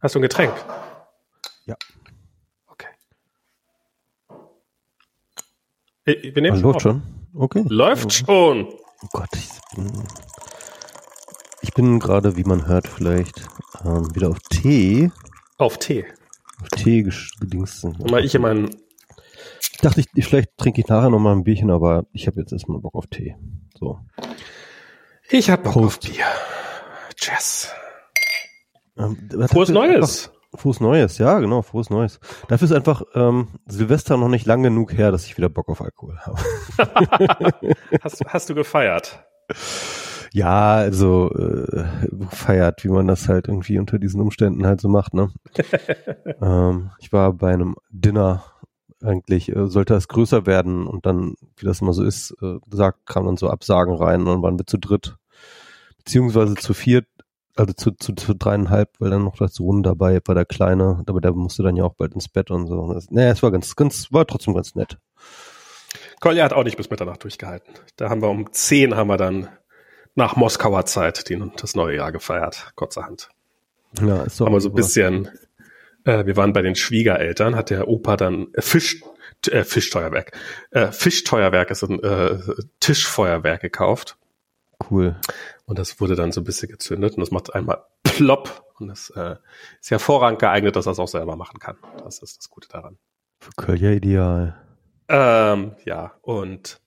Hast du ein Getränk? Ja. Okay. Äh, Wir nehmen Ah, läuft schon. Okay. Läuft schon. Oh Gott, ich bin, ich bin gerade, wie man hört, vielleicht ähm, wieder auf Tee. Auf Tee. Auf Tee gedingst. Mal ich in meinen. Ich dachte, ich, vielleicht trinke ich nachher noch mal ein Bierchen, aber ich habe jetzt erstmal Bock auf Tee. So. Ich hab Bock auf Prost. Bier. Tschüss. Ähm, Frohes Neues. Einfach, frohes Neues, ja, genau, frohes Neues. Dafür ist einfach ähm, Silvester noch nicht lang genug her, dass ich wieder Bock auf Alkohol habe. Hast, hast du gefeiert? Ja, also äh, feiert, wie man das halt irgendwie unter diesen Umständen halt so macht, ne? ähm, ich war bei einem Dinner eigentlich, äh, sollte es größer werden und dann, wie das immer so ist, äh, sagt, kam dann so Absagen rein und dann waren wir zu dritt, beziehungsweise zu viert, also zu, zu, zu dreieinhalb, weil dann noch der Sohn dabei war, der Kleine, aber der musste dann ja auch bald ins Bett und so. Das, naja, es war ganz, ganz, war trotzdem ganz nett. Kolja hat auch nicht bis Mitternacht durchgehalten. Da haben wir um 10 haben wir dann nach Moskauer Zeit den, das neue Jahr gefeiert, kurzerhand. Ja, ist doch haben wir so ein bisschen, äh, wir waren bei den Schwiegereltern, hat der Opa dann äh, Fisch, äh, Fischteuerwerk, äh, Fischteuerwerk ist ein äh, Tischfeuerwerk gekauft Cool. Und das wurde dann so ein bisschen gezündet und das macht einmal plopp und das äh, ist hervorragend geeignet, dass er es auch selber machen kann. Das ist das Gute daran. Für Köln ja ideal. Ähm, ja, und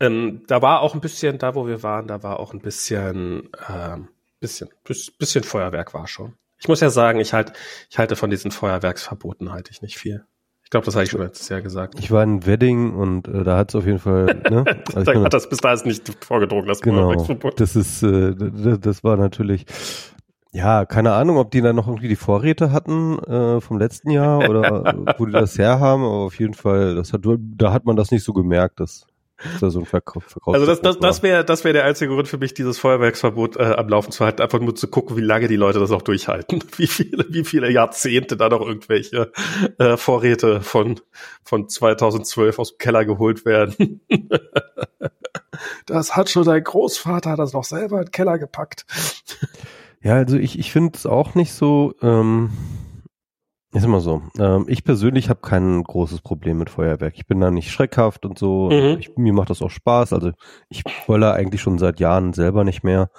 ähm, da war auch ein bisschen, da wo wir waren, da war auch ein bisschen, ähm, bisschen, bis- bisschen Feuerwerk war schon. Ich muss ja sagen, ich halt, ich halte von diesen Feuerwerksverboten halte ich nicht viel. Ich glaube, das habe ich schon letztes Jahr gesagt. Ich war in Wedding und äh, da hat es auf jeden Fall, ne? Also Da hat das bis dahin nicht vorgedrungen, das genau. Das ist, äh, das war natürlich, ja, keine Ahnung, ob die da noch irgendwie die Vorräte hatten äh, vom letzten Jahr oder wo die das herhaben, aber auf jeden Fall, das hat, da hat man das nicht so gemerkt, dass, dass da so Verkauf, Verkauf Also das, das, das wäre das wäre der einzige Grund für mich, dieses Feuerwerksverbot äh, am Laufen zu halten, einfach nur zu gucken, wie lange die Leute das auch durchhalten, wie viele, wie viele Jahrzehnte da noch irgendwelche äh, Vorräte von von 2012 aus dem Keller geholt werden. Das hat schon dein Großvater das noch selber in den Keller gepackt. Ja, also ich, ich finde es auch nicht so, ähm, ist immer so. Ähm, ich persönlich habe kein großes Problem mit Feuerwerk. Ich bin da nicht schreckhaft und so. Mhm. Ich, mir macht das auch Spaß. Also ich böller eigentlich schon seit Jahren selber nicht mehr.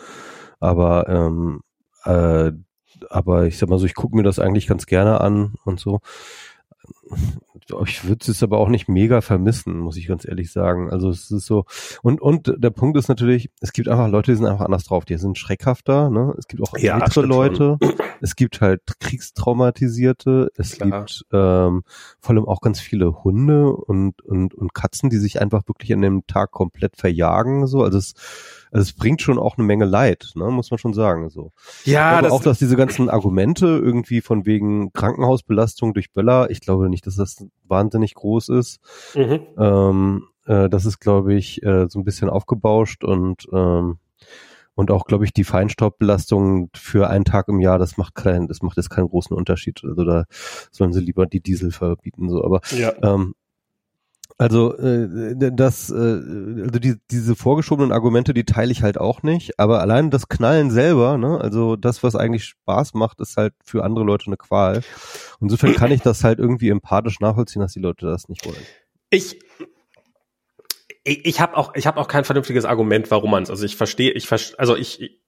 Aber ähm, äh, aber ich sag mal so, ich gucke mir das eigentlich ganz gerne an und so. Ich würde es aber auch nicht mega vermissen, muss ich ganz ehrlich sagen. Also es ist so, und, und der Punkt ist natürlich, es gibt einfach Leute, die sind einfach anders drauf. Die sind schreckhafter, ne? Es gibt auch Ja, ältere Leute. Es gibt halt Kriegstraumatisierte. Es Klar. gibt ähm, vor allem auch ganz viele Hunde und, und, und Katzen, die sich einfach wirklich an dem Tag komplett verjagen. So, also es, also es bringt schon auch eine Menge Leid, ne? muss man schon sagen. So. Ja, das, auch, dass diese ganzen Argumente irgendwie von wegen Krankenhausbelastung durch Böller, ich glaube nicht, dass das wahnsinnig groß ist. mhm. Ähm, äh, das ist, glaube ich, äh, so ein bisschen aufgebauscht und ähm, und auch, glaube ich, die Feinstaubbelastung für einen Tag im Jahr, das macht keinen, das macht jetzt keinen großen Unterschied. Also da sollen sie lieber die Diesel verbieten. So, aber ja. ähm, also äh, das, äh, also die, diese vorgeschobenen Argumente, die teile ich halt auch nicht. Aber allein das Knallen selber, ne, also das, was eigentlich Spaß macht, ist halt für andere Leute eine Qual. Insofern kann ich das halt irgendwie empathisch nachvollziehen, dass die Leute das nicht wollen. Ich ich, ich habe auch ich habe auch kein vernünftiges Argument, warum man es. Also ich verstehe, ich verstehe, also ich, ich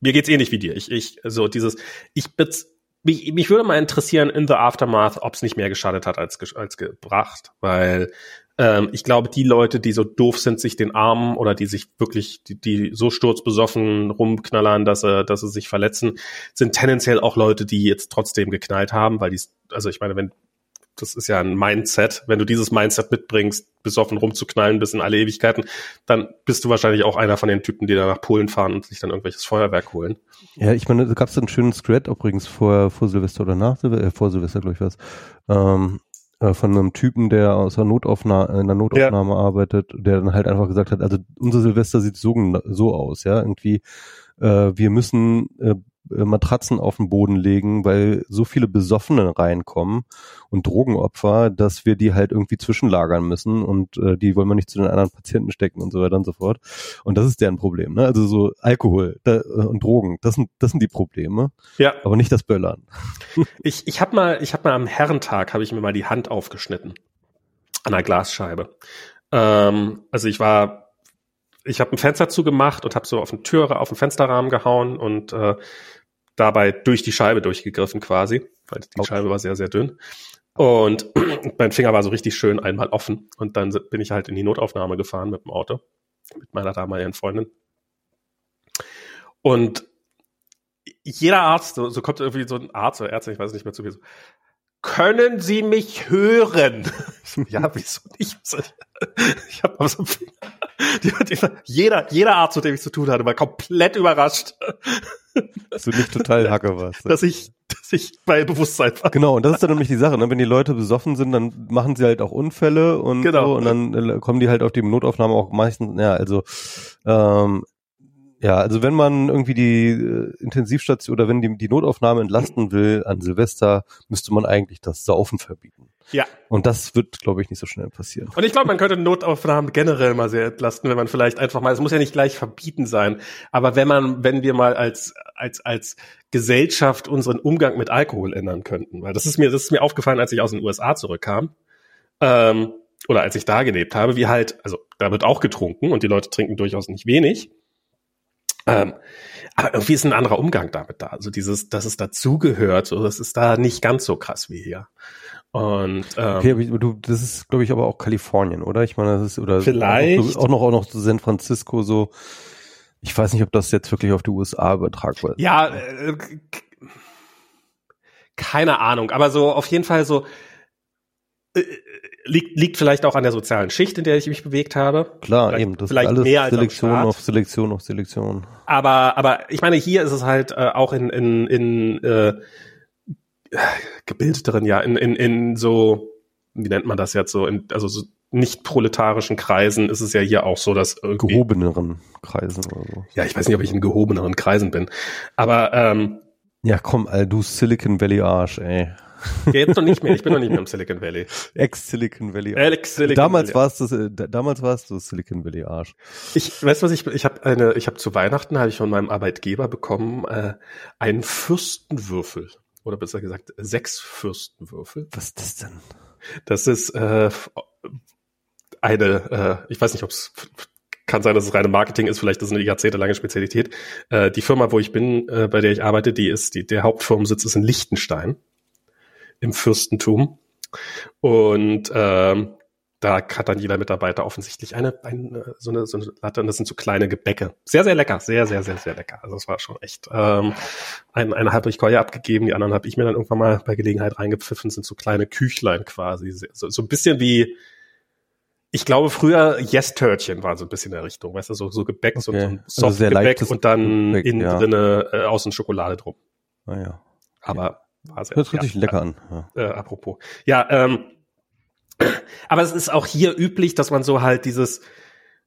mir geht's ähnlich wie dir. Ich ich so dieses ich bez- mich, mich würde mal interessieren in the aftermath, ob es nicht mehr geschadet hat als als gebracht, weil ähm, ich glaube, die Leute, die so doof sind, sich den Arm oder die sich wirklich, die, die so sturzbesoffen rumknallern, dass sie, dass sie sich verletzen, sind tendenziell auch Leute, die jetzt trotzdem geknallt haben, weil die, also ich meine, wenn das ist ja ein Mindset. Wenn du dieses Mindset mitbringst, besoffen rumzuknallen bis in alle Ewigkeiten, dann bist du wahrscheinlich auch einer von den Typen, die da nach Polen fahren und sich dann irgendwelches Feuerwerk holen. Ja, ich meine, da gab es einen schönen Thread, übrigens vor, vor Silvester oder nach Silvester, äh, vor Silvester, glaube ich, was, ähm, äh, von einem Typen, der aus der Notaufnahme, in der Notaufnahme arbeitet, der dann halt einfach gesagt hat, also unser Silvester sieht so, so aus, ja, irgendwie, äh, wir müssen äh, äh, Matratzen auf den Boden legen, weil so viele Besoffene reinkommen und Drogenopfer, dass wir die halt irgendwie zwischenlagern müssen und äh, die wollen wir nicht zu den anderen Patienten stecken und so weiter und so fort. Und das ist deren Problem. Ne? Also so Alkohol da, äh, und Drogen, das sind, das sind die Probleme. Ja. Aber nicht das Böllern. Ich, ich habe mal, ich habe mal am Herrentag habe ich mir mal die Hand aufgeschnitten an einer Glasscheibe. Ähm, also ich war, ich habe ein Fenster zugemacht und habe so auf eine Türe, auf den Fensterrahmen gehauen und äh, dabei durch die Scheibe durchgegriffen quasi, weil die okay. Scheibe war sehr, sehr dünn. Und mein Finger war so richtig schön einmal offen. Und dann bin ich halt in die Notaufnahme gefahren mit dem Auto, mit meiner damaligen Freundin. Und jeder Arzt, so, so kommt irgendwie so ein Arzt oder Ärzte, ich weiß nicht mehr zu viel, so, können Sie mich hören? ja, wieso nicht? Ich habe so jeder, jeder Arzt, mit dem ich zu tun hatte, war komplett überrascht. Dass du nicht total Hacke warst. Dass ich, dass ich bei Bewusstsein war. Genau, und das ist dann nämlich die Sache, ne? wenn die Leute besoffen sind, dann machen sie halt auch Unfälle und genau. so, und dann äh, kommen die halt auf die Notaufnahme auch meistens, ja, also ähm, ja, also wenn man irgendwie die äh, Intensivstation oder wenn die, die Notaufnahme entlasten will an Silvester, müsste man eigentlich das Saufen verbieten. Ja. Und das wird, glaube ich, nicht so schnell passieren. Und ich glaube, man könnte Notaufnahmen generell mal sehr entlasten, wenn man vielleicht einfach mal, es muss ja nicht gleich verbieten sein, aber wenn man, wenn wir mal als, als, als Gesellschaft unseren Umgang mit Alkohol ändern könnten, weil das ist mir, das ist mir aufgefallen, als ich aus den USA zurückkam, ähm, oder als ich da gelebt habe, wie halt, also da wird auch getrunken und die Leute trinken durchaus nicht wenig. Ähm, aber irgendwie ist ein anderer Umgang damit da. Also dieses, dass es dazugehört, so, das ist da nicht ganz so krass wie hier. Und ähm, okay, du, das ist, glaube ich, aber auch Kalifornien, oder? Ich meine, das ist oder vielleicht auch noch auch noch San Francisco so. Ich weiß nicht, ob das jetzt wirklich auf die USA übertragbar ist. Ja, äh, keine Ahnung, aber so auf jeden Fall so. Äh, liegt, liegt vielleicht auch an der sozialen Schicht, in der ich mich bewegt habe. Klar, vielleicht, eben. Das vielleicht ist alles mehr Selektion auf Selektion auf Selektion. Aber, aber ich meine, hier ist es halt äh, auch in, in, in äh, gebildeteren, ja, in, in, in so, wie nennt man das jetzt so, in, also so nicht proletarischen Kreisen ist es ja hier auch so, dass irgendwie, gehobeneren Kreisen oder so. Ja, ich weiß nicht, ob ich in gehobeneren Kreisen bin, aber ähm, ja, komm, all du Silicon Valley Arsch, ey. Ja, jetzt noch nicht mehr. Ich bin noch nicht mehr im Silicon Valley. Ex-Silicon Valley. Ex-Silicon damals warst du, äh, damals warst du Silicon Valley Arsch. Ich, weißt du was ich, ich habe eine, ich habe zu Weihnachten habe ich von meinem Arbeitgeber bekommen äh, einen Fürstenwürfel oder besser gesagt sechs Fürstenwürfel. Was ist das denn? Das ist äh, eine, äh, ich weiß nicht, ob es kann sein, dass es reine Marketing ist, vielleicht ist es eine jahrzehntelange Spezialität. Äh, die Firma, wo ich bin, äh, bei der ich arbeite, die ist, die, der Hauptfirmensitz ist in Liechtenstein im Fürstentum. Und ähm, da hat dann jeder Mitarbeiter offensichtlich eine, eine so eine so eine Latte und das sind so kleine Gebäcke. Sehr, sehr lecker, sehr, sehr, sehr, sehr lecker. Also es war schon echt. Ähm, ein, eine habe ich Koya abgegeben, die anderen habe ich mir dann irgendwann mal bei Gelegenheit reingepfiffen, sind so kleine Küchlein quasi. So, so ein bisschen wie, ich glaube früher Yes-Törtchen war so ein bisschen in der Richtung, weißt du, so, so Gebäck, okay. so, so ein Soft-Gebäck also und dann Gebäck, innen ja. drinne äh, außen Schokolade drum. Ah ja. Aber war sehr, das hört sich ja, lecker an. Ja. Äh, apropos. Ja, ähm, aber es ist auch hier üblich, dass man so halt dieses,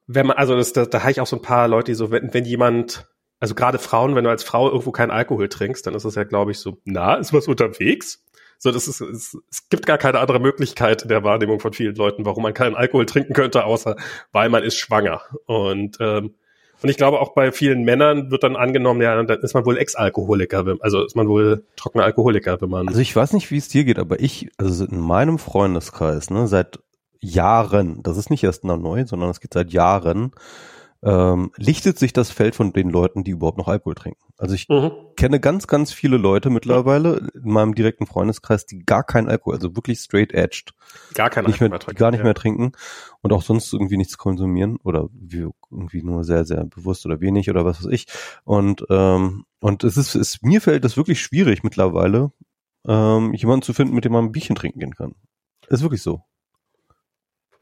wenn man, also das, da, da habe ich auch so ein paar Leute, die so, wenn, wenn jemand, also gerade Frauen, wenn du als Frau irgendwo keinen Alkohol trinkst, dann ist das ja, glaube ich, so, na, ist was unterwegs? So, das ist, es, es gibt gar keine andere Möglichkeit in der Wahrnehmung von vielen Leuten, warum man keinen Alkohol trinken könnte, außer weil man ist schwanger. Und ähm, und ich glaube, auch bei vielen Männern wird dann angenommen, ja, dann ist man wohl Ex-Alkoholiker, also ist man wohl trockener Alkoholiker, wenn man. Also ich weiß nicht, wie es dir geht, aber ich, also in meinem Freundeskreis, ne, seit Jahren, das ist nicht erst neu, sondern es geht seit Jahren, ähm, lichtet sich das Feld von den Leuten, die überhaupt noch Alkohol trinken. Also ich mhm. kenne ganz, ganz viele Leute mittlerweile in meinem direkten Freundeskreis, die gar keinen Alkohol, also wirklich straight edged, gar keinen Alkohol mehr, trinken, gar nicht ja. mehr trinken und auch sonst irgendwie nichts konsumieren oder irgendwie nur sehr, sehr bewusst oder wenig oder was weiß ich. Und ähm, und es ist, es mir fällt das wirklich schwierig mittlerweile, ähm, jemanden zu finden, mit dem man ein Bierchen trinken gehen kann. ist wirklich so.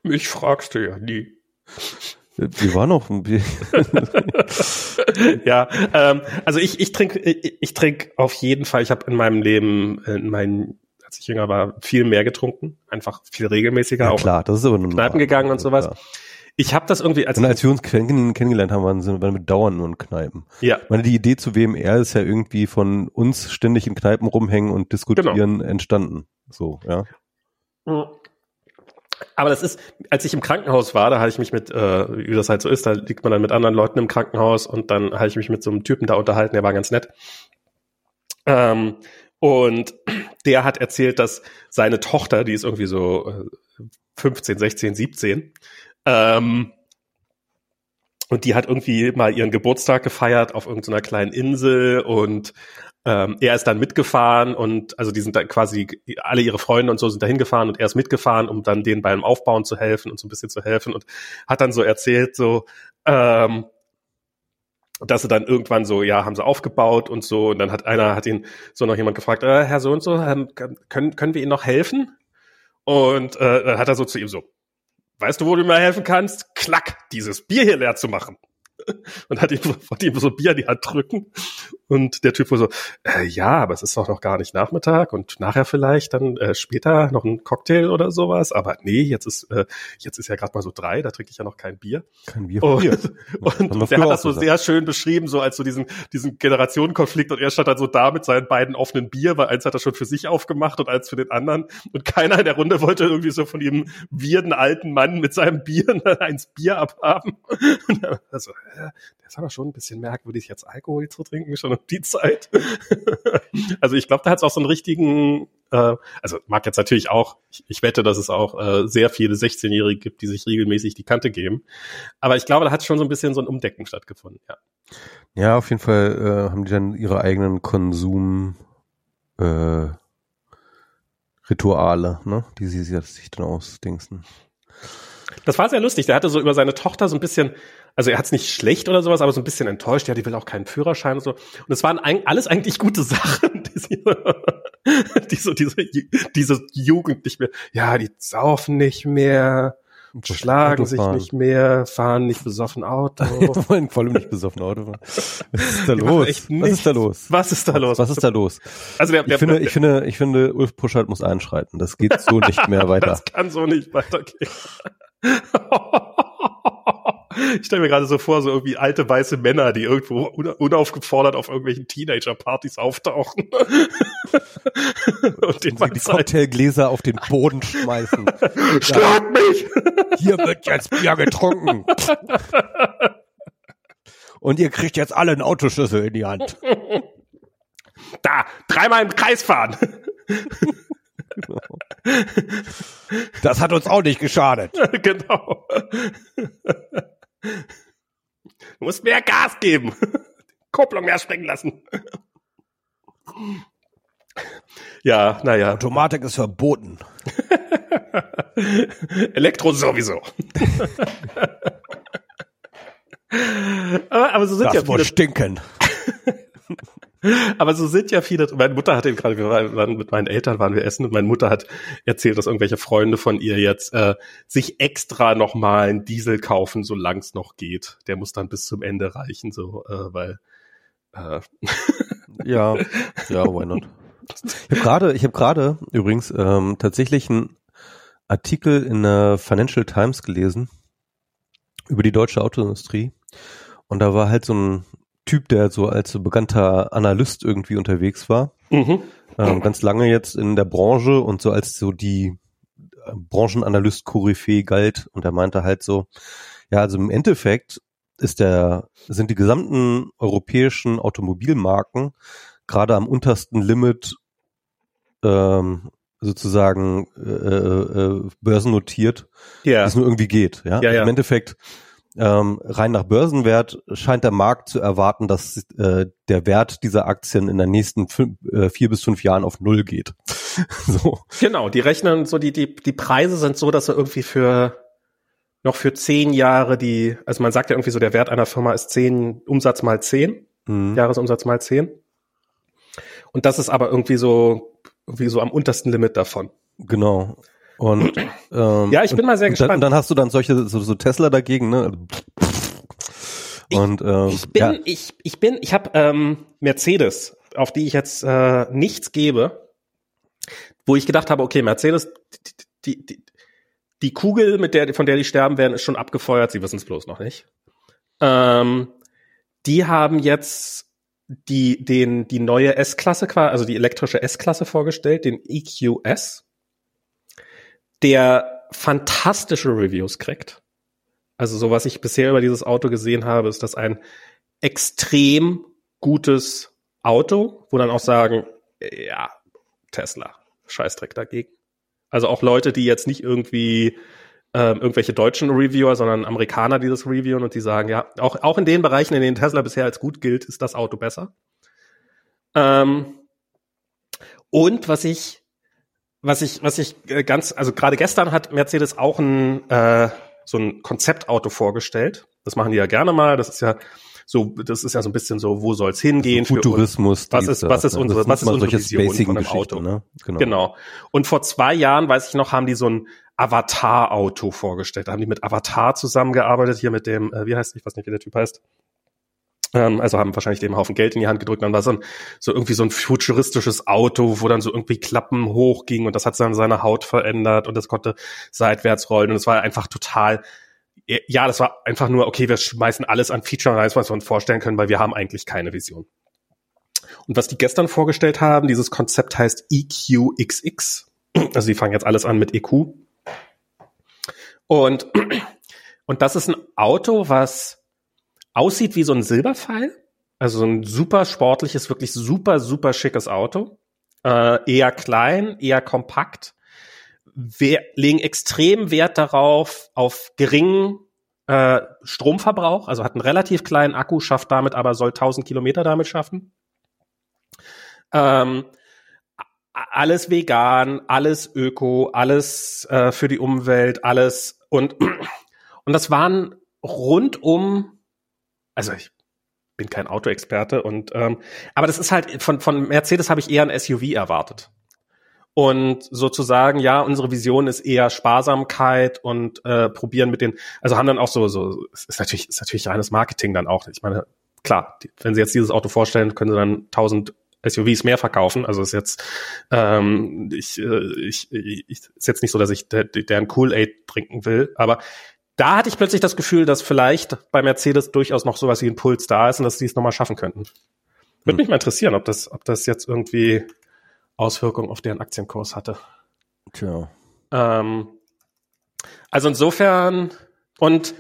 Mich fragst du ja nie. Wir waren noch ein Bier. ja, ähm, also ich, ich trinke ich, ich trinke auf jeden Fall, ich habe in meinem Leben, in meinen, als ich jünger war, viel mehr getrunken, einfach viel regelmäßiger, ja, klar, das ist aber Kneipen gegangen und sowas. Klar. ich habe das irgendwie als Und als wir uns kenn kennengelernt haben, waren, sind, waren wir dauernd nur in Kneipen. ja Ich meine, die Idee zu WMR ist ja irgendwie von uns ständig in Kneipen rumhängen und diskutieren entstanden. So, ja. Aber das ist, als ich im Krankenhaus war, da hatte ich mich mit, äh, wie das halt so ist, da liegt man dann mit anderen Leuten im Krankenhaus und dann habe ich mich mit so einem Typen da unterhalten, der war ganz nett. Ähm, und der hat erzählt, dass seine Tochter, die ist irgendwie so äh, 15, 16, 17, ähm, und die hat irgendwie mal ihren Geburtstag gefeiert auf irgendeiner kleinen Insel und ähm, er ist dann mitgefahren und also die sind dann quasi alle ihre Freunde und so sind da hingefahren und er ist mitgefahren, um dann denen beim Aufbauen zu helfen und so ein bisschen zu helfen und hat dann so erzählt, so, ähm, dass sie dann irgendwann so, ja, haben sie aufgebaut und so und dann hat einer, hat ihn so noch jemand gefragt, äh, Herr so und so, ähm, können, können wir Ihnen noch helfen? Und äh, dann hat er so zu ihm so, weißt du, wo du mir helfen kannst? Klack, dieses Bier hier leer zu machen. Und hat ihm, wollte ihm so Bier in die Hand drücken. Und der Typ war so, äh, ja, aber es ist doch noch gar nicht Nachmittag und nachher vielleicht dann äh, später noch ein Cocktail oder sowas. Aber nee, jetzt ist, äh, jetzt ist ja gerade mal so drei, da trinke ich ja noch kein Bier. Kein Bier. Und, Bier. und, wir der hat das so gesagt. sehr schön beschrieben, so als so diesen, diesen Generationenkonflikt und er stand dann so da mit seinen beiden offenen Bier, weil eins hat er schon für sich aufgemacht und eins für den anderen und keiner in der Runde wollte irgendwie so von dem wirden alten Mann mit seinem Bier eins Bier abhaben. Und er war so, äh, der ist aber schon ein bisschen merkwürdig, jetzt Alkohol zu trinken, schon um die Zeit. also ich glaube, da hat es auch so einen richtigen, äh, also mag jetzt natürlich auch, ich, ich wette, dass es auch äh, sehr viele 16-Jährige gibt, die sich regelmäßig die Kante geben. Aber ich glaube, da hat schon so ein bisschen so ein Umdecken stattgefunden, ja. Ja, auf jeden Fall äh, haben die dann ihre eigenen Konsum äh, Rituale, ne? Die sie sich dann ausdingsen. Das war sehr lustig. Der hatte so über seine Tochter so ein bisschen, also er hat es nicht schlecht oder sowas, aber so ein bisschen enttäuscht. Ja, die will auch keinen Führerschein und so. Und es waren eig- alles eigentlich gute Sachen, die, sie, die so diese, diese Jugend nicht mehr. Ja, die saufen nicht mehr, schlagen sich nicht mehr, fahren nicht besoffen Auto. Wollen vor allem nicht besoffen Auto fahren. Was ist da los? Was ist da los? Was ist da los? Was ist da los? Also der, Ich der, finde, ich finde, ich finde, Ulf Puschert muss einschreiten. Das geht so nicht mehr weiter. Das kann so nicht weitergehen. Ich stelle mir gerade so vor, so irgendwie alte weiße Männer, die irgendwo una- unaufgefordert auf irgendwelchen Teenager-Partys auftauchen. Und den Die. Cocktailgläser auf den Boden schmeißen. Schlag mich! Hier wird jetzt Bier getrunken. Und ihr kriegt jetzt alle einen Autoschlüssel in die Hand. Da, dreimal im Kreis fahren. Das hat uns auch nicht geschadet. genau. Du musst mehr Gas geben. Kupplung mehr springen lassen. Ja, naja. Automatik ist verboten. Elektro sowieso. aber, so sind Das ja muss viele, stinken. aber so sind ja viele. Meine Mutter hat eben gerade, wir waren mit meinen Eltern waren wir essen und meine Mutter hat erzählt, dass irgendwelche Freunde von ihr jetzt äh, sich extra noch mal einen Diesel kaufen, solange es noch geht. Der muss dann bis zum Ende reichen, so, äh, weil äh, Ja, ja, why not? Ich habe gerade, ich habe gerade übrigens ähm, tatsächlich einen Artikel in der Financial Times gelesen über die deutsche Autoindustrie und da war halt so ein Typ, der so als so bekannter Analyst irgendwie unterwegs war, mhm. ähm, ganz lange jetzt in der Branche und so als so die äh, Branchenanalyst Koryphäe galt und er meinte halt so, ja, also im Endeffekt ist der, sind die gesamten europäischen Automobilmarken gerade am untersten Limit ähm, sozusagen äh, äh, börsennotiert, wie ja, es nur irgendwie geht. Ja, Ja, ja. im Endeffekt ähm, rein nach Börsenwert scheint der Markt zu erwarten, dass äh, der Wert dieser Aktien in den nächsten fünf, äh, vier bis fünf Jahren auf null geht. so. genau. Die rechnen so die die die Preise sind so, dass sie irgendwie für noch für zehn Jahre die, also man sagt ja irgendwie so, der Wert einer Firma ist zehn Umsatz mal zehn. Mhm. Jahresumsatz mal 10. Und das ist aber irgendwie so, irgendwie so am untersten Limit davon. Genau. Und ähm, Ja, ich bin mal sehr dann, gespannt. und dann hast du dann solche so, so Tesla dagegen, ne? Und ähm, Ich bin, ja, ich, ich bin, ich habe ähm, Mercedes, auf die ich jetzt äh, nichts gebe, wo ich gedacht habe, okay, Mercedes, die, die, die, die Kugel, mit der, von der die sterben werden, ist schon abgefeuert, sie wissen es bloß noch nicht. Ähm, die haben jetzt die, den, die neue S-Klasse, also die elektrische S-Klasse vorgestellt, den EQS, der fantastische Reviews kriegt. Also so was ich bisher über dieses Auto gesehen habe, ist das ein extrem gutes Auto, wo dann auch sagen, ja, Tesla, Scheißdreck dagegen. Also auch Leute, die jetzt nicht irgendwie ähm, irgendwelche deutschen Reviewer, sondern Amerikaner, die das reviewen und die sagen, ja, auch, auch in den Bereichen, in denen Tesla bisher als gut gilt, ist das Auto besser. Ähm, und was ich, was ich, was ich äh, ganz, also gerade gestern hat Mercedes auch ein äh, so ein Konzeptauto vorgestellt. Das machen die ja gerne mal. Das ist ja so, das ist ja so ein bisschen so, wo soll's hingehen? Futurismus. was ist, was ist unsere, was ist unsere Vision von einem Auto? Ne? Genau. genau. Und vor zwei Jahren, weiß ich noch, haben die so ein Avatar-Auto vorgestellt. Da haben die mit Avatar zusammengearbeitet, hier mit dem, äh, wie heißt, ich weiß nicht, wie der Typ heißt. Ähm, also haben wahrscheinlich dem Haufen Geld in die Hand gedrückt. Dann war so, ein, so irgendwie so ein futuristisches Auto, wo dann so irgendwie Klappen hochging und das hat dann seine Haut verändert und das konnte seitwärts rollen und es war einfach total ja, das war einfach nur, okay, wir schmeißen alles an Feature rein, was wir uns vorstellen können, weil wir haben eigentlich keine Vision. Und was die gestern vorgestellt haben, dieses Konzept heißt EQXX. Also die fangen jetzt alles an mit EQ. Und, und das ist ein Auto, was aussieht wie so ein Silberpfeil. Also so ein super sportliches, wirklich super, super schickes Auto. Äh, eher klein, eher kompakt wir legen extrem Wert darauf, auf geringen äh, Stromverbrauch, also hat einen relativ kleinen Akku, schafft damit aber soll 1000 Kilometer damit schaffen. Ähm, alles vegan, alles öko, alles äh, für die Umwelt, alles und und das waren rundum, also ich bin kein Autoexperte und ähm, aber das ist halt von von Mercedes habe ich eher ein SUV erwartet und sozusagen, ja, unsere Vision ist eher Sparsamkeit und äh, probieren mit den, also haben dann auch so, so, ist natürlich, ist natürlich reines Marketing dann auch. Ich meine, klar, wenn sie jetzt dieses Auto vorstellen, können sie dann tausend SUVs mehr verkaufen. Also ist jetzt, ähm, ich, äh, ich, ich, ist jetzt nicht so, dass ich der, deren Kool-Aid trinken will, aber da hatte ich plötzlich das Gefühl, dass vielleicht bei Mercedes durchaus noch sowas wie ein Puls da ist und dass sie es nochmal schaffen könnten. Würde hm. mich mal interessieren, ob das, ob das jetzt irgendwie Auswirkungen auf deren Aktienkurs hatte. Tja. Ähm, also insofern und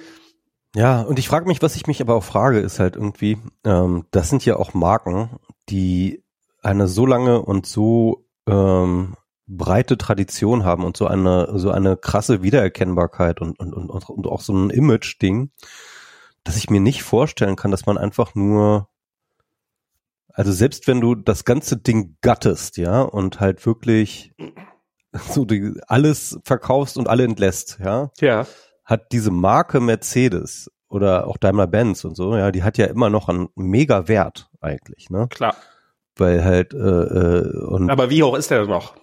ja, und ich frage mich, was ich mich aber auch frage, ist halt irgendwie, ähm, das sind ja auch Marken, die eine so lange und so ähm, breite Tradition haben und so eine so eine krasse Wiedererkennbarkeit und und und, und auch so ein Image-Ding, dass ich mir nicht vorstellen kann, dass man einfach nur also selbst wenn du das ganze Ding gattest, ja, und halt wirklich so die, alles verkaufst und alle entlässt, ja, ja, hat diese Marke Mercedes oder auch Daimler-Benz und so, ja, die hat ja immer noch einen mega Wert eigentlich, ne? Klar. Weil halt äh, äh, und Aber wie hoch ist der noch?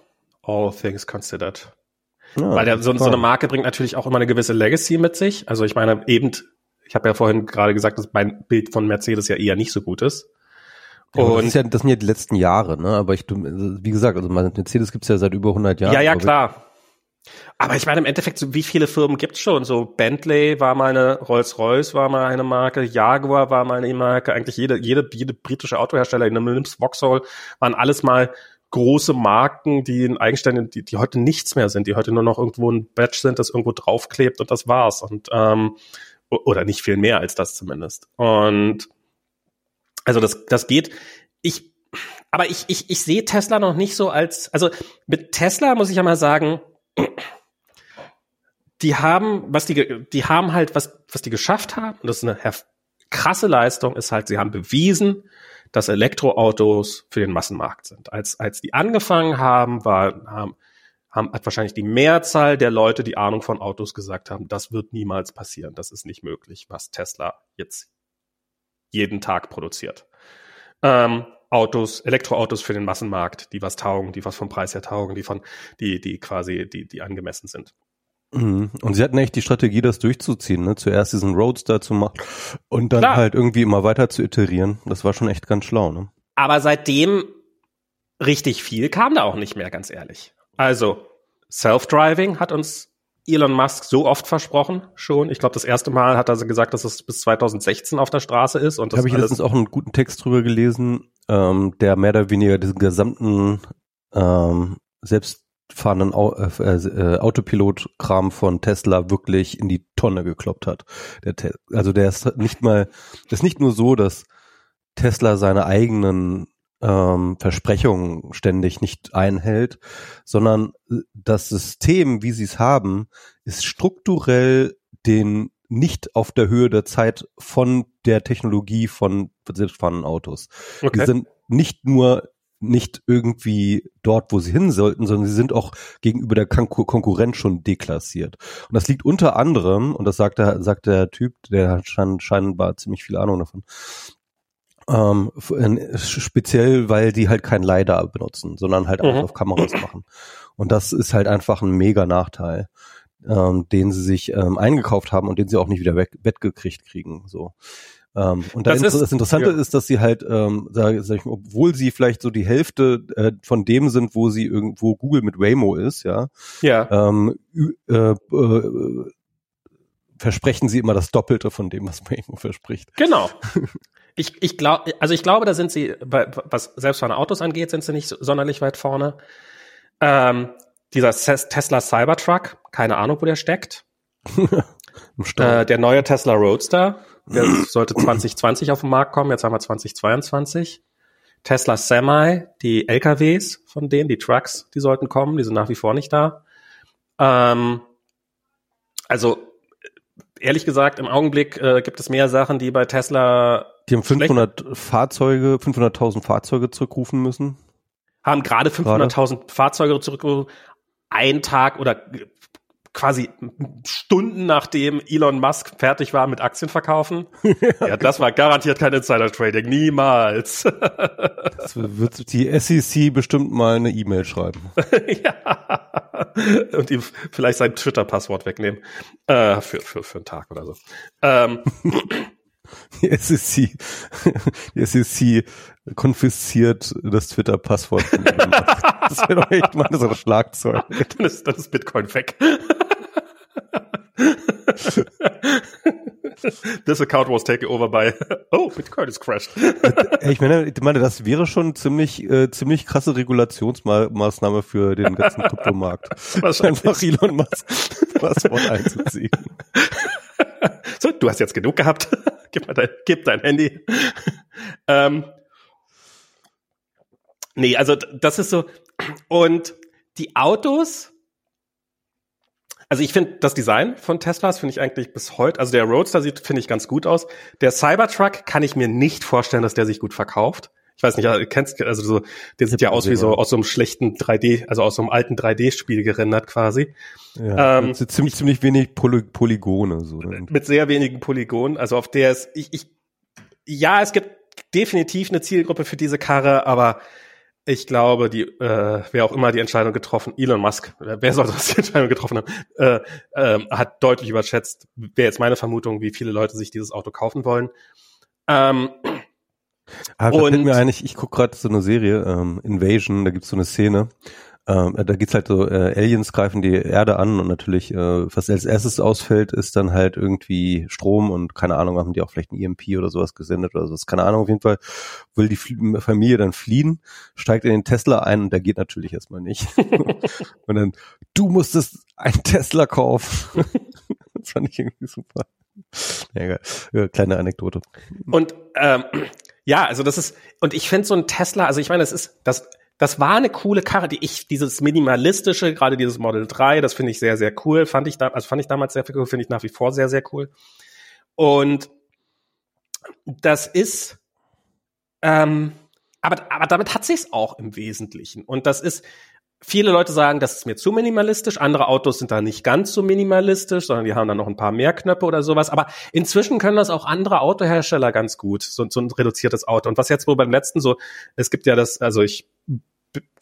All things considered. Ja, Weil der, so, so eine Marke bringt natürlich auch immer eine gewisse Legacy mit sich. Also ich meine, eben, ich habe ja vorhin gerade gesagt, dass mein Bild von Mercedes ja eher nicht so gut ist. Ja, und das, ja, das sind ja die letzten Jahre, ne? Aber ich, wie gesagt, also Mercedes gibt's ja seit über 100 Jahren. Ja, ja, klar. Aber ich meine, im Endeffekt, so wie viele Firmen gibt's schon? So Bentley war mal eine, Rolls-Royce war mal eine Marke, Jaguar war mal eine Marke, eigentlich jede, jede, jede britische Autohersteller, in nimmst Vauxhall, waren alles mal große Marken, die in eigenständigen, die, die heute nichts mehr sind, die heute nur noch irgendwo ein Badge sind, das irgendwo draufklebt und das war's. Und ähm, oder nicht viel mehr als das zumindest. Und also das, das geht. Ich, aber ich, ich, ich sehe Tesla noch nicht so als, also mit Tesla muss ich ja mal sagen, die haben, was die, die haben halt, was, was die geschafft haben, und das ist eine krasse Leistung, ist halt, sie haben bewiesen, dass Elektroautos für den Massenmarkt sind. Als, als die angefangen haben, war, haben, haben, hat wahrscheinlich die Mehrzahl der Leute, die Ahnung von Autos gesagt haben, das wird niemals passieren, das ist nicht möglich, was Tesla jetzt jeden Tag produziert. Ähm, Autos, Elektroautos für den Massenmarkt, die was taugen, die was vom Preis her taugen, die von, die, die quasi, die, die angemessen sind. Mhm. Und sie hatten echt die Strategie, das durchzuziehen, ne? Zuerst diesen Roadster zu machen und dann Klar. halt irgendwie immer weiter zu iterieren. Das war schon echt ganz schlau, ne? Aber seitdem richtig viel kam da auch nicht mehr, ganz ehrlich. Also, Self-Driving hat uns Elon Musk so oft versprochen schon. Ich glaube, das erste Mal hat er gesagt, dass es bis 2016 auf der Straße ist. Und da habe ich letztens auch einen guten Text drüber gelesen, ähm, der mehr oder weniger diesen gesamten ähm, selbstfahrenden Au äh, äh, Autopilot-Kram von Tesla wirklich in die Tonne gekloppt hat. Der also der ist nicht mal, das ist nicht nur so, dass Tesla seine eigenen ähm, Versprechungen ständig nicht einhält, sondern äh, das System, wie sie es haben, ist strukturell den nicht auf der Höhe der Zeit von der Technologie von selbstfahrenden Autos. Okay. Die sind nicht nur nicht irgendwie dort, wo sie hin sollten, sondern sie sind auch gegenüber der Kon Konkurrenz schon deklassiert. Und das liegt unter anderem, und das sagt der, sagt der Typ, der hat scheinbar ziemlich viel Ahnung davon, ähm, speziell, weil die halt kein LiDAR benutzen, sondern halt auch mhm. auf Kameras machen. Und das ist halt einfach ein mega Nachteil, ähm, den sie sich ähm, eingekauft haben und den sie auch nicht wieder weg, weggekriegt kriegen. So. Ähm, und das, ist, das Interessante ja. ist, dass sie halt, ähm, sag, sag ich mal, obwohl sie vielleicht so die Hälfte äh, von dem sind, wo sie irgendwo Google mit Waymo ist, ja, ja. Ähm, äh, äh, versprechen sie immer das Doppelte von dem, was Waymo verspricht. Genau. Ich, ich glaube, also ich glaube, da sind sie, was selbstfahrende Autos angeht, sind sie nicht sonderlich weit vorne. Ähm, dieser Tesla Cybertruck, keine Ahnung, wo der steckt. äh, der neue Tesla Roadster, der sollte 2020 auf den Markt kommen, jetzt haben wir 2022. Tesla Semi, die LKWs von denen, die Trucks, die sollten kommen, die sind nach wie vor nicht da. Ähm, also ehrlich gesagt, im Augenblick äh, gibt es mehr Sachen, die bei Tesla die haben 500 Fahrzeuge, 500.000 Fahrzeuge zurückrufen müssen. Haben gerade 500.000 Fahrzeuge zurückgerufen. Ein Tag oder quasi Stunden nachdem Elon Musk fertig war mit Aktien verkaufen. ja, das war garantiert kein Insider-Trading. Niemals. das wird die SEC bestimmt mal eine E-Mail schreiben. ja. Und ihm vielleicht sein Twitter-Passwort wegnehmen. Äh, für, für, für einen Tag oder so. Ähm. Die SEC, die SEC konfisziert das Twitter-Passwort. das wäre doch echt mal so ein Schlagzeug. Dann ist, dann ist Bitcoin weg. This account was taken over by Oh, Bitcoin is crashed. ich meine, ich meine, das wäre schon ziemlich äh, ziemlich krasse Regulationsmaßnahme für den ganzen Kryptomarkt. Einfach Elon Musk Passwort einzuziehen. So, du hast jetzt genug gehabt. gib mal dein, gib dein Handy. ähm, nee, also das ist so. Und die Autos, also ich finde das Design von Teslas finde ich eigentlich bis heute, also der Roadster sieht finde ich ganz gut aus. Der Cybertruck kann ich mir nicht vorstellen, dass der sich gut verkauft. Ich weiß nicht, kennst also so, der sieht ja aus wie so aus so einem schlechten 3D, also aus so einem alten 3D-Spiel gerendert quasi. Ja, ähm, ziemlich ziemlich wenig Poly Polygone so. Ne? Mit sehr wenigen Polygonen, also auf der es ich, ich ja, es gibt definitiv eine Zielgruppe für diese Karre, aber ich glaube, die, äh, wer auch immer die Entscheidung getroffen, Elon Musk, wer soll das die Entscheidung getroffen haben, äh, äh, hat deutlich überschätzt, wäre jetzt meine Vermutung, wie viele Leute sich dieses Auto kaufen wollen. Ähm, ah, und mir eigentlich, ich gucke gerade so eine Serie, ähm, Invasion, da gibt's so eine Szene, ähm, da geht's halt so, äh, Aliens greifen die Erde an und natürlich, äh, was als erstes ausfällt, ist dann halt irgendwie Strom und keine Ahnung, haben die auch vielleicht ein EMP oder sowas gesendet oder sowas. Keine Ahnung, auf jeden Fall will die Familie dann fliehen, steigt in den Tesla ein und der geht natürlich erstmal nicht. und dann, du musstest ein Tesla kaufen. das fand ich irgendwie super. Ja, ja, kleine Anekdote. Und ähm, ja, also das ist, und ich finde so ein Tesla, also ich meine, das ist, das das war eine coole Karre, die ich, dieses minimalistische, gerade dieses Model 3, das finde ich sehr, sehr cool. Fand ich da, also fand ich damals sehr cool, finde ich nach wie vor sehr, sehr cool. Und das ist, ähm, aber, aber damit hat sich's auch im Wesentlichen. Und das ist, viele Leute sagen, das ist mir zu minimalistisch. Andere Autos sind da nicht ganz so minimalistisch, sondern die haben dann noch ein paar mehr Knöpfe oder sowas. Aber inzwischen können das auch andere Autohersteller ganz gut, so, so ein reduziertes Auto. Und was jetzt wohl beim letzten so, es gibt ja das, also ich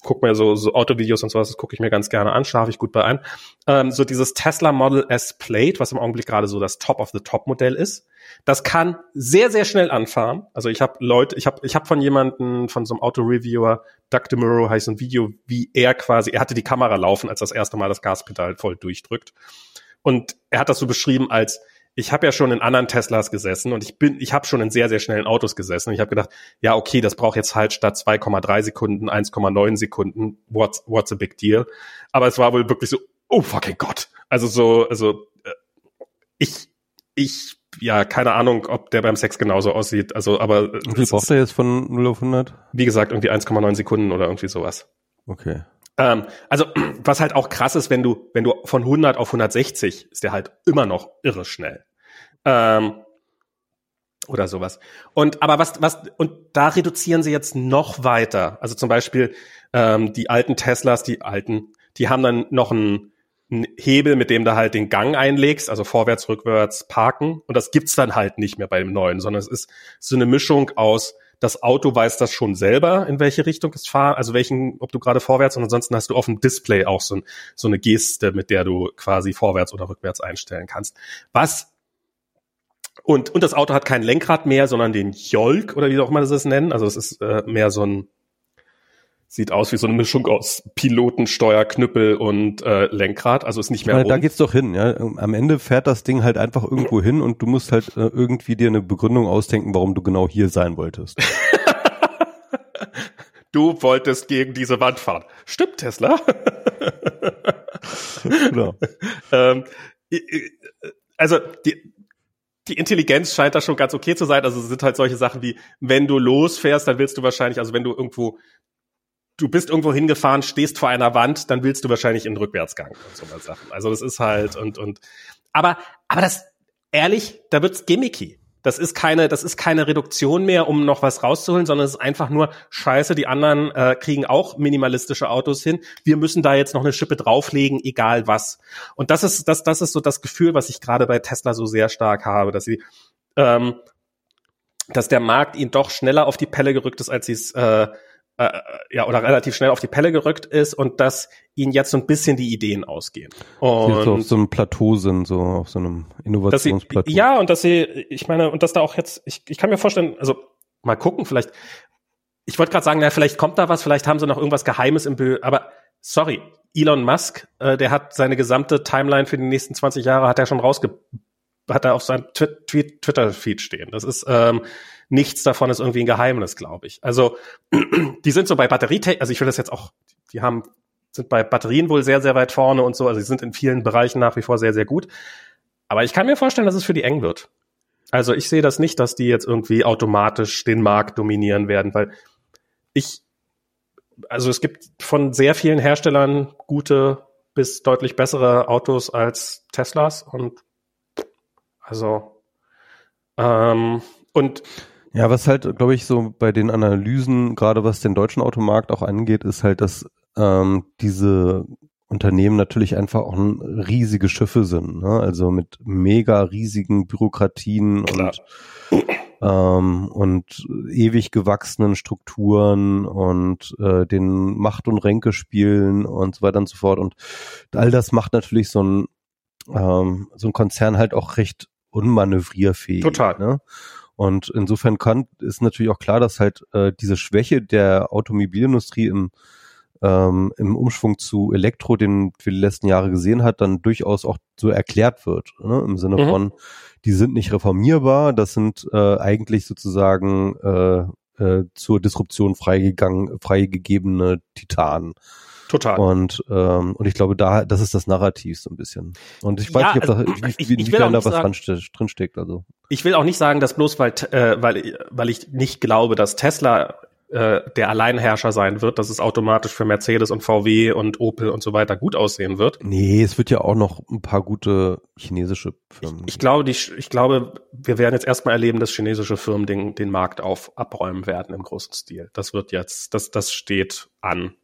gucke mir so, so Autovideos und sowas, das gucke ich mir ganz gerne an, schlafe ich gut bei ein. Ähm, so dieses Tesla Model S Plate, was im Augenblick gerade so das Top of the Top Modell ist, das kann sehr, sehr schnell anfahren. Also ich habe Leute, ich habe ich hab von jemanden, von so einem Auto-Reviewer, Doug DeMuro heißt ein Video, wie er quasi, er hatte die Kamera laufen, als das erste Mal das Gaspedal voll durchdrückt. Und er hat das so beschrieben als, ich habe ja schon in anderen Teslas gesessen und ich bin, ich habe schon in sehr, sehr schnellen Autos gesessen. Und ich habe gedacht, ja, okay, das braucht jetzt halt statt 2,3 Sekunden 1,9 Sekunden. What's, what's a big deal? Aber es war wohl wirklich so, oh fucking Gott. Also so, also äh, ich, ich, ja, keine Ahnung, ob der beim Sex genauso aussieht. Also, aber wie braucht er jetzt von 0 auf 100? Wie gesagt, irgendwie 1,9 Sekunden oder irgendwie sowas. Okay. Ähm, also, was halt auch krass ist, wenn du, wenn du von 100 auf 160 ist der halt immer noch irre schnell. Ähm, oder sowas. Und aber was, was, und da reduzieren sie jetzt noch weiter. Also zum Beispiel ähm, die alten Teslas, die alten, die haben dann noch einen, einen Hebel, mit dem du halt den Gang einlegst, also vorwärts, rückwärts parken. Und das gibt's dann halt nicht mehr bei dem neuen, sondern es ist so eine Mischung aus, das Auto weiß das schon selber, in welche Richtung es fahren, also welchen, ob du gerade vorwärts und ansonsten hast du auf dem Display auch so, ein, so eine Geste, mit der du quasi vorwärts oder rückwärts einstellen kannst. Was und, und das Auto hat kein Lenkrad mehr, sondern den Jolk oder wie auch immer das nennen. Also es ist äh, mehr so ein, sieht aus wie so eine Mischung aus Pilotensteuer, Knüppel und äh, Lenkrad. Also ist nicht mehr. Meine, da geht's doch hin. Ja, am Ende fährt das Ding halt einfach irgendwo hin und du musst halt äh, irgendwie dir eine Begründung ausdenken, warum du genau hier sein wolltest. du wolltest gegen diese Wand fahren. Stimmt, Tesla. genau. ähm, also die, die Intelligenz scheint da schon ganz okay zu sein. Also es sind halt solche Sachen wie, wenn du losfährst, dann willst du wahrscheinlich, also wenn du irgendwo, du bist irgendwo hingefahren, stehst vor einer Wand, dann willst du wahrscheinlich in den Rückwärtsgang und so was Sachen. Also das ist halt und und aber aber das ehrlich, da wird's gimmicky. Das ist keine, das ist keine Reduktion mehr, um noch was rauszuholen, sondern es ist einfach nur Scheiße. Die anderen äh, kriegen auch minimalistische Autos hin. Wir müssen da jetzt noch eine Schippe drauflegen, egal was. Und das ist, das, das ist so das Gefühl, was ich gerade bei Tesla so sehr stark habe, dass sie, ähm, dass der Markt ihnen doch schneller auf die Pelle gerückt ist, als sie es äh, äh, ja, oder relativ schnell auf die Pelle gerückt ist und dass ihnen jetzt so ein bisschen die Ideen ausgehen. Und so auf so einem Plateau sind, so auf so einem Innovationsplateau. Sie, ja, und dass sie, ich meine, und dass da auch jetzt, ich, ich kann mir vorstellen, also mal gucken, vielleicht, ich wollte gerade sagen, na, vielleicht kommt da was, vielleicht haben sie noch irgendwas Geheimes im Bild, aber sorry, Elon Musk, äh, der hat seine gesamte Timeline für die nächsten 20 Jahre, hat er schon rausge, hat er auf seinem Twitter-Feed stehen. Das ist, ähm, nichts davon ist irgendwie ein Geheimnis, glaube ich. Also die sind so bei Batterietechnik, also ich will das jetzt auch, die haben sind bei Batterien wohl sehr, sehr weit vorne und so. Also sie sind in vielen Bereichen nach wie vor sehr, sehr gut. Aber ich kann mir vorstellen, dass es für die eng wird. Also ich sehe das nicht, dass die jetzt irgendwie automatisch den Markt dominieren werden, weil ich, also es gibt von sehr vielen Herstellern gute bis deutlich bessere Autos als Teslas und also ähm, und ja, was halt, glaube ich, so bei den Analysen, gerade was den deutschen Automarkt auch angeht, ist halt, dass ähm, diese Unternehmen natürlich einfach auch riesige Schiffe sind, ne? also mit mega riesigen Bürokratien Klar. und ähm, und ewig gewachsenen Strukturen und äh, den Macht- und Ränkespielen und so weiter und so fort. Und all das macht natürlich so ein, ähm, so ein Konzern halt auch recht unmanövrierfähig. Total. Ne? Und insofern kann, ist natürlich auch klar, dass halt äh, diese Schwäche der Automobilindustrie im, ähm, im Umschwung zu Elektro, den wir die letzten Jahre gesehen hat, dann durchaus auch so erklärt wird. Ne? Im Sinne mhm. von, die sind nicht reformierbar, das sind äh, eigentlich sozusagen äh, äh, zur Disruption freigegangen, freigegebene Titanen. Total. Und, ähm, und ich glaube, da, das ist das Narrativ so ein bisschen. Und ich weiß ja, nicht, ob also, da, wie, ich, ich da was sagen, drin steckt. Also. Ich will auch nicht sagen, dass bloß weil, äh, weil, weil ich nicht glaube, dass Tesla äh, der Alleinherrscher sein wird, dass es automatisch für Mercedes und VW und Opel und so weiter gut aussehen wird. Nee, es wird ja auch noch ein paar gute chinesische Firmen. Ich, ich glaube, die, ich glaube, wir werden jetzt erstmal erleben, dass chinesische Firmen den, den Markt auf abräumen werden im großen Stil. Das wird jetzt, das, das steht an.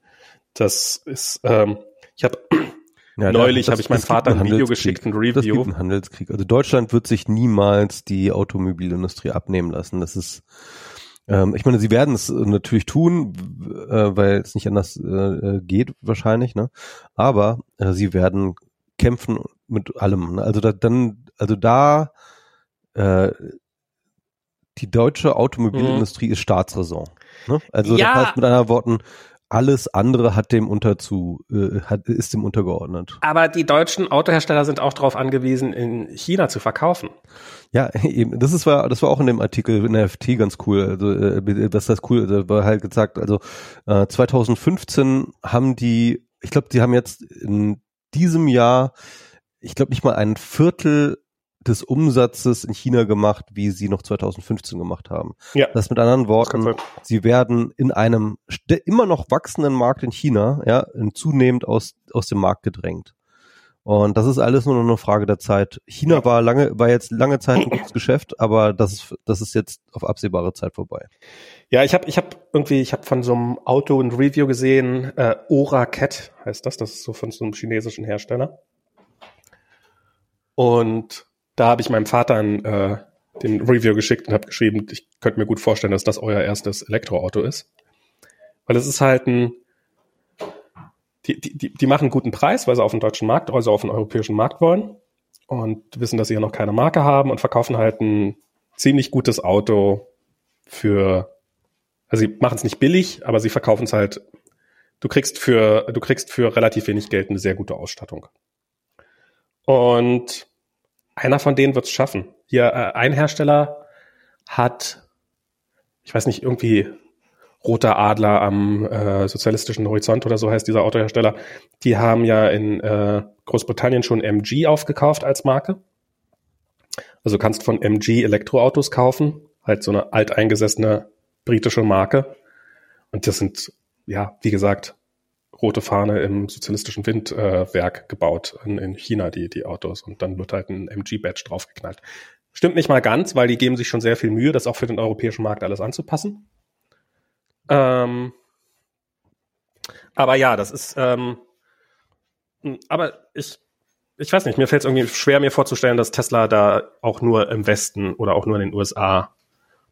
Das ist, ähm, ich habe ja, neulich habe ich meinem Vater ein Video geschickt, ein Review. Das gibt einen Handelskrieg. Also Deutschland wird sich niemals die Automobilindustrie abnehmen lassen. Das ist Ähm, ich meine, sie werden es natürlich tun, äh, weil es nicht anders äh, geht wahrscheinlich, ne? Aber äh, sie werden kämpfen mit allem. Ne? Also da, dann, also da äh, die deutsche Automobilindustrie mhm. ist Staatsräson. Ne? Also ja. das heißt mit anderen Worten, alles andere hat dem unterzu, äh, hat, ist dem untergeordnet. Aber die deutschen Autohersteller sind auch darauf angewiesen, in China zu verkaufen. Ja, eben. Das ist war, das war auch in dem Artikel in der FT ganz cool. Also, äh, das ist cool. Da war halt gesagt, also äh, 2015 haben die, ich glaube, die haben jetzt in diesem Jahr, ich glaube nicht mal ein Viertel des Umsatzes in China gemacht, wie sie noch 2015 gemacht haben. Ja. Das mit anderen Worten, sie werden in einem immer noch wachsenden Markt in China, ja, zunehmend aus, aus dem Markt gedrängt. Und das ist alles nur noch eine Frage der Zeit. China ja. war lange, war jetzt lange Zeit ein gutes Geschäft, aber das ist, das ist jetzt auf absehbare Zeit vorbei. Ja, ich habe ich hab irgendwie, ich habe von so einem Auto ein Review gesehen, äh, Ora Cat heißt das, das ist so von so einem chinesischen Hersteller. Und da habe ich meinem Vater ein, äh, den Review geschickt und habe geschrieben, ich könnte mir gut vorstellen, dass das euer erstes Elektroauto ist. Weil es ist halt ein, die, die, die machen einen guten Preis, weil sie auf den deutschen Markt, also auf den europäischen Markt wollen und wissen, dass sie ja noch keine Marke haben und verkaufen halt ein ziemlich gutes Auto für, also sie machen es nicht billig, aber sie verkaufen es halt, du kriegst für, du kriegst für relativ wenig Geld eine sehr gute Ausstattung. Und einer von denen wird es schaffen. Hier, äh, ein Hersteller hat, ich weiß nicht, irgendwie Roter Adler am äh, sozialistischen Horizont oder so heißt dieser Autohersteller. Die haben ja in äh, Großbritannien schon MG aufgekauft als Marke. Also kannst von MG Elektroautos kaufen, halt so eine alteingesessene britische Marke. Und das sind, ja, wie gesagt, rote Fahne im sozialistischen Windwerk gebaut in, in China, die, die Autos. Und dann wird halt ein MG-Badge draufgeknallt. Stimmt nicht mal ganz, weil die geben sich schon sehr viel Mühe, das auch für den europäischen Markt alles anzupassen. Ähm, aber ja, das ist, ähm, aber ich, ich weiß nicht, mir fällt es irgendwie schwer, mir vorzustellen, dass Tesla da auch nur im Westen oder auch nur in den USA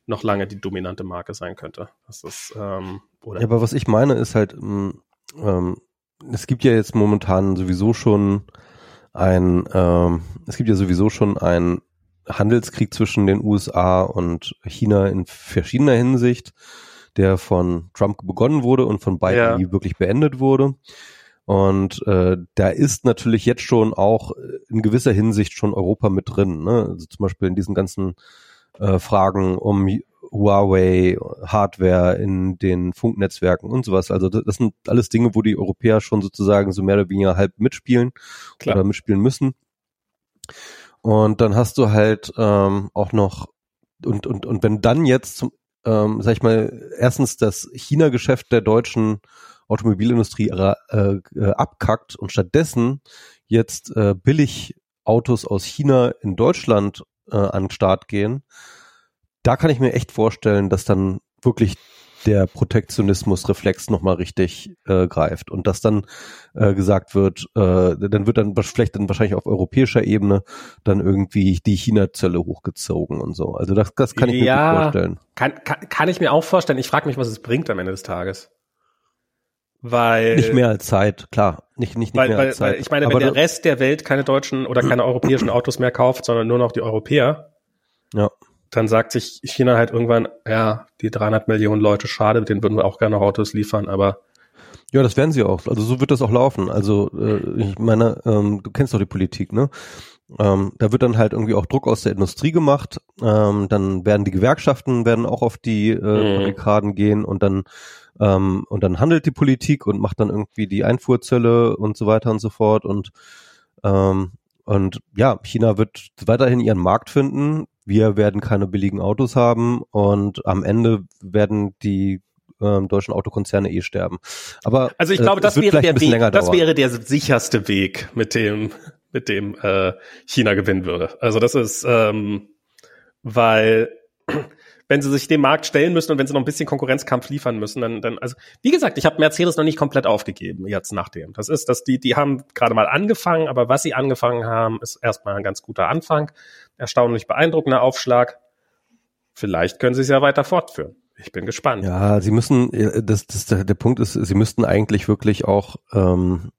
noch lange die dominante Marke sein könnte. Das ist, ähm, oder ja, aber was ich meine ist halt, mm, ähm, es gibt ja jetzt momentan sowieso schon ein, ähm, es gibt ja sowieso schon ein Handelskrieg zwischen den USA und China in verschiedener Hinsicht, der von Trump begonnen wurde und von Biden ja. wirklich beendet wurde. Und äh, da ist natürlich jetzt schon auch in gewisser Hinsicht schon Europa mit drin. Ne? Also zum Beispiel in diesen ganzen äh, Fragen um Huawei, Hardware in den Funknetzwerken und sowas. Also das sind alles Dinge, wo die Europäer schon sozusagen so mehr oder weniger halb mitspielen Klar. oder mitspielen müssen. Und dann hast du halt ähm, auch noch und und und wenn dann jetzt zum ähm, sag ich mal erstens das China-Geschäft der deutschen Automobilindustrie äh, äh, abkackt und stattdessen jetzt äh, billig Autos aus China in Deutschland äh, an den Start gehen, da kann ich mir echt vorstellen, dass dann wirklich der Protektionismusreflex nochmal richtig äh, greift und dass dann äh, gesagt wird, äh, dann wird dann vielleicht dann wahrscheinlich auf europäischer Ebene dann irgendwie die China-Zölle hochgezogen und so. Also das, das kann ich ja, mir vorstellen. Kann, kann, kann ich mir auch vorstellen. Ich frage mich, was es bringt am Ende des Tages. Weil nicht mehr als Zeit, klar, nicht nicht, nicht weil, mehr weil, als Zeit. Weil ich meine, wenn der Rest der Welt keine deutschen oder keine europäischen Autos mehr kauft, sondern nur noch die Europäer, ja dann sagt sich China halt irgendwann, ja, die 300 Millionen Leute, schade, mit denen würden wir auch gerne noch Autos liefern, aber ja, das werden sie auch. Also so wird das auch laufen. Also äh, ich meine, ähm, du kennst doch die Politik, ne? Ähm, da wird dann halt irgendwie auch Druck aus der Industrie gemacht. Ähm, dann werden die Gewerkschaften werden auch auf die äh, mhm. Gehen und dann ähm, und dann handelt die Politik und macht dann irgendwie die Einfuhrzölle und so weiter und so fort und ähm, und ja, China wird weiterhin ihren Markt finden wir werden keine billigen Autos haben und am Ende werden die ähm, deutschen Autokonzerne eh sterben. Aber also ich glaube, äh, das wäre der Weg, das wäre der sicherste Weg, mit dem mit dem äh, China gewinnen würde. Also das ist, ähm, weil wenn sie sich dem Markt stellen müssen und wenn sie noch ein bisschen Konkurrenzkampf liefern müssen, dann, dann also wie gesagt, ich habe Mercedes noch nicht komplett aufgegeben jetzt nachdem. Das ist, dass die, die haben gerade mal angefangen, aber was sie angefangen haben, ist erstmal ein ganz guter Anfang, erstaunlich beeindruckender Aufschlag. Vielleicht können sie es ja weiter fortführen. Ich bin gespannt. Ja, sie müssen, das, das, der Punkt ist, sie müssten eigentlich wirklich auch, ähm,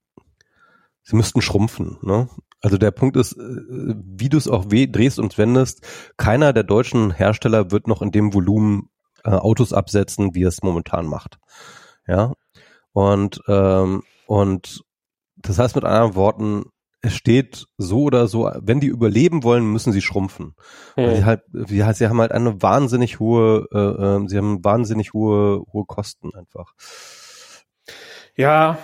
sie müssten schrumpfen. Ne? Also der Punkt ist, äh, wie du es auch drehst und wendest, keiner der deutschen Hersteller wird noch in dem Volumen äh, Autos absetzen, wie er es momentan macht. Ja. Und, ähm, und das heißt mit anderen Worten, es steht so oder so, wenn die überleben wollen, müssen sie schrumpfen. Hm. sie halt, sie, sie haben halt eine wahnsinnig hohe, äh, äh, sie haben wahnsinnig hohe, hohe Kosten einfach. Ja,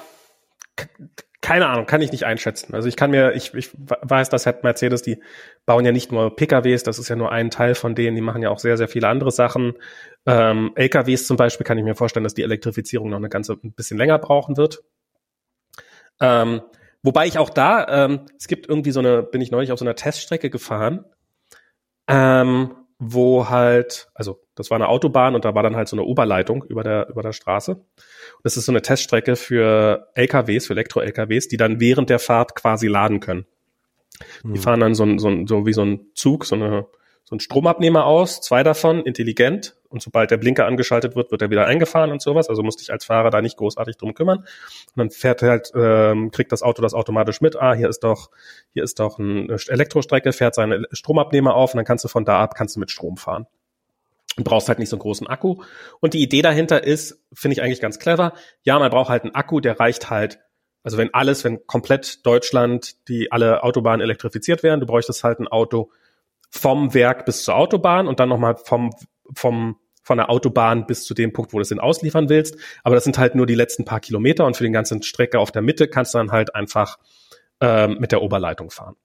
keine Ahnung, kann ich nicht einschätzen. Also ich kann mir, ich, ich weiß, dass halt Mercedes, die bauen ja nicht nur PKWs, das ist ja nur ein Teil von denen, die machen ja auch sehr, sehr viele andere Sachen. Ähm, LKWs zum Beispiel kann ich mir vorstellen, dass die Elektrifizierung noch eine ganze ein bisschen länger brauchen wird. Ähm, wobei ich auch da, ähm, es gibt irgendwie so eine, bin ich neulich auf so einer Teststrecke gefahren, ähm, wo halt, also das war eine Autobahn und da war dann halt so eine Oberleitung über der, über der Straße. Das ist so eine Teststrecke für LKWs, für Elektro-LKWs, die dann während der Fahrt quasi laden können. Die hm. fahren dann so, ein, so, ein, so wie so ein Zug, so, eine, so ein Stromabnehmer aus, zwei davon, intelligent. Und sobald der Blinker angeschaltet wird, wird er wieder eingefahren und sowas. Also musst dich als Fahrer da nicht großartig drum kümmern. Und dann fährt halt, ähm, kriegt das Auto das automatisch mit. Ah, hier ist doch, hier ist doch eine Elektrostrecke, fährt seine Stromabnehmer auf und dann kannst du von da ab, kannst du mit Strom fahren. Du brauchst halt nicht so einen großen Akku. Und die Idee dahinter ist, finde ich eigentlich ganz clever. Ja, man braucht halt einen Akku, der reicht halt, also wenn alles, wenn komplett Deutschland, die alle Autobahnen elektrifiziert wären, du bräuchtest halt ein Auto vom Werk bis zur Autobahn und dann nochmal vom, vom, von der Autobahn bis zu dem Punkt, wo du es den ausliefern willst. Aber das sind halt nur die letzten paar Kilometer und für den ganzen Strecke auf der Mitte kannst du dann halt einfach ähm, mit der Oberleitung fahren.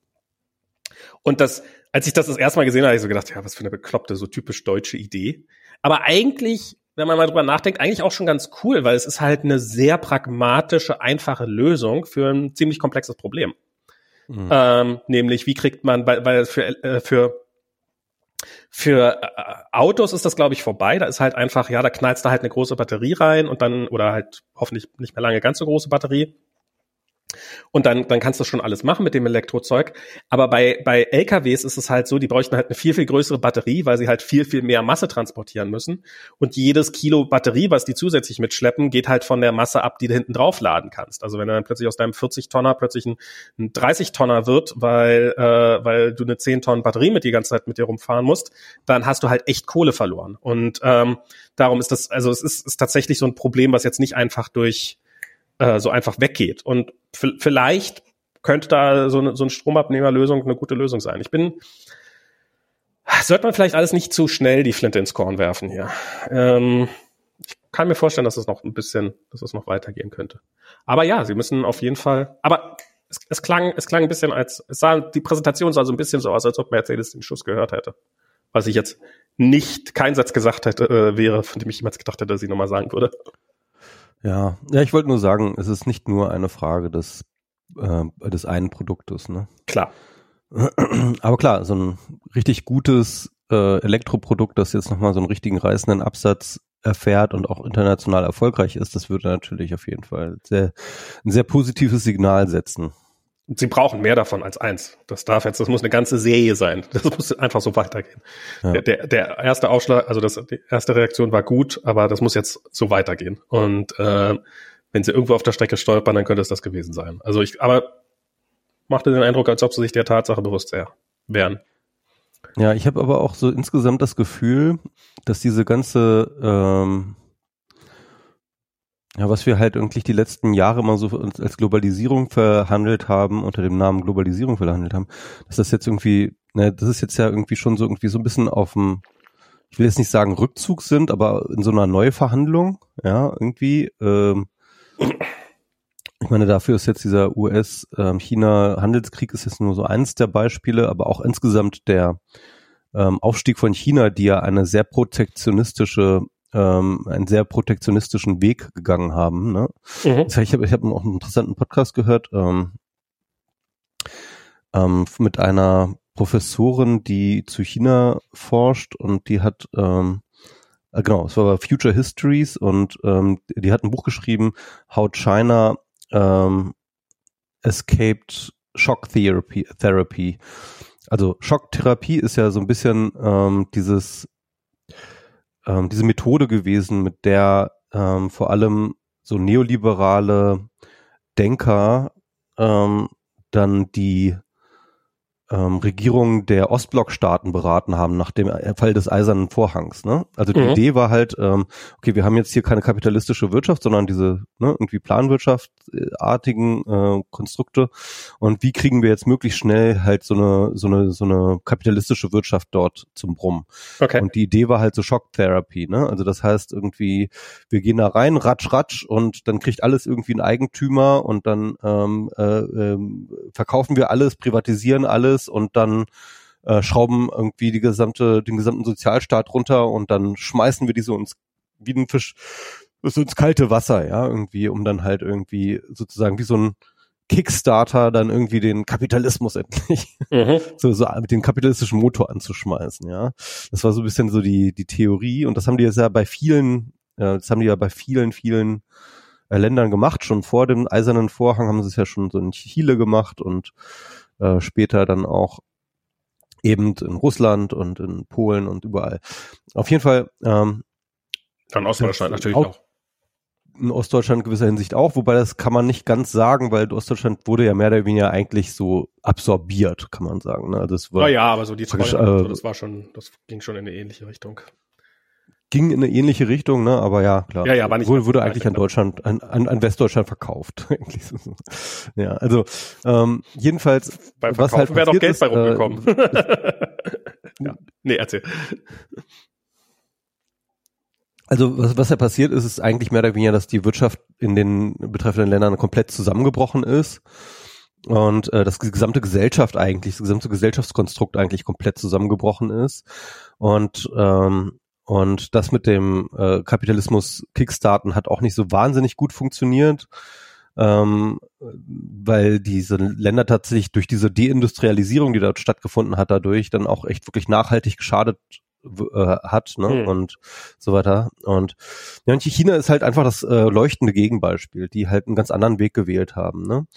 Und das, als ich das das erste Mal gesehen habe, habe ich so gedacht, ja, was für eine bekloppte, so typisch deutsche Idee. Aber eigentlich, wenn man mal drüber nachdenkt, eigentlich auch schon ganz cool, weil es ist halt eine sehr pragmatische, einfache Lösung für ein ziemlich komplexes Problem. Mhm. Ähm, nämlich, wie kriegt man, weil, weil für, äh, für für äh, Autos ist das, glaube ich, vorbei. Da ist halt einfach, ja, da knallst du halt eine große Batterie rein und dann, oder halt hoffentlich nicht mehr lange ganz so große Batterie. Und dann, dann kannst du schon alles machen mit dem Elektrozeug. Aber bei, bei LKWs ist es halt so, die bräuchten halt eine viel, viel größere Batterie, weil sie halt viel, viel mehr Masse transportieren müssen. Und jedes Kilo Batterie, was die zusätzlich mitschleppen, geht halt von der Masse ab, die du hinten drauf laden kannst. Also wenn dann plötzlich aus deinem 40-Tonner plötzlich ein, ein 30-Tonner wird, weil, äh, weil du eine 10 Tonnen Batterie mit die ganze Zeit mit dir rumfahren musst, dann hast du halt echt Kohle verloren. Und ähm, darum ist das, also es ist, ist tatsächlich so ein Problem, was jetzt nicht einfach durch äh, so einfach weggeht. Und vielleicht könnte da so eine, so eine Stromabnehmerlösung eine gute Lösung sein. Ich bin, sollte man vielleicht alles nicht zu schnell die Flinte ins Korn werfen hier. Ähm, ich kann mir vorstellen, dass es noch ein bisschen, dass es noch weitergehen könnte. Aber ja, sie müssen auf jeden Fall, aber es, es klang, es klang ein bisschen als, es sah, die Präsentation sah so ein bisschen so aus, als ob Mercedes den Schuss gehört hätte. Was ich jetzt nicht, kein Satz gesagt hätte, äh, wäre, von dem ich jemals gedacht hätte, dass ich nochmal sagen würde. Ja, ja, ich wollte nur sagen, es ist nicht nur eine Frage des, äh, des einen Produktes, ne? Klar. Aber klar, so ein richtig gutes äh, Elektroprodukt, das jetzt nochmal so einen richtigen reißenden Absatz erfährt und auch international erfolgreich ist, das würde natürlich auf jeden Fall sehr, ein sehr positives Signal setzen. Sie brauchen mehr davon als eins. Das darf jetzt, das muss eine ganze Serie sein. Das muss einfach so weitergehen. Ja. Der, der, der erste Ausschlag, also das, die erste Reaktion war gut, aber das muss jetzt so weitergehen. Und äh, wenn sie irgendwo auf der Strecke stolpern, dann könnte es das gewesen sein. Also ich, aber machte den Eindruck, als ob sie sich der Tatsache bewusst wären. Ja, ich habe aber auch so insgesamt das Gefühl, dass diese ganze ähm, ja, was wir halt irgendwie die letzten Jahre immer so als Globalisierung verhandelt haben, unter dem Namen Globalisierung verhandelt haben, dass das jetzt irgendwie, ne, das ist jetzt ja irgendwie schon so irgendwie so ein bisschen auf dem, ich will jetzt nicht sagen Rückzug sind, aber in so einer Neuverhandlung, ja, irgendwie, ähm, ich meine, dafür ist jetzt dieser US-China-Handelskrieg ähm, ist jetzt nur so eins der Beispiele, aber auch insgesamt der ähm, Aufstieg von China, die ja eine sehr protektionistische ähm, einen sehr protektionistischen Weg gegangen haben. Ne? Mhm. Ich habe ich hab auch einen interessanten Podcast gehört ähm, ähm, mit einer Professorin, die zu China forscht und die hat ähm, äh, genau, es war Future Histories und ähm, die hat ein Buch geschrieben, How China ähm, Escaped Shock Therapy. Therapy. Also Schocktherapie ist ja so ein bisschen ähm, dieses ähm, diese Methode gewesen, mit der ähm, vor allem so neoliberale Denker ähm, dann die ähm, Regierungen der Ostblockstaaten beraten haben nach dem Fall des Eisernen Vorhangs. Ne? Also die mhm. Idee war halt, ähm, okay, wir haben jetzt hier keine kapitalistische Wirtschaft, sondern diese ne, irgendwie planwirtschaftartigen äh, Konstrukte. Und wie kriegen wir jetzt möglichst schnell halt so eine so eine so eine kapitalistische Wirtschaft dort zum Brummen? Okay. Und die Idee war halt so Shock Therapy. Ne? Also das heißt irgendwie, wir gehen da rein, ratsch ratsch, und dann kriegt alles irgendwie ein Eigentümer und dann ähm, äh, äh, verkaufen wir alles, privatisieren alles ist und dann äh, schrauben irgendwie die gesamte, den gesamten Sozialstaat runter und dann schmeißen wir die so ins, wie ein Fisch, so ins kalte Wasser, ja, irgendwie, um dann halt irgendwie sozusagen wie so ein Kickstarter dann irgendwie den Kapitalismus endlich mhm. so, so mit dem kapitalistischen Motor anzuschmeißen, ja. Das war so ein bisschen so die, die Theorie und das haben die jetzt ja bei vielen, äh, das haben die ja bei vielen, vielen äh, Ländern gemacht. Schon vor dem Eisernen Vorhang haben sie es ja schon so in Chile gemacht und äh, später dann auch eben in Russland und in Polen und überall. Auf jeden Fall. Ähm, dann Ostdeutschland natürlich auch. In Ostdeutschland in gewisser Hinsicht auch, wobei das kann man nicht ganz sagen, weil Ostdeutschland wurde ja mehr oder weniger eigentlich so absorbiert, kann man sagen. Ne? Das war, ja, ja, aber so die Treue, äh, das war schon, das ging schon in eine ähnliche Richtung ging in eine ähnliche Richtung, ne? Aber ja, klar. Ja, ja, war nicht wurde, wurde eigentlich an Deutschland, an, an, an Westdeutschland verkauft. ja, also ähm, jedenfalls. Beim Verkaufen was halt wäre doch Geld ist, bei rumgekommen. Äh, ja. Nee, erzähl. Also was, was ja passiert ist, ist eigentlich mehr oder weniger, dass die Wirtschaft in den betreffenden Ländern komplett zusammengebrochen ist und äh, das gesamte Gesellschaft eigentlich, das gesamte Gesellschaftskonstrukt eigentlich komplett zusammengebrochen ist und ähm, und das mit dem äh, Kapitalismus Kickstarten hat auch nicht so wahnsinnig gut funktioniert, ähm, weil diese Länder tatsächlich durch diese Deindustrialisierung, die dort stattgefunden hat, dadurch dann auch echt wirklich nachhaltig geschadet äh, hat ne? Mhm. und so weiter. Und ja, und China ist halt einfach das äh, leuchtende Gegenbeispiel, die halt einen ganz anderen Weg gewählt haben, ne?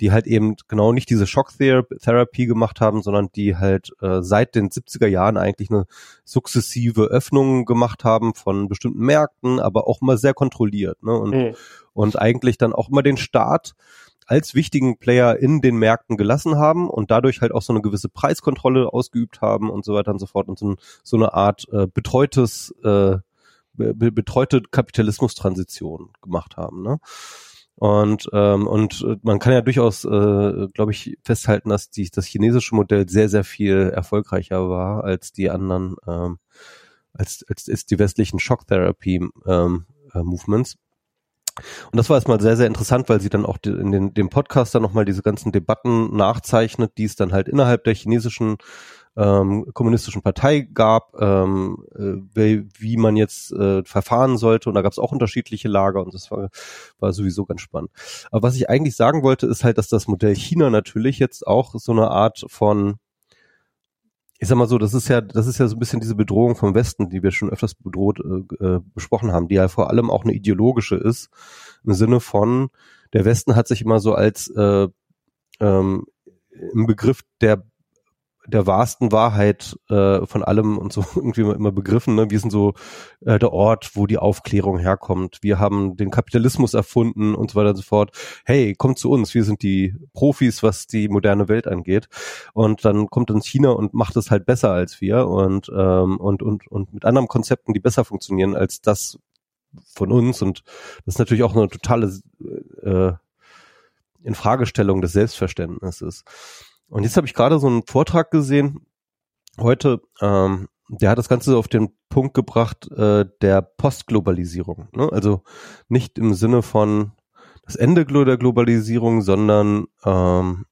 die halt eben genau nicht diese Shock-Therapie gemacht haben, sondern die halt äh, seit den 70er Jahren eigentlich eine sukzessive Öffnung gemacht haben von bestimmten Märkten, aber auch immer sehr kontrolliert ne? und, mhm. und eigentlich dann auch immer den Staat als wichtigen Player in den Märkten gelassen haben und dadurch halt auch so eine gewisse Preiskontrolle ausgeübt haben und so weiter und so fort und so, so eine Art äh, betreutes, äh, be betreute Kapitalismustransition gemacht haben. Ne? Und, ähm, und man kann ja durchaus, äh, glaube ich, festhalten, dass die, das chinesische Modell sehr, sehr viel erfolgreicher war als die anderen, ähm, als, als, als die westlichen Shock Therapy ähm, äh, Movements. Und das war erstmal sehr, sehr interessant, weil sie dann auch in den, dem Podcast dann nochmal diese ganzen Debatten nachzeichnet, die es dann halt innerhalb der chinesischen ähm, kommunistischen Partei gab, ähm, äh, wie, wie man jetzt äh, verfahren sollte. Und da gab es auch unterschiedliche Lager und das war, war sowieso ganz spannend. Aber was ich eigentlich sagen wollte, ist halt, dass das Modell China natürlich jetzt auch so eine Art von ich sag mal so, das ist ja, das ist ja so ein bisschen diese Bedrohung vom Westen, die wir schon öfters bedroht äh, äh, besprochen haben, die ja vor allem auch eine ideologische ist, im Sinne von, der Westen hat sich immer so als äh, ähm, im Begriff der der wahrsten Wahrheit äh, von allem und so irgendwie immer begriffen. Ne? Wir sind so äh, der Ort, wo die Aufklärung herkommt. Wir haben den Kapitalismus erfunden und so weiter und so fort. Hey, kommt zu uns, wir sind die Profis, was die moderne Welt angeht. Und dann kommt uns China und macht es halt besser als wir und, ähm, und, und, und mit anderen Konzepten, die besser funktionieren als das von uns. Und das ist natürlich auch eine totale äh, Infragestellung des Selbstverständnisses. Und jetzt habe ich gerade so einen Vortrag gesehen, heute, ähm, der hat das Ganze auf den Punkt gebracht, äh, der Postglobalisierung. Ne? Also nicht im Sinne von das Ende der Globalisierung, sondern, ähm,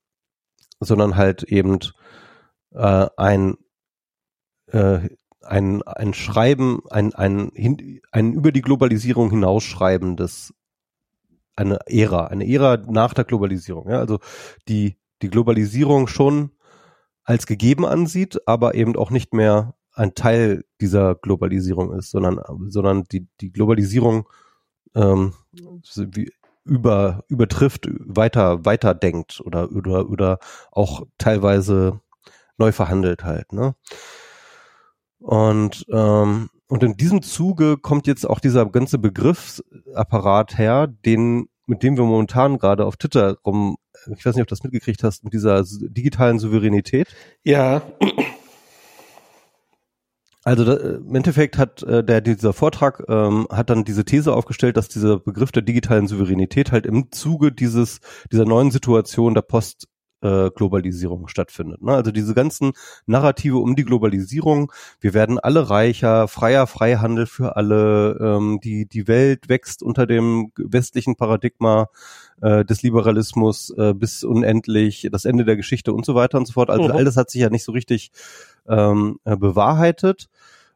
sondern halt eben äh, ein, äh, ein, ein Schreiben, ein, ein, ein, ein über die Globalisierung hinausschreibendes eine Ära, eine Ära nach der Globalisierung. Ja? Also die die Globalisierung schon als gegeben ansieht, aber eben auch nicht mehr ein Teil dieser Globalisierung ist, sondern, sondern die, die Globalisierung ähm, über, übertrifft, weiter, weiter denkt oder, oder, oder auch teilweise neu verhandelt halt. Ne? Und, ähm, und in diesem Zuge kommt jetzt auch dieser ganze Begriffsapparat her, den, mit dem wir momentan gerade auf Twitter rum, ich weiß nicht, ob du das mitgekriegt hast, mit dieser digitalen Souveränität. Ja. Also da, im Endeffekt hat äh, der dieser Vortrag ähm, hat dann diese These aufgestellt, dass dieser Begriff der digitalen Souveränität halt im Zuge dieses dieser neuen Situation der Post äh, Globalisierung stattfindet. Ne? Also diese ganzen Narrative um die Globalisierung, wir werden alle reicher, freier Freihandel für alle, ähm, die, die Welt wächst unter dem westlichen Paradigma äh, des Liberalismus äh, bis unendlich, das Ende der Geschichte und so weiter und so fort. Also mhm. all das hat sich ja nicht so richtig ähm, äh, bewahrheitet.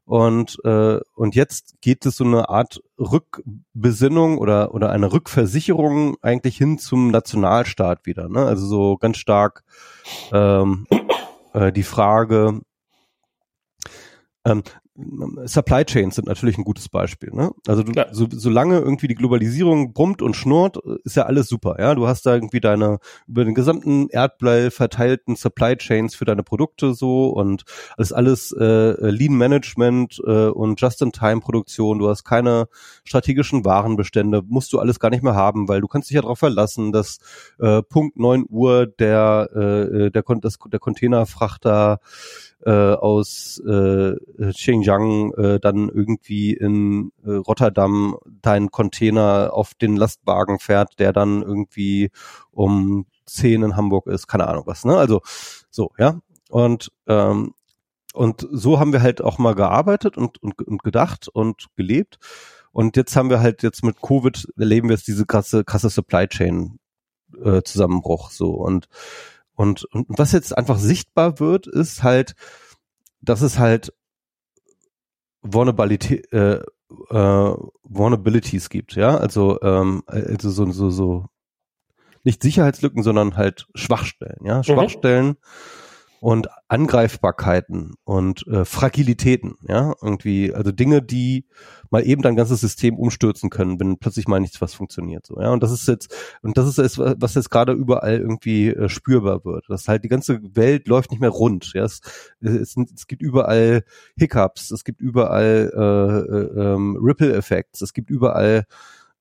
Und, äh, und jetzt geht es so eine Art Rückbesinnung oder, oder eine Rückversicherung eigentlich hin zum Nationalstaat wieder. Ne? Also so ganz stark ähm, äh, die Frage, ähm, Supply Chains sind natürlich ein gutes Beispiel. Ne? Also du, so, solange irgendwie die Globalisierung brummt und schnurrt, ist ja alles super. Ja, du hast da irgendwie deine über den gesamten Erdball verteilten Supply Chains für deine Produkte so und alles alles äh, Lean Management äh, und Just-in-Time-Produktion. Du hast keine strategischen Warenbestände, musst du alles gar nicht mehr haben, weil du kannst dich ja darauf verlassen, dass äh, Punkt neun Uhr der äh, der, das, der Containerfrachter äh, aus äh, Xinjiang äh, dann irgendwie in äh, Rotterdam dein Container auf den Lastwagen fährt, der dann irgendwie um zehn in Hamburg ist, keine Ahnung was, ne? Also so, ja. Und ähm, und so haben wir halt auch mal gearbeitet und, und, und gedacht und gelebt. Und jetzt haben wir halt jetzt mit Covid erleben wir jetzt diese krasse, krasse Supply Chain äh, Zusammenbruch so und und, und was jetzt einfach sichtbar wird, ist halt, dass es halt Vulnerability, äh, äh, Vulnerabilities gibt, ja, also ähm, also so so so nicht Sicherheitslücken, sondern halt Schwachstellen, ja, mhm. Schwachstellen, mhm und Angreifbarkeiten und äh, Fragilitäten, ja, irgendwie, also Dinge, die mal eben dein ganzes System umstürzen können, wenn plötzlich mal nichts was funktioniert, so, ja, und das ist jetzt, und das ist es, was jetzt gerade überall irgendwie äh, spürbar wird, dass halt die ganze Welt läuft nicht mehr rund, ja, es, es, es gibt überall Hiccups, es gibt überall äh, äh, ähm, Ripple-Effekts, es gibt überall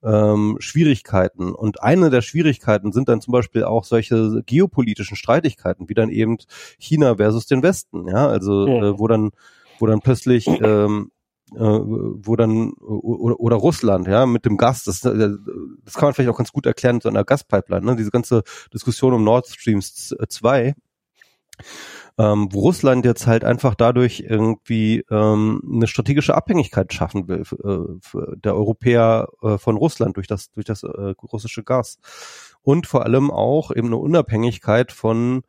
ähm, Schwierigkeiten. Und eine der Schwierigkeiten sind dann zum Beispiel auch solche geopolitischen Streitigkeiten, wie dann eben China versus den Westen, ja, also. Äh, wo dann, wo dann plötzlich ähm, äh, wo dann oder, oder Russland, ja, mit dem Gas, das, äh, das kann man vielleicht auch ganz gut erklären mit so einer Gaspipeline, ne? Diese ganze Diskussion um Nord Streams 2 ähm, wo Russland jetzt halt einfach dadurch irgendwie ähm, eine strategische Abhängigkeit schaffen will äh, der Europäer äh, von Russland durch das durch das äh, russische Gas. Und vor allem auch eben eine Unabhängigkeit von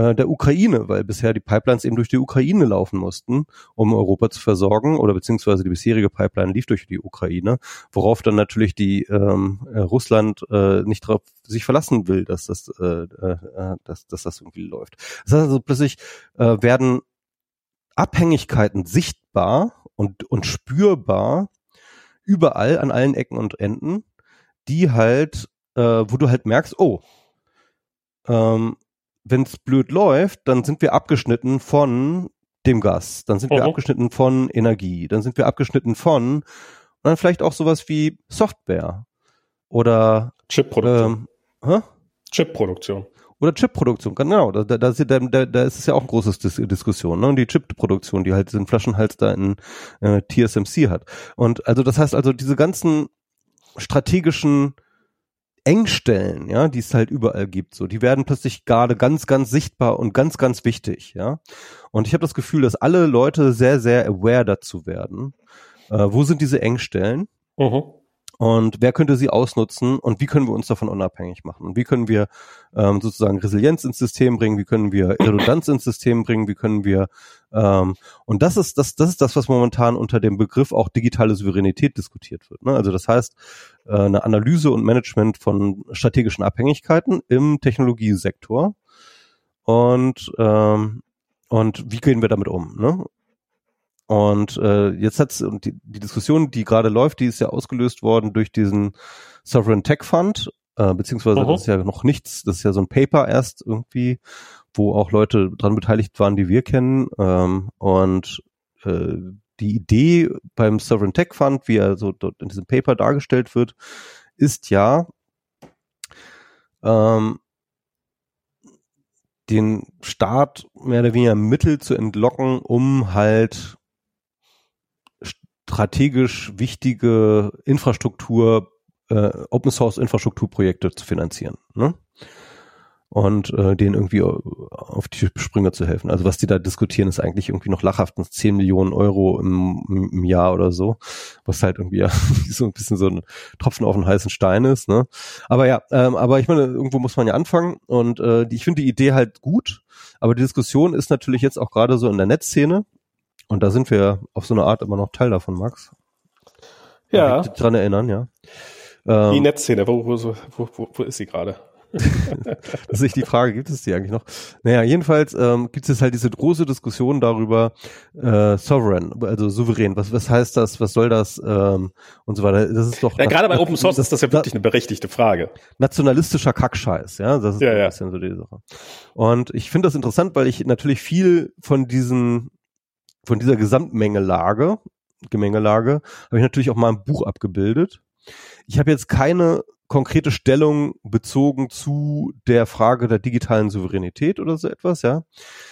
äh, der Ukraine, weil bisher die Pipelines eben durch die Ukraine laufen mussten, um Europa zu versorgen, oder beziehungsweise die bisherige Pipeline lief durch die Ukraine, worauf dann natürlich die ähm, äh, Russland äh, nicht darauf sich verlassen will, dass das, äh, äh, dass, dass das irgendwie läuft. Das heißt also plötzlich äh, werden Abhängigkeiten sichtbar und, und spürbar überall an allen Ecken und Enden, die halt, äh, wo du halt merkst, oh, ähm, wenn es blöd läuft, dann sind wir abgeschnitten von dem Gas, dann sind mhm. wir abgeschnitten von Energie, dann sind wir abgeschnitten von und dann vielleicht auch sowas wie Software oder Chipproduktion. Ähm, Chipproduktion. Oder Chipproduktion, genau. Da, da, da, da, da ist es ja auch ein großes Dis Diskussion, ne? Und die Chipproduktion, die halt diesen Flaschenhals da in äh, TSMC hat. Und also das heißt also diese ganzen strategischen Engstellen, ja, die es halt überall gibt, so, die werden plötzlich gerade ganz, ganz sichtbar und ganz, ganz wichtig, ja. Und ich habe das Gefühl, dass alle Leute sehr, sehr aware dazu werden. Äh, wo sind diese Engstellen? Mhm und wer könnte sie ausnutzen und wie können wir uns davon unabhängig machen und wie können wir ähm, sozusagen Resilienz ins System bringen, wie können wir Redundanz ins System bringen, wie können wir ähm, und das ist das das ist das was momentan unter dem Begriff auch digitale Souveränität diskutiert wird. Ne? Also das heißt äh, eine Analyse und Management von strategischen Abhängigkeiten im Technologiesektor und ähm, und wie gehen wir damit um? Ne? Und äh, jetzt hat's und die, die Diskussion, die gerade läuft, die ist ja ausgelöst worden durch diesen Sovereign Tech Fund, äh, beziehungsweise das ist ja noch nichts, das ist ja so ein Paper erst irgendwie, wo auch Leute dran beteiligt waren, die wir kennen. Ähm, und äh, die Idee beim Sovereign Tech Fund, wie er so dort in diesem Paper dargestellt wird, ist ja, ähm, den Staat mehr oder weniger Mittel zu entlocken, um halt strategisch wichtige Infrastruktur, äh, Open Source Infrastrukturprojekte zu finanzieren. Ne? und äh, denen irgendwie auf die Sprünge zu helfen. Also was die da diskutieren, ist eigentlich irgendwie noch lachhaftens 10 Millionen Euro im, im Jahr oder so, was halt irgendwie so ein bisschen so ein Tropfen auf den heißen Stein ist. Ne? Aber ja, ähm, aber ich meine, irgendwo muss man ja anfangen und äh, die, ich finde die Idee halt gut, aber die Diskussion ist natürlich jetzt auch gerade so in der Netzszene und da sind wir auf so eine Art immer noch Teil davon, Max. Ja. Dran erinnern, ja. Die ähm, Netzszene, wo, wo, wo, wo, ist sie gerade? das ist nicht die Frage, gibt es die eigentlich noch? Naja, jedenfalls ähm, gibt es halt diese große Diskussion darüber, äh, Sovereign, also souverän, was, was heißt das, was soll das ähm, und so weiter. Das ist doch. Ja, gerade bei Open Source das, ist das ja wirklich eine berechtigte Frage. Nationalistischer Kackscheiß, ja. Das ist ja, ein ja. bisschen so die Sache. Und ich finde das interessant, weil ich natürlich viel von diesen, von dieser Gesamtmengelage, Gemengelage, habe ich natürlich auch mal im Buch abgebildet. Ich habe jetzt keine konkrete Stellung bezogen zu der Frage der digitalen Souveränität oder so etwas, ja?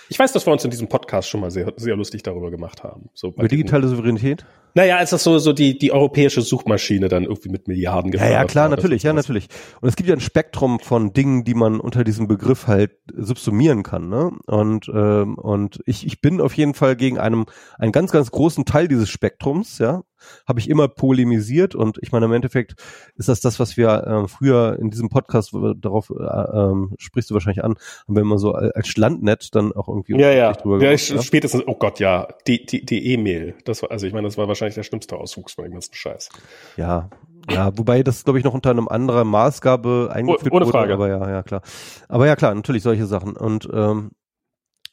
Ich weiß, dass wir uns in diesem Podcast schon mal sehr, sehr lustig darüber gemacht haben. So Über digitale Souveränität? Naja, als das so, so die, die europäische Suchmaschine dann irgendwie mit Milliarden gefördert Ja, ja, klar, natürlich, ja, natürlich. Und es gibt ja ein Spektrum von Dingen, die man unter diesem Begriff halt subsumieren kann, ne? Und, ähm, und ich, ich bin auf jeden Fall gegen einem, einen ganz, ganz großen Teil dieses Spektrums, ja, habe ich immer polemisiert und ich meine, im Endeffekt ist das das, was wir äh, früher in diesem Podcast, darauf äh, ähm, sprichst du wahrscheinlich an, haben wir immer so als Landnet dann auch irgendwie ja, ja. drüber ja, gemacht, ja, spätestens, oh Gott, ja, die, die, die E-Mail, das war, also ich meine, das war wahrscheinlich der schlimmste Auswuchs von dem ganzen Scheiß. Ja, ja, wobei das, glaube ich, noch unter einem anderen Maßgabe eingeführt Ohne Frage. wurde. Aber ja, ja, klar. Aber ja, klar, natürlich solche Sachen. Und ähm,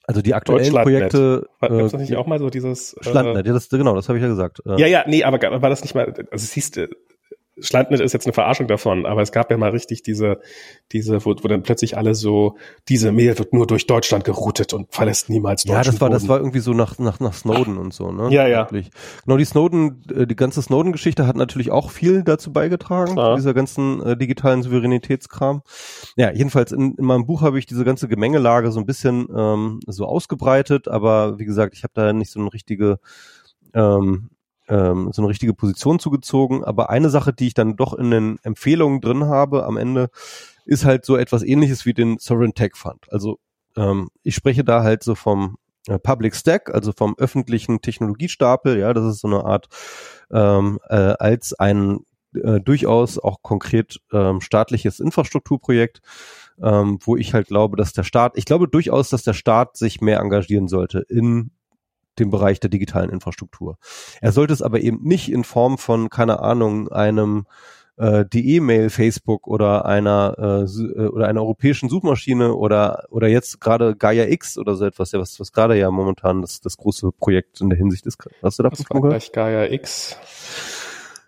also die aktuellen Projekte. War, äh, das nicht auch mal so dieses äh, Schlandnet, ja, das, genau, das habe ich ja gesagt. Ja, ja, nee, aber war das nicht mal, also siehst du, Schlandnet ist jetzt eine Verarschung davon, aber es gab ja mal richtig diese, diese, wo, wo dann plötzlich alle so, diese Mail wird nur durch Deutschland geroutet und verlässt niemals Deutschland. Ja, das war, das war irgendwie so nach, nach, nach Snowden und so, ne? Ja, ja. Genau, die Snowden, äh, die ganze Snowden-Geschichte hat natürlich auch viel dazu beigetragen, Klar. dieser ganzen äh, digitalen Souveränitätskram. Ja, jedenfalls in, in meinem Buch habe ich diese ganze Gemengelage so ein bisschen ähm, so ausgebreitet, aber wie gesagt, ich habe da nicht so eine richtige ähm, ähm, so eine richtige Position zugezogen. Aber eine Sache, die ich dann doch in den Empfehlungen drin habe am Ende, ist halt so etwas ähnliches wie den Sovereign Tech Fund. Also ähm, ich spreche da halt so vom äh, Public Stack, also vom öffentlichen Technologiestapel, ja, das ist so eine Art ähm, äh, als ein äh, durchaus auch konkret ähm, staatliches Infrastrukturprojekt, ähm, wo ich halt glaube, dass der Staat, ich glaube durchaus, dass der Staat sich mehr engagieren sollte in dem Bereich der digitalen Infrastruktur. Er sollte es aber eben nicht in Form von, keine Ahnung, einem äh, die E-Mail Facebook oder einer äh, äh, oder einer europäischen Suchmaschine oder oder jetzt gerade Gaia X oder so etwas, ja, was, was gerade ja momentan das, das große Projekt in der Hinsicht ist. Hast du da was gehört? Gaia X.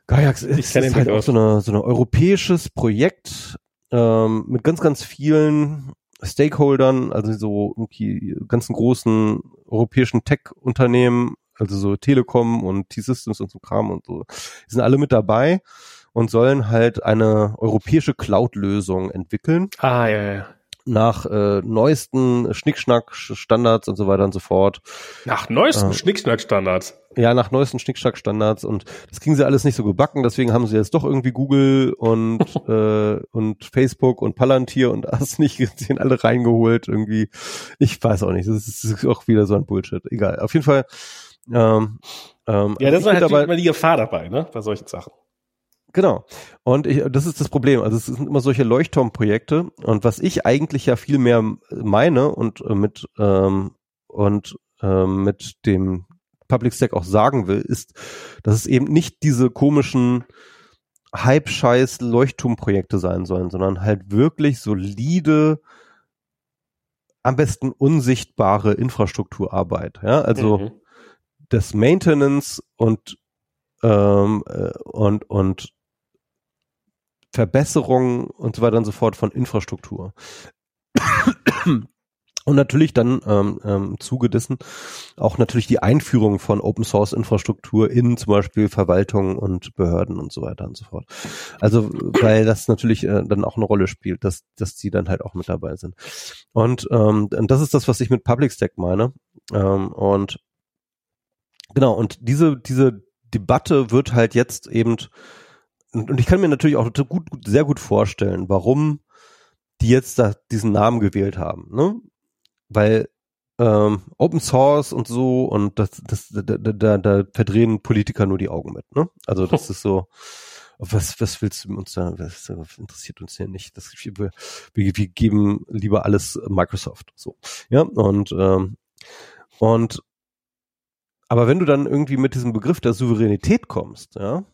Gaia X ist, ist halt auch so eine so ein europäisches Projekt ähm, mit ganz ganz vielen Stakeholdern, also so die ganzen großen europäischen Tech-Unternehmen, also so Telekom und T-Systems und so Kram und so, die sind alle mit dabei und sollen halt eine europäische Cloud-Lösung entwickeln. Ah, ja, ja nach äh, neuesten Schnickschnack-Standards und so weiter und so fort. Nach neuesten äh, Schnickschnack-Standards? Ja, nach neuesten Schnickschnack-Standards und das kriegen sie alles nicht so gebacken, deswegen haben sie jetzt doch irgendwie Google und äh, und Facebook und Palantir und das nicht gesehen alle reingeholt irgendwie. Ich weiß auch nicht, das ist, auch wieder so ein Bullshit. Egal, auf jeden Fall. Ähm, ähm, ja, das ist halt immer die Gefahr dabei, ne, bei solchen Sachen. Genau. Und ich, das ist das Problem. Also es sind immer solche Leuchtturmprojekte. Und was ich eigentlich ja viel mehr meine und äh, mit ähm, und ähm, mit dem Public Stack auch sagen will, ist, dass es eben nicht diese komischen Hype-Scheiß Leuchtturmprojekte sein sollen, sondern halt wirklich solide, am besten unsichtbare Infrastrukturarbeit. Ja, also mhm. das Maintenance und ähm, äh, und und Verbesserung und so weiter und so fort von Infrastruktur. Und natürlich dann ähm, ähm, Zuge dessen auch natürlich die Einführung von Open Source Infrastruktur in zum Beispiel Verwaltungen und Behörden und so weiter und so fort. Also weil das natürlich äh, dann auch eine Rolle spielt, dass, dass die dann halt auch mit dabei sind. Und, ähm, das ist das, was ich mit Public Stack meine. Ähm, und genau, und diese, diese Debatte wird halt jetzt eben, und ich kann mir natürlich auch gut, sehr gut vorstellen, warum die jetzt da diesen Namen gewählt haben. Ne? weil ähm, Open Source und so und das, das, da, da, da verdrehen Politiker nur die Augen mit. Ne? Also das ist so, was, was willst du uns da, was, interessiert uns hier nicht. Das, wir, wir, wir geben lieber alles Microsoft. So, ja, und, ähm, und aber wenn du dann irgendwie mit diesem Begriff der Souveränität kommst, ja,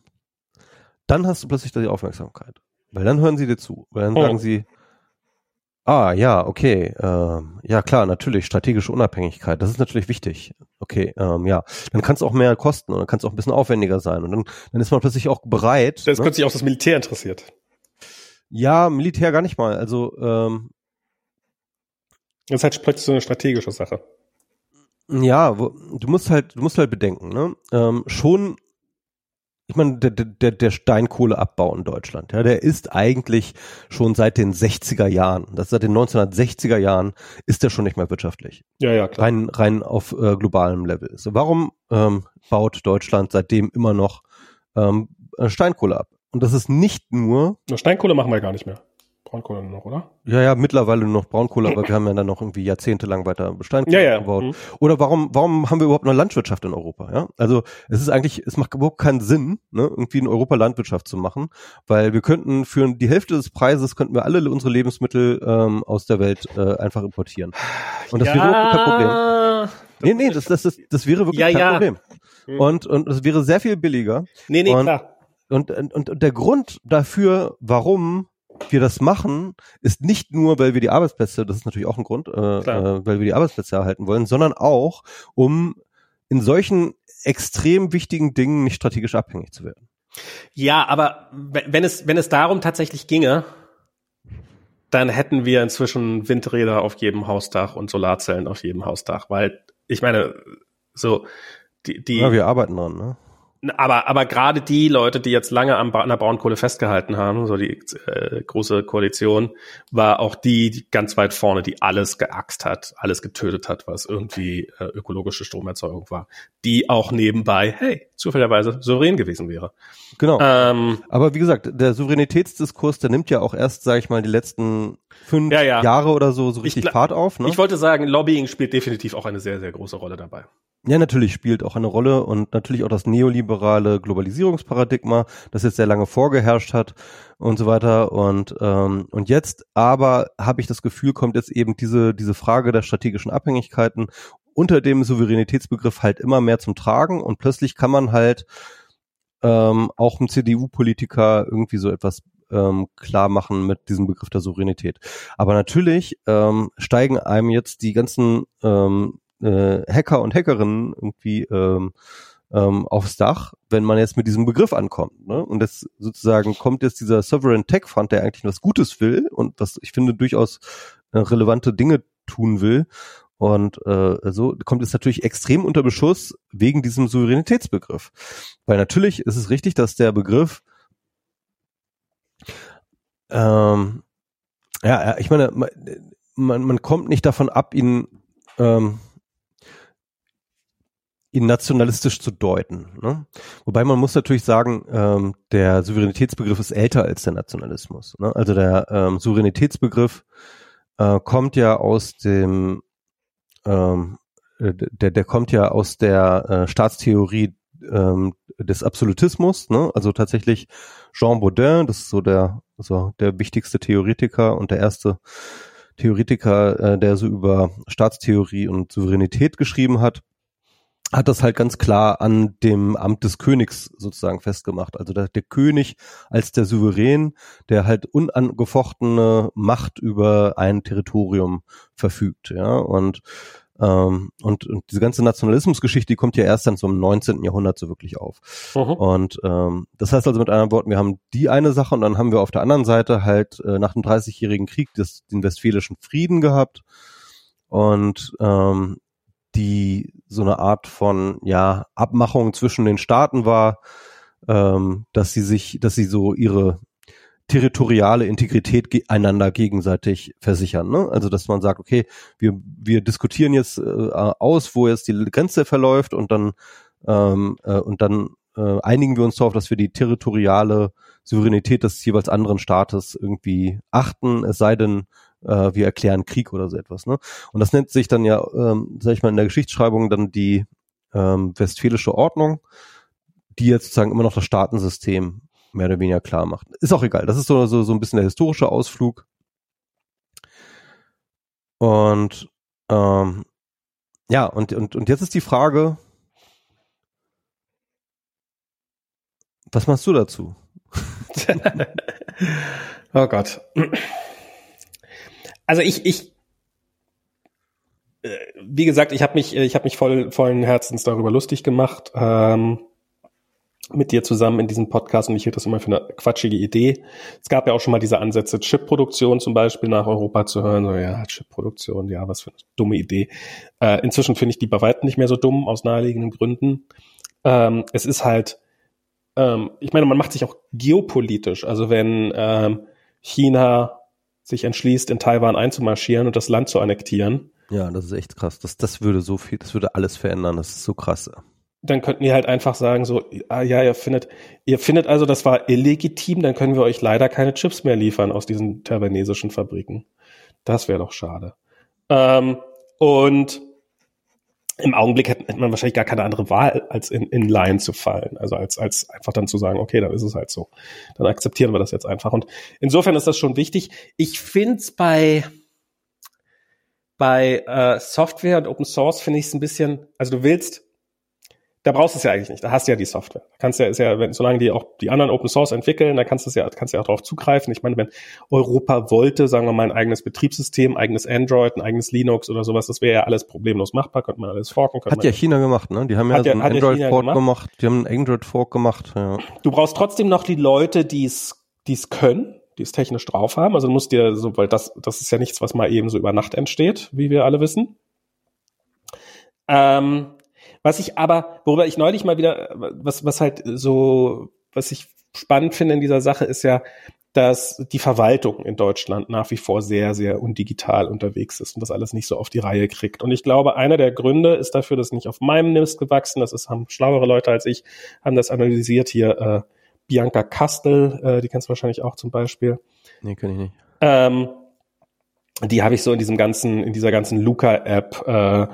dann hast du plötzlich da die Aufmerksamkeit. Weil dann hören sie dir zu. Weil dann oh. sagen sie, Ah, ja, okay. Ähm, ja, klar, natürlich, strategische Unabhängigkeit, das ist natürlich wichtig. Okay, ähm, ja. Dann kann es auch mehr kosten und dann kann es auch ein bisschen aufwendiger sein. Und dann, dann ist man plötzlich auch bereit. Das ne? könnte sich auch das Militär interessiert. Ja, Militär gar nicht mal. Also, ähm, das ist halt plötzlich so eine strategische Sache. Ja, wo, du musst halt, du musst halt bedenken, ne? Ähm, schon ich meine, der, der, der Steinkohleabbau in Deutschland, ja, der ist eigentlich schon seit den 60er Jahren, das seit den 1960er Jahren, ist der schon nicht mehr wirtschaftlich. Ja, ja, klar. Rein, rein auf äh, globalem Level. So, warum ähm, baut Deutschland seitdem immer noch ähm, Steinkohle ab? Und das ist nicht nur. Steinkohle machen wir gar nicht mehr. Braunkohle noch, oder? Ja, ja, mittlerweile nur noch Braunkohle, aber wir haben ja dann noch irgendwie jahrzehntelang weiter Steinkohle ja, ja. gebaut. Mhm. Oder warum, warum haben wir überhaupt noch Landwirtschaft in Europa? Ja, also es ist eigentlich, es macht überhaupt keinen Sinn, ne, irgendwie in Europa Landwirtschaft zu machen, weil wir könnten für die Hälfte des Preises könnten wir alle unsere Lebensmittel ähm, aus der Welt äh, einfach importieren. Und das ja, wäre überhaupt kein Problem. Nee, nee, das, das, das, das wäre wirklich ja, kein ja. Problem. Mhm. Und, und es wäre sehr viel billiger. Nee, nee, und, klar. Und, und, und der Grund dafür, warum wir das machen, ist nicht nur, weil wir die Arbeitsplätze, das ist natürlich auch ein Grund, äh, äh, weil wir die Arbeitsplätze erhalten wollen, sondern auch, um in solchen extrem wichtigen Dingen nicht strategisch abhängig zu werden. Ja, aber wenn es, wenn es darum tatsächlich ginge, dann hätten wir inzwischen Windräder auf jedem Hausdach und Solarzellen auf jedem Hausdach, weil ich meine, so die, die Ja, wir arbeiten dran, ne? Aber, aber gerade die Leute, die jetzt lange an, an der Braunkohle festgehalten haben, so die äh, große Koalition, war auch die, die ganz weit vorne, die alles geaxt hat, alles getötet hat, was irgendwie äh, ökologische Stromerzeugung war, die auch nebenbei, hey, zufälligerweise souverän gewesen wäre. Genau. Ähm, aber wie gesagt, der Souveränitätsdiskurs, der nimmt ja auch erst, sage ich mal, die letzten fünf ja, ja. Jahre oder so so richtig ich, Fahrt auf. Ne? Ich wollte sagen, Lobbying spielt definitiv auch eine sehr, sehr große Rolle dabei. Ja, natürlich spielt auch eine Rolle und natürlich auch das neoliberale Globalisierungsparadigma, das jetzt sehr lange vorgeherrscht hat und so weiter. Und, ähm, und jetzt aber habe ich das Gefühl, kommt jetzt eben diese, diese Frage der strategischen Abhängigkeiten unter dem Souveränitätsbegriff halt immer mehr zum Tragen und plötzlich kann man halt ähm, auch einem CDU-Politiker irgendwie so etwas ähm, klar machen mit diesem Begriff der Souveränität. Aber natürlich ähm, steigen einem jetzt die ganzen ähm, äh, Hacker und Hackerinnen irgendwie ähm, ähm, aufs Dach, wenn man jetzt mit diesem Begriff ankommt. Ne? Und das sozusagen kommt jetzt dieser Sovereign Tech Fund, der eigentlich was Gutes will und was ich finde durchaus äh, relevante Dinge tun will. Und äh, so kommt es natürlich extrem unter Beschuss wegen diesem Souveränitätsbegriff. Weil natürlich ist es richtig, dass der Begriff ähm, ja, ich meine, man, man kommt nicht davon ab, ihn ähm, ihn nationalistisch zu deuten. Ne? Wobei man muss natürlich sagen, ähm, der Souveränitätsbegriff ist älter als der Nationalismus. Ne? Also der ähm, Souveränitätsbegriff äh, kommt ja aus dem, ähm, äh, der, der kommt ja aus der äh, Staatstheorie ähm, des Absolutismus. Ne? Also tatsächlich Jean Baudin, das ist so der, so der wichtigste Theoretiker und der erste Theoretiker, äh, der so über Staatstheorie und Souveränität geschrieben hat hat das halt ganz klar an dem Amt des Königs sozusagen festgemacht. Also der, der König als der Souverän, der halt unangefochtene Macht über ein Territorium verfügt, ja, und ähm, und, und diese ganze Nationalismusgeschichte, die kommt ja erst dann so im 19. Jahrhundert so wirklich auf. Mhm. Und ähm, das heißt also mit anderen Worten, wir haben die eine Sache und dann haben wir auf der anderen Seite halt äh, nach dem Dreißigjährigen Krieg das, den Westfälischen Frieden gehabt und ähm, die so eine Art von ja Abmachung zwischen den Staaten war, ähm, dass sie sich, dass sie so ihre territoriale Integrität ge einander gegenseitig versichern. Ne? Also dass man sagt, okay, wir wir diskutieren jetzt äh, aus, wo jetzt die Grenze verläuft und dann ähm, äh, und dann äh, einigen wir uns darauf, dass wir die territoriale Souveränität des jeweils anderen Staates irgendwie achten, es sei denn, äh, wir erklären Krieg oder so etwas. Ne? Und das nennt sich dann ja, ähm, sag ich mal, in der Geschichtsschreibung dann die ähm, westfälische Ordnung, die jetzt sozusagen immer noch das Staatensystem mehr oder weniger klar macht. Ist auch egal. Das ist so, so, so ein bisschen der historische Ausflug. Und ähm, ja, und, und, und jetzt ist die Frage, was machst du dazu? oh Gott. Also ich, ich, äh, wie gesagt, ich habe mich, ich habe mich voll, vollen Herzens darüber lustig gemacht. Ähm, mit dir zusammen in diesem Podcast und ich hielt das immer für eine quatschige Idee. Es gab ja auch schon mal diese Ansätze, Chip-Produktion zum Beispiel nach Europa zu hören. So, ja, Chip-Produktion, ja, was für eine dumme Idee. Äh, inzwischen finde ich die bei weitem nicht mehr so dumm, aus naheliegenden Gründen. Ähm, es ist halt, ähm, ich meine, man macht sich auch geopolitisch. Also wenn ähm, China sich entschließt, in Taiwan einzumarschieren und das Land zu annektieren. Ja, das ist echt krass. Das, das würde so viel, das würde alles verändern. Das ist so krass dann könnten die halt einfach sagen so, ah ja, ihr findet, ihr findet also, das war illegitim, dann können wir euch leider keine Chips mehr liefern aus diesen taiwanesischen Fabriken. Das wäre doch schade. Ähm, und im Augenblick hätte, hätte man wahrscheinlich gar keine andere Wahl, als in, in Line zu fallen. Also als, als einfach dann zu sagen, okay, dann ist es halt so. Dann akzeptieren wir das jetzt einfach. Und insofern ist das schon wichtig. Ich finde es bei, bei äh, Software und Open Source finde ich es ein bisschen, also du willst da brauchst du es ja eigentlich nicht. Da hast du ja die Software. Da kannst ja, ist ja, wenn, solange die auch die anderen Open Source entwickeln, da kannst du es ja, kannst du ja auch darauf zugreifen. Ich meine, wenn Europa wollte, sagen wir mal, ein eigenes Betriebssystem, eigenes Android, ein eigenes Linux oder sowas, das wäre ja alles problemlos machbar, könnte man alles forken. Hat ja China gemacht, ne? Die haben ja, so einen Android-Fork gemacht. gemacht. Die haben einen Android-Fork gemacht, ja. Du brauchst trotzdem noch die Leute, die es, die es können, die es technisch drauf haben. Also du musst dir so, weil das, das ist ja nichts, was mal eben so über Nacht entsteht, wie wir alle wissen. Ähm, was ich aber, worüber ich neulich mal wieder, was, was halt so, was ich spannend finde in dieser Sache, ist ja, dass die Verwaltung in Deutschland nach wie vor sehr, sehr undigital unterwegs ist und das alles nicht so auf die Reihe kriegt. Und ich glaube, einer der Gründe ist dafür, dass nicht auf meinem Nist gewachsen, das ist, haben schlauere Leute als ich, haben das analysiert hier, äh, Bianca Kastel, äh, die kennst du wahrscheinlich auch zum Beispiel. Nee, kann ich nicht. Ähm, die habe ich so in diesem ganzen, in dieser ganzen Luca-App äh,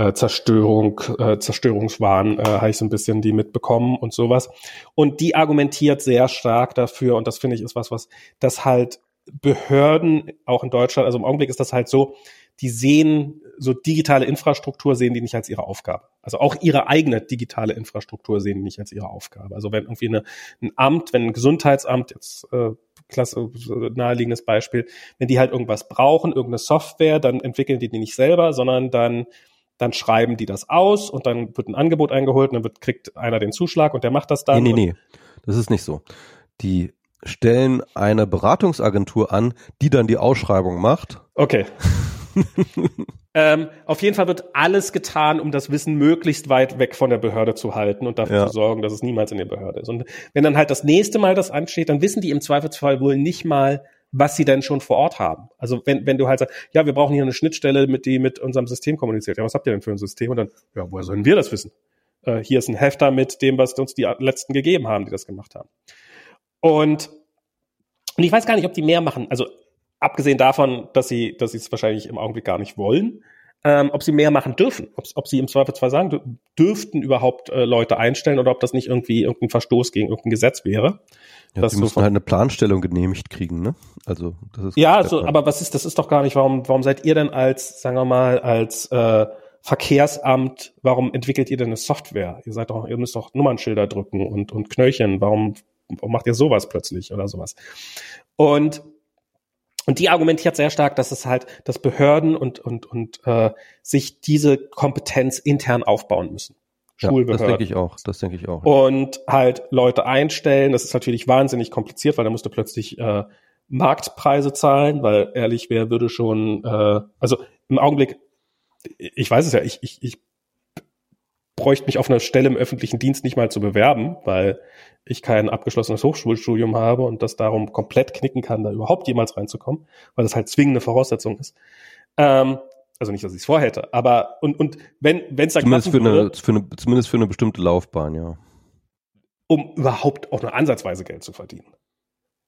äh, Zerstörung, äh, Zerstörungswahn, äh, habe ich so ein bisschen die mitbekommen und sowas. Und die argumentiert sehr stark dafür, und das finde ich ist was, was das halt Behörden auch in Deutschland, also im Augenblick ist das halt so, die sehen so digitale Infrastruktur sehen die nicht als ihre Aufgabe. Also auch ihre eigene digitale Infrastruktur sehen die nicht als ihre Aufgabe. Also wenn irgendwie eine, ein Amt, wenn ein Gesundheitsamt, jetzt äh, klasse, naheliegendes Beispiel, wenn die halt irgendwas brauchen, irgendeine Software, dann entwickeln die die nicht selber, sondern dann dann schreiben die das aus und dann wird ein Angebot eingeholt und dann wird, kriegt einer den Zuschlag und der macht das dann. Nee, nee, nee. Das ist nicht so. Die stellen eine Beratungsagentur an, die dann die Ausschreibung macht. Okay. ähm, auf jeden Fall wird alles getan, um das Wissen möglichst weit weg von der Behörde zu halten und dafür ja. zu sorgen, dass es niemals in der Behörde ist. Und wenn dann halt das nächste Mal das ansteht, dann wissen die im Zweifelsfall wohl nicht mal, was sie denn schon vor Ort haben. Also wenn, wenn du halt sagst, ja, wir brauchen hier eine Schnittstelle, mit die mit unserem System kommuniziert. Ja, was habt ihr denn für ein System? Und dann, ja, woher sollen wir das wissen? Äh, hier ist ein Hefter mit dem, was uns die letzten gegeben haben, die das gemacht haben. Und, und ich weiß gar nicht, ob die mehr machen. Also abgesehen davon, dass sie, dass sie es wahrscheinlich im Augenblick gar nicht wollen, ähm, ob sie mehr machen dürfen, ob, ob sie im Zweifelsfall sagen dürften überhaupt äh, Leute einstellen oder ob das nicht irgendwie irgendein Verstoß gegen irgendein Gesetz wäre. Ja, sie müssen halt eine Planstellung genehmigt kriegen, ne? Also das ist ja, so, aber was ist, das ist doch gar nicht. Warum, warum seid ihr denn als, sagen wir mal, als äh, Verkehrsamt, warum entwickelt ihr denn eine Software? Ihr seid doch, ihr müsst doch Nummernschilder drücken und und Knöllchen. Warum, warum macht ihr sowas plötzlich oder sowas? Und und die argumentiert sehr stark, dass es halt, dass Behörden und, und, und äh, sich diese Kompetenz intern aufbauen müssen. Schulbehörden. Ja, das denke ich auch, das denke ich auch. Und halt Leute einstellen, das ist natürlich wahnsinnig kompliziert, weil da musst du plötzlich äh, Marktpreise zahlen, weil ehrlich, wer würde schon, äh, also im Augenblick ich weiß es ja, ich, ich, ich bräuchte mich auf einer Stelle im öffentlichen Dienst nicht mal zu bewerben, weil ich kein abgeschlossenes Hochschulstudium habe und das darum komplett knicken kann, da überhaupt jemals reinzukommen, weil das halt zwingende Voraussetzung ist. Ähm, also nicht, dass ich es vorhätte, aber und, und wenn es da zumindest für, würde, eine, für eine zumindest für eine bestimmte Laufbahn, ja. Um überhaupt auch nur ansatzweise Geld zu verdienen.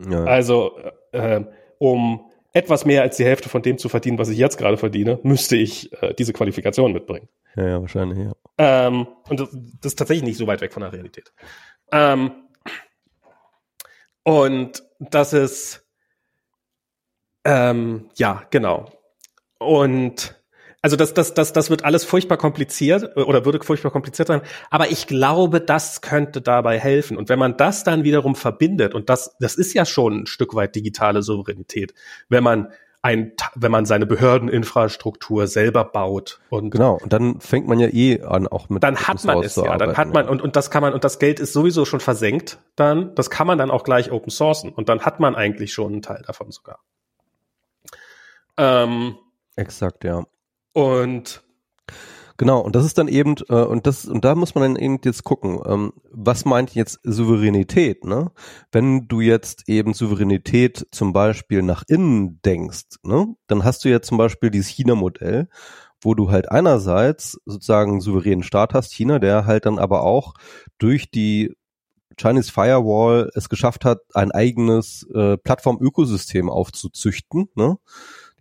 Ja. Also äh, um etwas mehr als die Hälfte von dem zu verdienen, was ich jetzt gerade verdiene, müsste ich äh, diese Qualifikation mitbringen. Ja, ja, wahrscheinlich, ja. Ähm, und das, das, ist tatsächlich nicht so weit weg von der Realität. Ähm, und das ist, ähm, ja, genau. Und also das, das, das, das wird alles furchtbar kompliziert äh, oder würde furchtbar kompliziert sein. Aber ich glaube, das könnte dabei helfen. Und wenn man das dann wiederum verbindet, und das, das ist ja schon ein Stück weit digitale Souveränität, wenn man ein, wenn man seine Behördeninfrastruktur selber baut und genau und dann fängt man ja eh an auch mit dann hat man es ja dann hat man und und das kann man und das Geld ist sowieso schon versenkt dann. Das kann man dann auch gleich Open Sourcen. Und dann hat man eigentlich schon einen Teil davon sogar. Ähm, exakt ja und Genau, und das ist dann eben, äh, und das, und da muss man dann eben jetzt gucken, ähm, was meint jetzt Souveränität, ne? Wenn du jetzt eben Souveränität zum Beispiel nach innen denkst, ne, dann hast du ja zum Beispiel dieses China-Modell, wo du halt einerseits sozusagen einen souveränen Staat hast, China, der halt dann aber auch durch die Chinese Firewall es geschafft hat, ein eigenes äh, Plattform-Ökosystem aufzuzüchten, ne?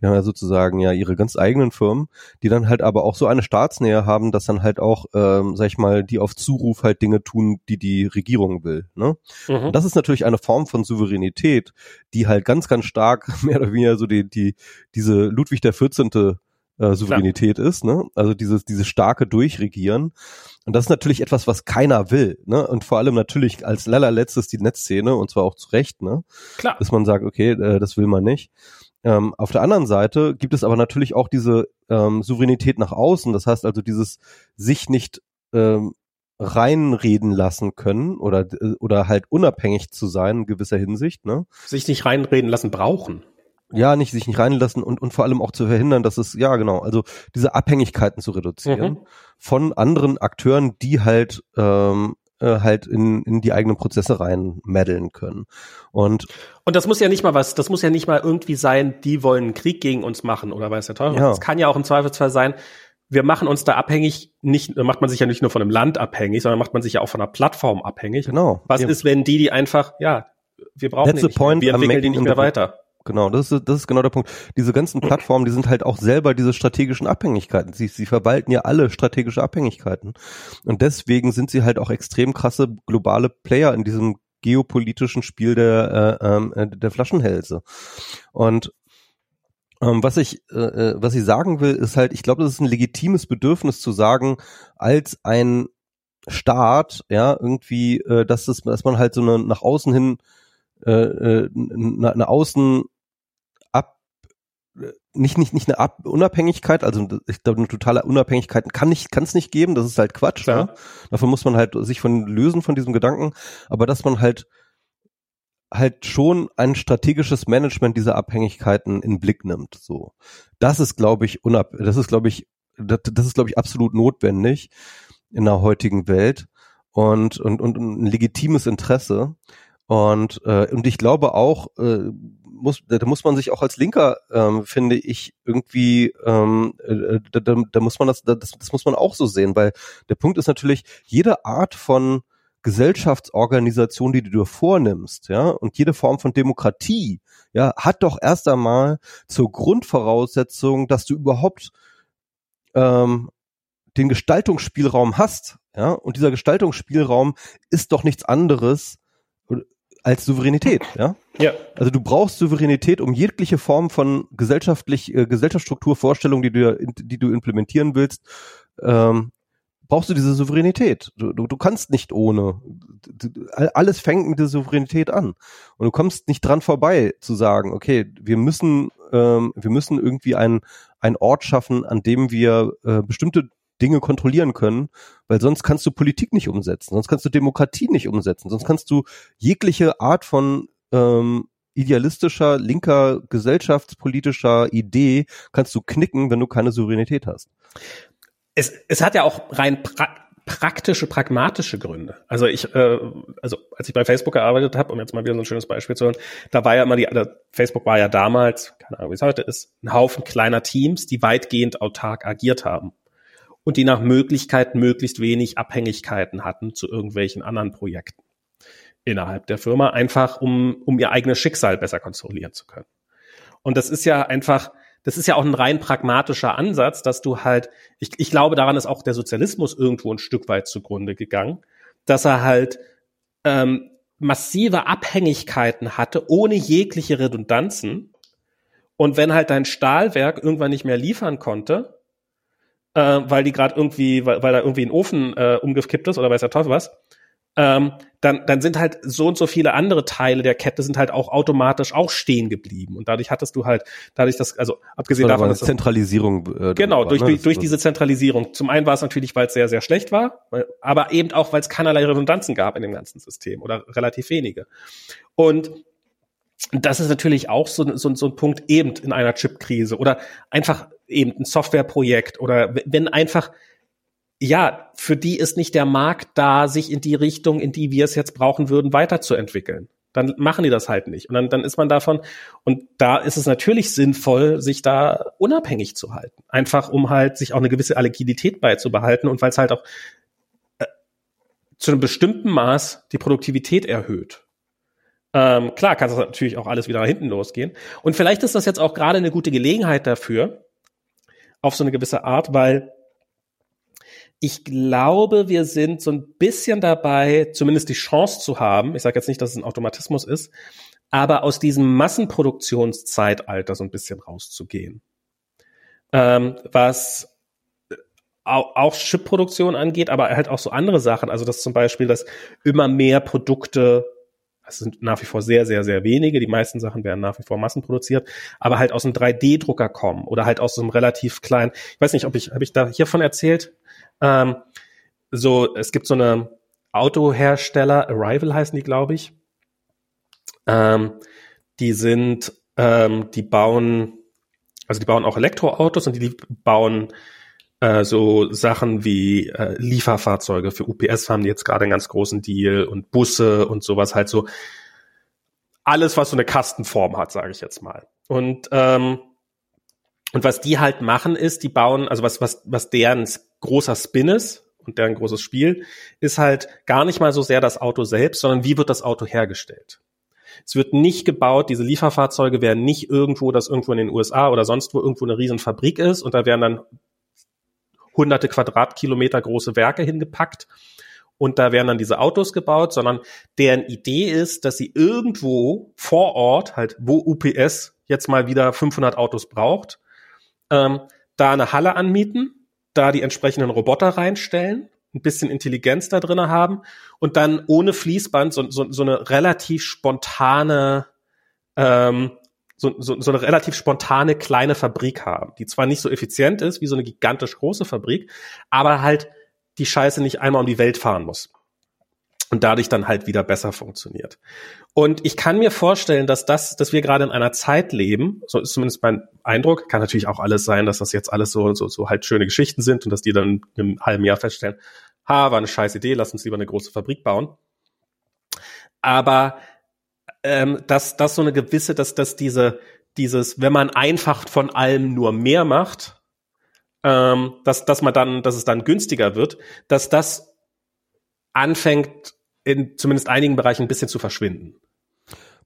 Die haben ja sozusagen ja ihre ganz eigenen Firmen, die dann halt aber auch so eine Staatsnähe haben, dass dann halt auch, ähm, sag ich mal, die auf Zuruf halt Dinge tun, die die Regierung will. Ne? Mhm. das ist natürlich eine Form von Souveränität, die halt ganz, ganz stark mehr oder weniger so die, die diese Ludwig der 14. Äh, Souveränität Klar. ist, ne? Also dieses, dieses starke Durchregieren. Und das ist natürlich etwas, was keiner will, ne? Und vor allem natürlich als allerletztes die Netzszene, und zwar auch zu Recht, ne? Klar. Dass man sagt, okay, äh, das will man nicht. Ähm, auf der anderen Seite gibt es aber natürlich auch diese ähm, Souveränität nach außen, das heißt also dieses sich nicht ähm, reinreden lassen können oder oder halt unabhängig zu sein in gewisser Hinsicht, ne? Sich nicht reinreden lassen brauchen. Ja, nicht sich nicht reinlassen und und vor allem auch zu verhindern, dass es ja genau, also diese Abhängigkeiten zu reduzieren mhm. von anderen Akteuren, die halt ähm, äh, halt in, in die eigenen Prozesse reinmeddeln können. Und und das muss ja nicht mal was, das muss ja nicht mal irgendwie sein, die wollen einen Krieg gegen uns machen oder weiß der Teufel. Ja. Das kann ja auch im Zweifelsfall sein, wir machen uns da abhängig, nicht, macht man sich ja nicht nur von einem Land abhängig, sondern macht man sich ja auch von einer Plattform abhängig. Genau. Was ja. ist, wenn die, die einfach, ja, wir brauchen That's die nicht, point, wir entwickeln die nicht mehr weiter. Genau, das ist, das ist genau der Punkt. Diese ganzen Plattformen, die sind halt auch selber diese strategischen Abhängigkeiten. Sie, sie verwalten ja alle strategische Abhängigkeiten. Und deswegen sind sie halt auch extrem krasse globale Player in diesem geopolitischen Spiel der, äh, ähm, äh, der Flaschenhälse. Und ähm, was ich, äh, äh, was ich sagen will, ist halt, ich glaube, das ist ein legitimes Bedürfnis zu sagen, als ein Staat, ja, irgendwie, äh, dass, das, dass man halt so eine nach außen hin äh, äh eine, eine Außen nicht nicht nicht eine Ab Unabhängigkeit, also ich glaube eine totale Unabhängigkeit kann nicht kann es nicht geben, das ist halt Quatsch. Ne? Dafür muss man halt sich von lösen von diesem Gedanken, aber dass man halt halt schon ein strategisches Management dieser Abhängigkeiten in Blick nimmt. So, das ist glaube ich unab das ist glaube ich das, das ist glaube ich absolut notwendig in der heutigen Welt und und und ein legitimes Interesse und äh, und ich glaube auch äh, muss, da muss man sich auch als Linker, ähm, finde ich, irgendwie, ähm, äh, da, da, da muss man das, das, das muss man auch so sehen, weil der Punkt ist natürlich, jede Art von Gesellschaftsorganisation, die du dir vornimmst, ja, und jede Form von Demokratie, ja, hat doch erst einmal zur Grundvoraussetzung, dass du überhaupt ähm, den Gestaltungsspielraum hast, ja, und dieser Gestaltungsspielraum ist doch nichts anderes als Souveränität, ja? Ja. Also du brauchst Souveränität, um jegliche Form von gesellschaftlich äh, Gesellschaftsstrukturvorstellung, die du die du implementieren willst, ähm, brauchst du diese Souveränität. Du, du, du kannst nicht ohne. Du, alles fängt mit der Souveränität an und du kommst nicht dran vorbei zu sagen, okay, wir müssen ähm, wir müssen irgendwie einen einen Ort schaffen, an dem wir äh, bestimmte Dinge kontrollieren können, weil sonst kannst du Politik nicht umsetzen, sonst kannst du Demokratie nicht umsetzen, sonst kannst du jegliche Art von ähm, idealistischer, linker, gesellschaftspolitischer Idee kannst du knicken, wenn du keine Souveränität hast. Es, es hat ja auch rein pra praktische, pragmatische Gründe. Also ich, äh, also als ich bei Facebook gearbeitet habe, um jetzt mal wieder so ein schönes Beispiel zu hören, da war ja immer die, also Facebook war ja damals, keine Ahnung, wie es heute ist, ein Haufen kleiner Teams, die weitgehend autark agiert haben und die nach Möglichkeit möglichst wenig Abhängigkeiten hatten zu irgendwelchen anderen Projekten innerhalb der Firma, einfach um, um ihr eigenes Schicksal besser kontrollieren zu können. Und das ist ja einfach, das ist ja auch ein rein pragmatischer Ansatz, dass du halt, ich, ich glaube, daran ist auch der Sozialismus irgendwo ein Stück weit zugrunde gegangen, dass er halt ähm, massive Abhängigkeiten hatte, ohne jegliche Redundanzen. Und wenn halt dein Stahlwerk irgendwann nicht mehr liefern konnte, äh, weil die gerade irgendwie, weil, weil da irgendwie ein Ofen äh, umgekippt ist oder weiß der Teufel was, ähm, dann, dann sind halt so und so viele andere Teile der Kette sind halt auch automatisch auch stehen geblieben. Und dadurch hattest du halt, dadurch das, also abgesehen davon. Dass Zentralisierung. Äh, genau, war, durch, ne? durch, durch diese Zentralisierung. Zum einen war es natürlich, weil es sehr, sehr schlecht war, aber eben auch, weil es keinerlei Redundanzen gab in dem ganzen System oder relativ wenige. Und das ist natürlich auch so, so, so ein Punkt eben in einer Chip-Krise oder einfach eben ein Softwareprojekt oder wenn einfach ja, für die ist nicht der Markt da, sich in die Richtung, in die wir es jetzt brauchen würden, weiterzuentwickeln. Dann machen die das halt nicht. Und dann, dann ist man davon, und da ist es natürlich sinnvoll, sich da unabhängig zu halten. Einfach um halt sich auch eine gewisse Agilität beizubehalten und weil es halt auch äh, zu einem bestimmten Maß die Produktivität erhöht. Ähm, klar kann das natürlich auch alles wieder nach hinten losgehen. Und vielleicht ist das jetzt auch gerade eine gute Gelegenheit dafür, auf so eine gewisse Art, weil ich glaube, wir sind so ein bisschen dabei, zumindest die Chance zu haben, ich sage jetzt nicht, dass es ein Automatismus ist, aber aus diesem Massenproduktionszeitalter so ein bisschen rauszugehen. Ähm, was auch, auch Chip-Produktion angeht, aber halt auch so andere Sachen. Also dass zum Beispiel, dass immer mehr Produkte, es sind nach wie vor sehr, sehr, sehr wenige, die meisten Sachen werden nach wie vor massenproduziert, aber halt aus einem 3D-Drucker kommen oder halt aus so einem relativ kleinen, ich weiß nicht, ob ich, habe ich da hiervon erzählt? Ähm, so, es gibt so eine Autohersteller, Arrival heißen die, glaube ich. Ähm, die sind, ähm, die bauen, also die bauen auch Elektroautos und die bauen äh, so Sachen wie äh, Lieferfahrzeuge. Für UPS haben die jetzt gerade einen ganz großen Deal und Busse und sowas halt so. Alles, was so eine Kastenform hat, sage ich jetzt mal. Und ähm, und was die halt machen ist, die bauen, also was, was, was deren großer Spin ist und deren großes Spiel, ist halt gar nicht mal so sehr das Auto selbst, sondern wie wird das Auto hergestellt. Es wird nicht gebaut, diese Lieferfahrzeuge werden nicht irgendwo, dass irgendwo in den USA oder sonst wo irgendwo eine riesen Fabrik ist und da werden dann hunderte Quadratkilometer große Werke hingepackt. Und da werden dann diese Autos gebaut, sondern deren Idee ist, dass sie irgendwo vor Ort, halt wo UPS jetzt mal wieder 500 Autos braucht, ähm, da eine Halle anmieten, da die entsprechenden Roboter reinstellen, ein bisschen Intelligenz da drin haben und dann ohne Fließband so, so, so eine relativ spontane ähm, so, so, so eine relativ spontane kleine Fabrik haben, die zwar nicht so effizient ist wie so eine gigantisch große Fabrik, aber halt die Scheiße nicht einmal um die Welt fahren muss und dadurch dann halt wieder besser funktioniert. Und ich kann mir vorstellen, dass das, dass wir gerade in einer Zeit leben, so ist zumindest mein Eindruck, kann natürlich auch alles sein, dass das jetzt alles so, so, so halt schöne Geschichten sind und dass die dann im halben Jahr feststellen, ha, war eine scheiß Idee, lass uns lieber eine große Fabrik bauen. Aber ähm, dass, dass so eine gewisse, dass, dass diese, dieses, wenn man einfach von allem nur mehr macht, ähm, dass, dass man dann, dass es dann günstiger wird, dass das anfängt in zumindest einigen Bereichen ein bisschen zu verschwinden.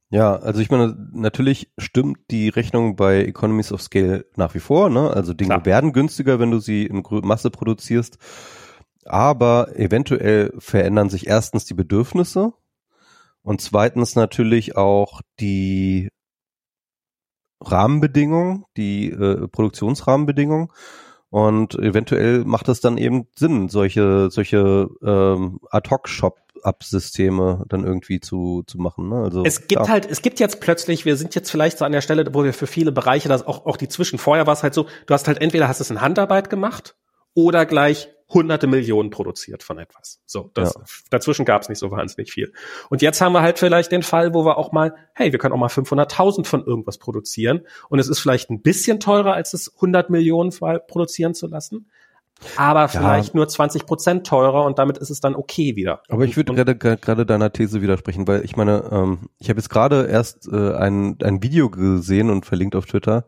Ja, also ich meine, natürlich stimmt die Rechnung bei Economies of Scale nach wie vor. Ne? Also Dinge Klar. werden günstiger, wenn du sie in Masse produzierst. Aber eventuell verändern sich erstens die Bedürfnisse und zweitens natürlich auch die Rahmenbedingungen, die äh, Produktionsrahmenbedingungen. Und eventuell macht es dann eben Sinn, solche, solche ähm, Ad-Hoc-Shop Up-Systeme dann irgendwie zu, zu machen. Ne? Also, es gibt ja. halt, es gibt jetzt plötzlich, wir sind jetzt vielleicht so an der Stelle, wo wir für viele Bereiche, das auch, auch die Zwischen, vorher war es halt so, du hast halt entweder hast es in Handarbeit gemacht oder gleich hunderte Millionen produziert von etwas. So, das, ja. dazwischen gab es nicht so wahnsinnig viel. Und jetzt haben wir halt vielleicht den Fall, wo wir auch mal, hey, wir können auch mal 500.000 von irgendwas produzieren und es ist vielleicht ein bisschen teurer, als es 100 Millionen produzieren zu lassen. Aber vielleicht ja. nur 20 Prozent teurer und damit ist es dann okay wieder. Aber ich würde gerade gerade deiner These widersprechen, weil ich meine, ähm, ich habe jetzt gerade erst äh, ein, ein Video gesehen und verlinkt auf Twitter,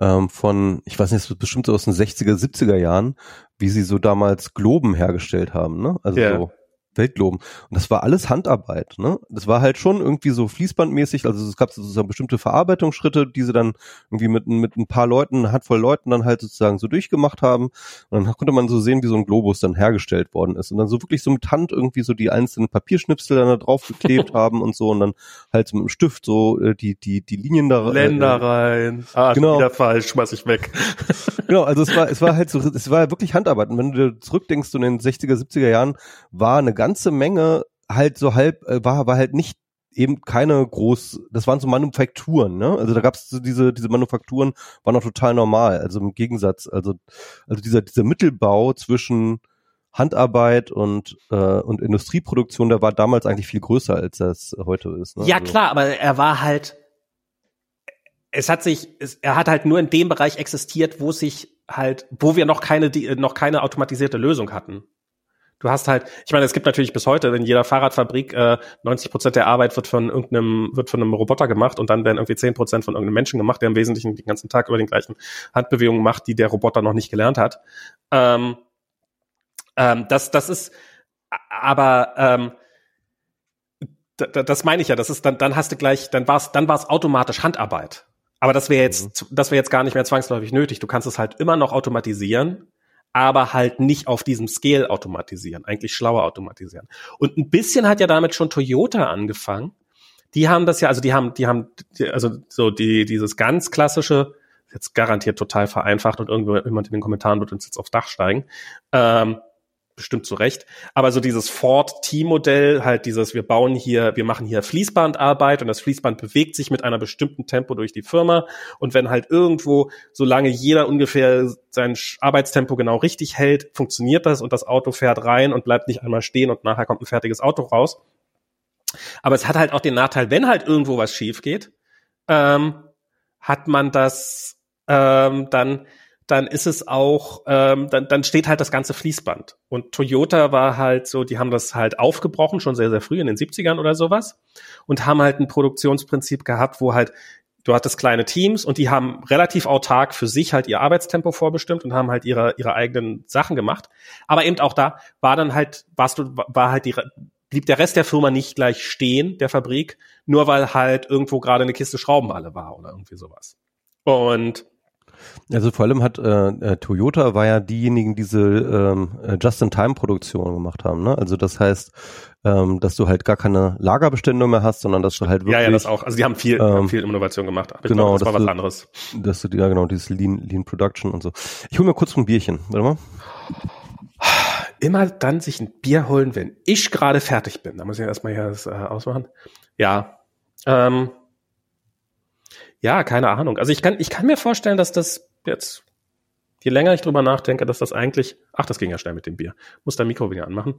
ähm, von, ich weiß nicht, es wird bestimmt so aus den 60er, 70er Jahren, wie sie so damals Globen hergestellt haben, ne? Also yeah. so Weltloben. Und das war alles Handarbeit. Ne? Das war halt schon irgendwie so fließbandmäßig. Also es gab sozusagen bestimmte Verarbeitungsschritte, die sie dann irgendwie mit, mit ein paar Leuten, eine Handvoll Leuten dann halt sozusagen so durchgemacht haben. Und dann konnte man so sehen, wie so ein Globus dann hergestellt worden ist. Und dann so wirklich so mit Hand irgendwie so die einzelnen Papierschnipsel dann da drauf geklebt haben und so. Und dann halt so mit dem Stift so äh, die, die, die Linien da Länder rein. Ah, genau. wieder falsch, schmeiß ich weg. genau, also es war, es war halt so, es war wirklich Handarbeit. Und wenn du dir zurückdenkst, so in den 60er, 70er Jahren war eine ganze ganze Menge halt so halb, äh, war, war halt nicht eben keine groß, das waren so Manufakturen, ne? Also da gab es so diese, diese Manufakturen waren noch total normal. Also im Gegensatz, also, also dieser, dieser Mittelbau zwischen Handarbeit und, äh, und Industrieproduktion, der war damals eigentlich viel größer, als das heute ist. Ne? Ja, also. klar, aber er war halt, es hat sich, es, er hat halt nur in dem Bereich existiert, wo sich halt, wo wir noch keine, die, noch keine automatisierte Lösung hatten. Du hast halt, ich meine, es gibt natürlich bis heute in jeder Fahrradfabrik äh, 90 Prozent der Arbeit wird von irgendeinem wird von einem Roboter gemacht und dann werden irgendwie 10 Prozent von irgendeinem Menschen gemacht, der im Wesentlichen den ganzen Tag über den gleichen Handbewegungen macht, die der Roboter noch nicht gelernt hat. Ähm, ähm, das, das ist, aber ähm, das meine ich ja. Das ist dann, dann hast du gleich, dann war's, dann war's automatisch Handarbeit. Aber das wäre jetzt, mhm. das wäre jetzt gar nicht mehr zwangsläufig nötig. Du kannst es halt immer noch automatisieren aber halt nicht auf diesem Scale automatisieren, eigentlich schlauer automatisieren. Und ein bisschen hat ja damit schon Toyota angefangen. Die haben das ja, also die haben, die haben, also so die, dieses ganz klassische, jetzt garantiert total vereinfacht und irgendwo jemand in den Kommentaren wird uns jetzt aufs Dach steigen. Ähm, bestimmt zu Recht. Aber so dieses Ford-T-Modell, halt dieses, wir bauen hier, wir machen hier Fließbandarbeit und das Fließband bewegt sich mit einer bestimmten Tempo durch die Firma. Und wenn halt irgendwo, solange jeder ungefähr sein Arbeitstempo genau richtig hält, funktioniert das und das Auto fährt rein und bleibt nicht einmal stehen und nachher kommt ein fertiges Auto raus. Aber es hat halt auch den Nachteil, wenn halt irgendwo was schief geht, ähm, hat man das ähm, dann dann ist es auch, ähm, dann, dann steht halt das ganze Fließband. Und Toyota war halt so, die haben das halt aufgebrochen, schon sehr, sehr früh in den 70ern oder sowas, und haben halt ein Produktionsprinzip gehabt, wo halt du hattest kleine Teams und die haben relativ autark für sich halt ihr Arbeitstempo vorbestimmt und haben halt ihre, ihre eigenen Sachen gemacht. Aber eben auch da war dann halt, warst du, war halt die, blieb der Rest der Firma nicht gleich stehen, der Fabrik, nur weil halt irgendwo gerade eine Kiste Schrauben alle war oder irgendwie sowas. Und also vor allem hat äh, äh, Toyota war ja diejenigen, die diese ähm, äh, Just-in-Time-Produktion gemacht haben. Ne? Also das heißt, ähm, dass du halt gar keine Lagerbestände mehr hast, sondern dass du halt wirklich. Ja, ja, das auch. Also die haben viel, ähm, viel Innovation gemacht. Aber genau, glaub, das war was du, anderes. Dass du, ja genau, dieses Lean, Lean Production und so. Ich hol mir kurz ein Bierchen. Warte mal. Immer dann sich ein Bier holen, wenn ich gerade fertig bin. Da muss ich erstmal hier das äh, ausmachen. Ja. Ähm, ja, keine Ahnung. Also ich kann, ich kann mir vorstellen, dass das jetzt, je länger ich drüber nachdenke, dass das eigentlich, ach, das ging ja schnell mit dem Bier. Muss dein Mikro wieder anmachen.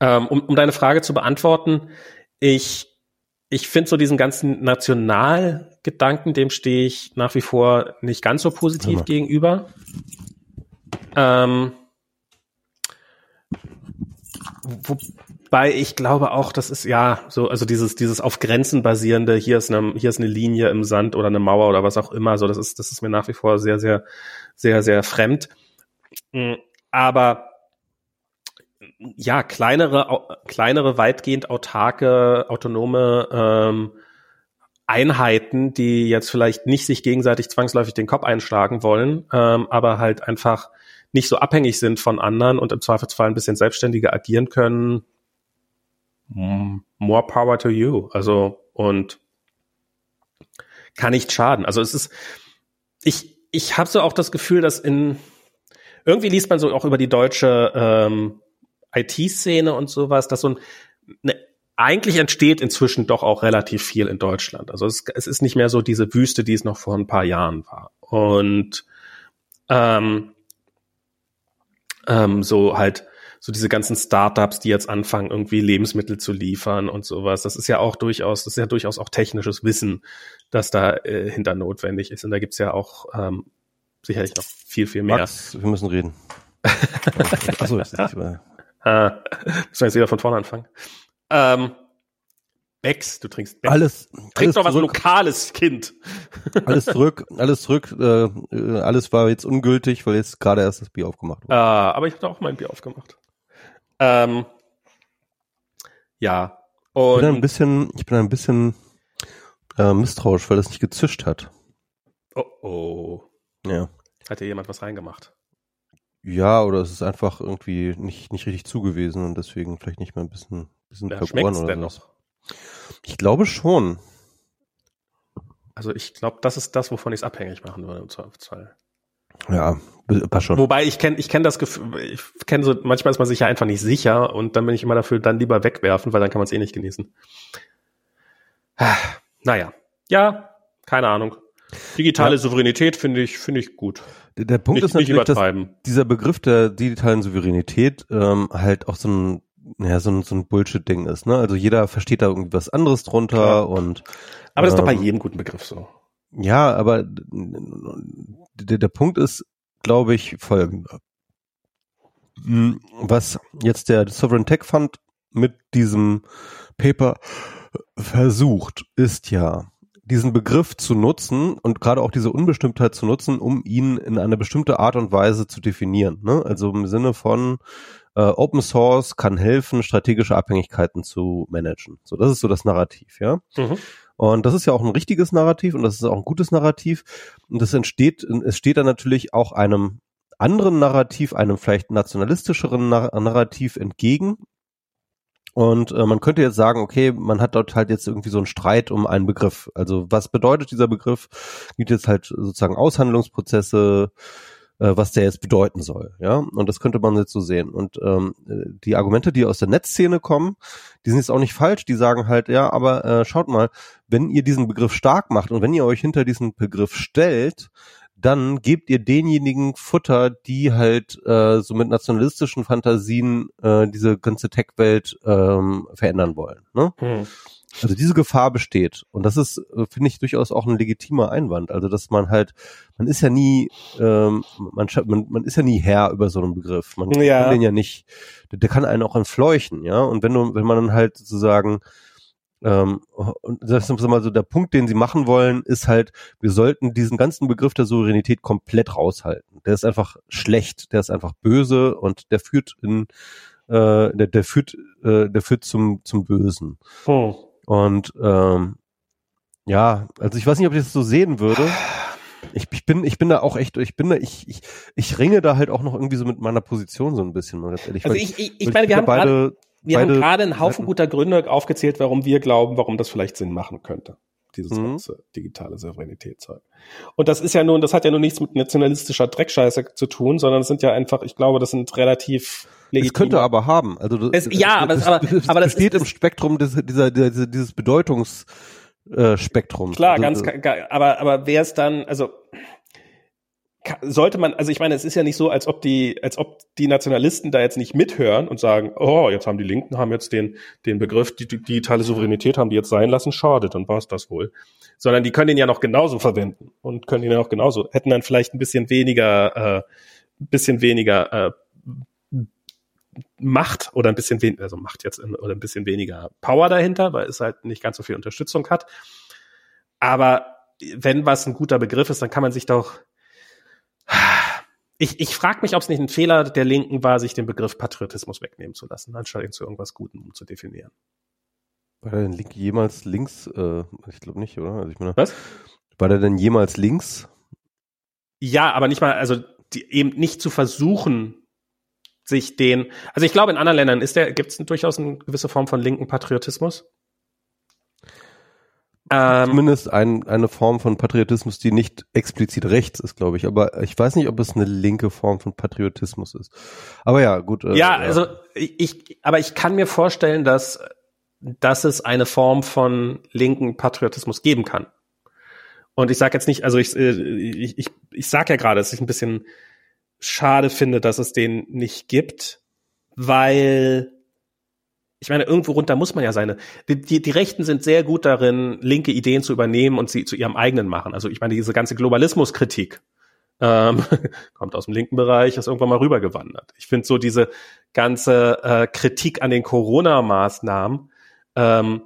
Ähm, um, um deine Frage zu beantworten, ich, ich finde so diesen ganzen Nationalgedanken, dem stehe ich nach wie vor nicht ganz so positiv ja. gegenüber. Ähm, wo, Wobei ich glaube auch, das ist ja so, also dieses, dieses auf Grenzen basierende, hier ist eine, hier ist eine Linie im Sand oder eine Mauer oder was auch immer, so, das ist, das ist mir nach wie vor sehr, sehr, sehr, sehr fremd. Mm, aber ja, kleinere, kleinere, weitgehend autarke, autonome ähm, Einheiten, die jetzt vielleicht nicht sich gegenseitig zwangsläufig den Kopf einschlagen wollen, ähm, aber halt einfach nicht so abhängig sind von anderen und im Zweifelsfall ein bisschen selbstständiger agieren können, more power to you. Also, und kann nicht schaden. Also es ist, ich, ich habe so auch das Gefühl, dass in, irgendwie liest man so auch über die deutsche ähm, IT-Szene und sowas, dass so ein, ne, eigentlich entsteht inzwischen doch auch relativ viel in Deutschland. Also es, es ist nicht mehr so diese Wüste, die es noch vor ein paar Jahren war. Und ähm, ähm, so halt so diese ganzen Startups, die jetzt anfangen, irgendwie Lebensmittel zu liefern und sowas. Das ist ja auch durchaus, das ist ja durchaus auch technisches Wissen, das da äh, hinter notwendig ist. Und da gibt's ja auch ähm, sicherlich noch viel, viel mehr. Max, wir müssen reden. Achso, ist nicht über. Ah, müssen wir jetzt wieder von vorne anfangen. Ähm, Becks, du trinkst Becks. Alles, Trink doch was zurück, Lokales, Kind. alles zurück, alles zurück. Äh, äh, alles war jetzt ungültig, weil jetzt gerade erst das Bier aufgemacht wurde. Ah, aber ich habe auch mein Bier aufgemacht. Ähm, ja. Ich bin ein Und bisschen, ich bin ein bisschen äh, misstrauisch, weil das nicht gezischt hat. oh, oh. Ja. Hat hier jemand was reingemacht? Ja, oder es ist einfach irgendwie nicht, nicht richtig zugewiesen und deswegen vielleicht nicht mehr ein bisschen, bisschen Ja, vergoren oder denn was. noch? Ich glaube schon. Also ich glaube, das ist das, wovon ich es abhängig machen würde im Zweifelsfall. Ja, passt schon. Wobei ich kenne ich kenn das Gefühl, ich kenne so, manchmal ist man sich ja einfach nicht sicher und dann bin ich immer dafür, dann lieber wegwerfen, weil dann kann man es eh nicht genießen. Naja. Ja, keine Ahnung. Digitale Ja. Souveränität finde ich, finde ich gut. Der, der Punkt Nicht, ist nicht natürlich, dass dieser Begriff der digitalen Souveränität ähm, halt auch so ein, ja, so ein, so ein Bullshit-Ding ist. Ne? Also jeder versteht da irgendwie was anderes drunter Klar. und Aber das ist doch bei ähm, jedem guten Begriff so. Ja, aber der, der Punkt ist, glaube ich, folgender. Hm, Was jetzt der Sovereign Tech Fund mit diesem Paper versucht, ist ja, diesen Begriff zu nutzen und gerade auch diese Unbestimmtheit zu nutzen, um ihn in eine bestimmte Art und Weise zu definieren. Ne? Also im Sinne von äh, Open Source kann helfen, strategische Abhängigkeiten zu managen. So, das ist so das Narrativ, ja. Mhm. Und das ist ja auch ein richtiges Narrativ und das ist auch ein gutes Narrativ. Und das entsteht, es steht dann natürlich auch einem anderen Narrativ, einem vielleicht nationalistischeren Nar Narrativ entgegen. Und äh, man könnte jetzt sagen, okay, man hat dort halt jetzt irgendwie so einen Streit um einen Begriff. Also was bedeutet dieser Begriff? Gibt jetzt halt sozusagen Aushandlungsprozesse, äh, was der jetzt bedeuten soll. Ja, und das könnte man jetzt so sehen. Und ähm, die Argumente, die aus der Netzszene kommen, die sind jetzt auch nicht falsch. Die sagen halt, ja, aber äh, schaut mal, wenn ihr diesen Begriff stark macht und wenn ihr euch hinter diesen Begriff stellt, dann gebt ihr denjenigen Futter, die halt äh, so mit nationalistischen Fantasien äh, diese ganze Tech-Welt ähm, verändern wollen. Ne? Hm. Also diese Gefahr besteht. Und das ist, äh, finde ich, durchaus auch ein legitimer Einwand. Also dass man halt, man ist ja nie, ähm, man, man, man ist ja nie Herr über so einen Begriff. Man Ja. kann den ja nicht, der, der kann einen auch entfleuchen, ja. Und wenn du, wenn man dann halt sozusagen ähm, und das ist mal so der Punkt, den sie machen wollen, ist halt, wir sollten diesen ganzen Begriff der Souveränität komplett raushalten. Der ist einfach schlecht, der ist einfach böse und der führt in, äh, der, der führt, äh, der führt zum, zum Bösen. Hm. Und ähm, ja, also ich weiß nicht, ob ich das so sehen würde. Ich, ich bin, ich bin da auch echt, ich bin da, ich, ich, ich ringe da halt auch noch irgendwie so mit meiner Position so ein bisschen, mal ganz ehrlich. Also ich, ich, ich meine, wir haben finde gerade, wir haben beide gerade einen Haufen Seiten- guter Gründe aufgezählt, warum wir glauben, warum das vielleicht Sinn machen könnte. Dieses Mhm. ganze digitale Souveränitätszeug. Und das ist ja nun, das hat ja nun nichts mit nationalistischer Dreckscheiße zu tun, sondern es sind ja einfach, ich glaube, das sind relativ legitime. Es könnte aber haben. Also das, Es- ja, aber es- aber- es aber das besteht ist- im Spektrum des, dieser, dieser, dieses Bedeutungs äh, Spektrum. Klar, also, ganz, äh, aber, aber wer es dann, also, sollte man, also ich meine, es ist ja nicht so, als ob die, als ob die Nationalisten da jetzt nicht mithören und sagen, oh, jetzt haben die Linken haben jetzt den, den Begriff, die, die digitale Souveränität haben die jetzt sein lassen, schade, dann war es das wohl. Sondern die können den ja noch genauso verwenden und können ihn ja noch genauso, hätten dann vielleicht ein bisschen weniger, äh, bisschen weniger, äh, Macht oder ein bisschen weniger, also Macht jetzt oder ein bisschen weniger Power dahinter, weil es halt nicht ganz so viel Unterstützung hat. Aber wenn was ein guter Begriff ist, dann kann man sich doch. Ich, ich frage mich, ob es nicht ein Fehler der Linken war, sich den Begriff Patriotismus wegnehmen zu lassen, anstatt ihn zu irgendwas Gutem umzudefinieren. War der denn Link jemals links? Äh, ich glaube nicht, oder? Also ich meine, Was? war der denn jemals links? Ja, aber nicht mal, also die, eben nicht zu versuchen, sich den. Also ich glaube, in anderen Ländern ist der, gibt es durchaus eine gewisse Form von linken Patriotismus. Ähm, Zumindest ein, eine Form von Patriotismus, die nicht explizit rechts ist, glaube ich. Aber ich weiß nicht, ob es eine linke Form von Patriotismus ist. Aber ja, gut. äh, ja, also ich, ich, aber ich kann mir vorstellen, dass, dass es eine Form von linken Patriotismus geben kann. Und ich sage jetzt nicht, also ich, äh, ich, ich, ich sage ja gerade, es ist ein bisschen schade finde, dass es den nicht gibt, weil ich meine, irgendwo runter muss man ja seine. Die, die, die Rechten sind sehr gut darin, linke Ideen zu übernehmen und sie zu ihrem eigenen machen. Also ich meine, diese ganze Globalismuskritik ähm, kommt aus dem linken Bereich, ist irgendwann mal rübergewandert. Ich finde so diese ganze äh, Kritik an den Corona-Maßnahmen, ähm,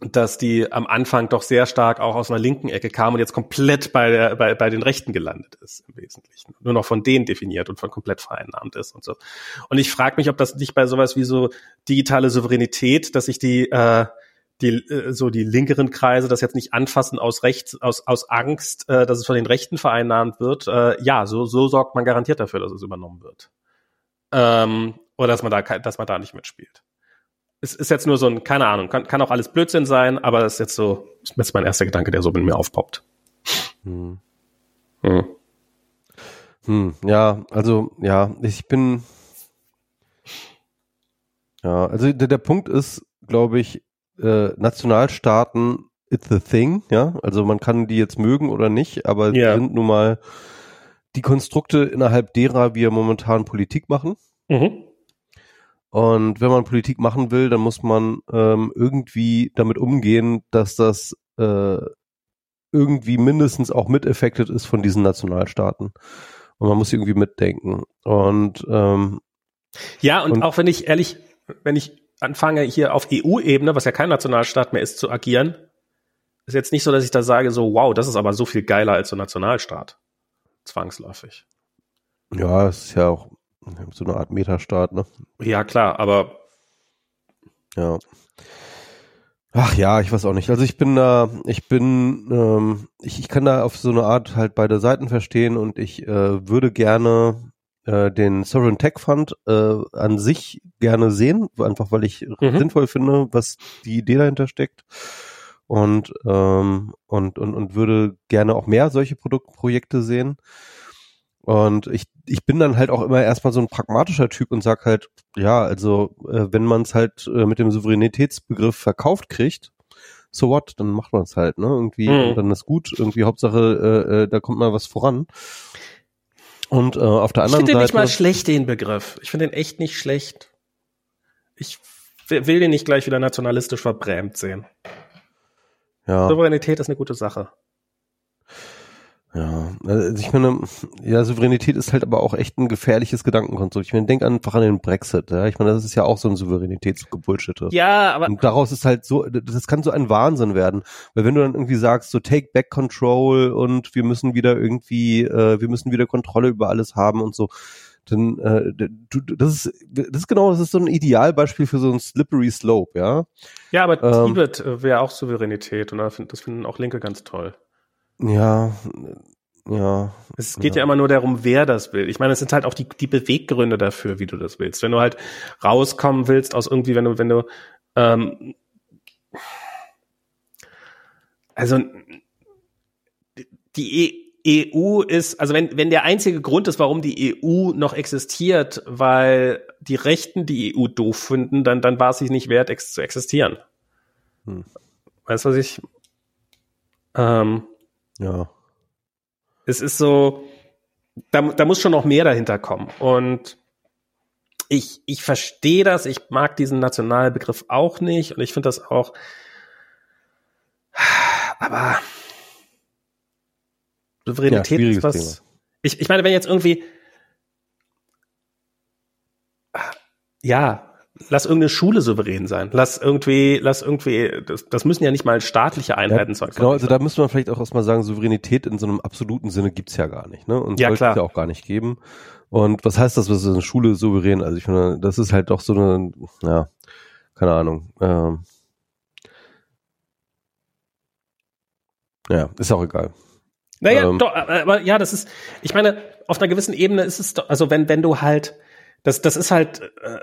dass die am Anfang doch sehr stark auch aus einer linken Ecke kam und jetzt komplett bei, der, bei, bei den Rechten gelandet ist im Wesentlichen. Nur noch von denen definiert und von komplett vereinnahmt ist und so. Und ich frage mich, ob das nicht bei sowas wie so digitale Souveränität, dass sich die, äh, die äh, so die linkeren Kreise das jetzt nicht anfassen aus Rechts, aus, aus Angst, äh, dass es von den Rechten vereinnahmt wird. Äh, ja, so, so sorgt man garantiert dafür, dass es übernommen wird. Ähm, oder dass man da, dass man da nicht mitspielt es ist jetzt nur so ein, keine Ahnung, kann, kann auch alles Blödsinn sein, aber das ist jetzt so, ist jetzt mein erster Gedanke, der so mit mir aufpoppt. Hm. Hm. Hm, ja, also ja, ich bin ja, also der, der Punkt ist, glaube ich, äh, Nationalstaaten it's the thing, ja, also man kann die jetzt mögen oder nicht, aber yeah. sind nun mal die Konstrukte innerhalb derer wir momentan Politik machen. Mhm. Und wenn man Politik machen will, dann muss man ähm, irgendwie damit umgehen, dass das äh, irgendwie mindestens auch mit affected ist von diesen Nationalstaaten. Und man muss irgendwie mitdenken. Und ähm, ja, und, und auch wenn ich ehrlich, wenn ich anfange hier auf EU-Ebene, was ja kein Nationalstaat mehr ist, zu agieren, ist jetzt nicht so, dass ich da sage, so, wow, das ist aber so viel geiler als so Nationalstaat. Zwangsläufig. Ja, es ist ja auch so eine Art Metastaat, ne? Ja, klar, aber. Ja. Ach ja, ich weiß auch nicht. Also ich bin da, ich bin, ähm, ich, ich kann da auf so eine Art halt beide Seiten verstehen und ich äh, würde gerne äh, den Sovereign Tech Fund äh, an sich gerne sehen, einfach weil ich mhm. sinnvoll finde, was die Idee dahinter steckt und ähm, und und und würde gerne auch mehr solche Produktprojekte sehen. Und ich, ich bin dann halt auch immer erstmal so ein pragmatischer Typ und sag halt, ja, also äh, wenn man es halt äh, mit dem Souveränitätsbegriff verkauft kriegt, so what, dann macht man es halt, ne? Irgendwie, mhm. und dann ist gut, irgendwie Hauptsache, äh, äh, da kommt mal was voran. Und äh, auf der anderen Seite. Ich finde den nicht mal schlecht, den Begriff. Ich finde den echt nicht schlecht. Ich will den nicht gleich wieder nationalistisch verbrämt sehen. Ja. Souveränität ist eine gute Sache. Ja, also ich meine, ja, Souveränität ist halt aber auch echt ein gefährliches Gedankenkonstrukt. Ich meine, denk einfach an den Brexit. Ja? Ich meine, das ist ja auch so ein Souveränitätsgebullshit. Ja, aber und daraus ist halt so, das kann so ein Wahnsinn werden, weil wenn du dann irgendwie sagst, so Take Back Control und wir müssen wieder irgendwie, äh, wir müssen wieder Kontrolle über alles haben und so, dann äh, du, das ist das ist genau, das ist so ein Idealbeispiel für so ein slippery slope, ja. Ja, aber ähm, Tibet äh, wäre auch Souveränität und das finden auch Linke ganz toll. Ja, ja. Es geht ja. ja. immer nur darum, wer das will. Ich meine, es sind halt auch die, die Beweggründe dafür, wie du das willst. Wenn du halt rauskommen willst aus irgendwie, wenn du, wenn du, ähm, also die EU ist, also wenn, wenn der einzige Grund ist, warum die EU noch existiert, weil die Rechten die EU doof finden, dann, dann war es sich nicht wert, ex zu existieren. Hm. Weißt du, was ich, ähm, ja. Es ist so, da, da muss schon noch mehr dahinter kommen. Und ich, ich verstehe das, ich mag diesen Nationalbegriff auch nicht und ich finde das auch, aber Souveränität ja, ist was. Thema. Ich, ich meine, wenn jetzt irgendwie, ja, lass irgendeine Schule souverän sein. Lass irgendwie, lass irgendwie, das, das müssen ja nicht mal staatliche Einheiten sein. Genau, also da müsste man vielleicht auch erstmal sagen, Souveränität in so einem absoluten Sinne gibt's ja gar nicht, ne? Und ja, klar. es ja auch gar nicht geben. Und was heißt das, was ist eine Schule souverän? Also ich finde, das ist halt doch so eine, ja, keine Ahnung. Ähm, ja, ist auch egal. Naja, ähm, doch, aber ja, das ist, ich meine, auf einer gewissen Ebene ist es doch, also wenn, wenn du halt, das, das ist halt, äh,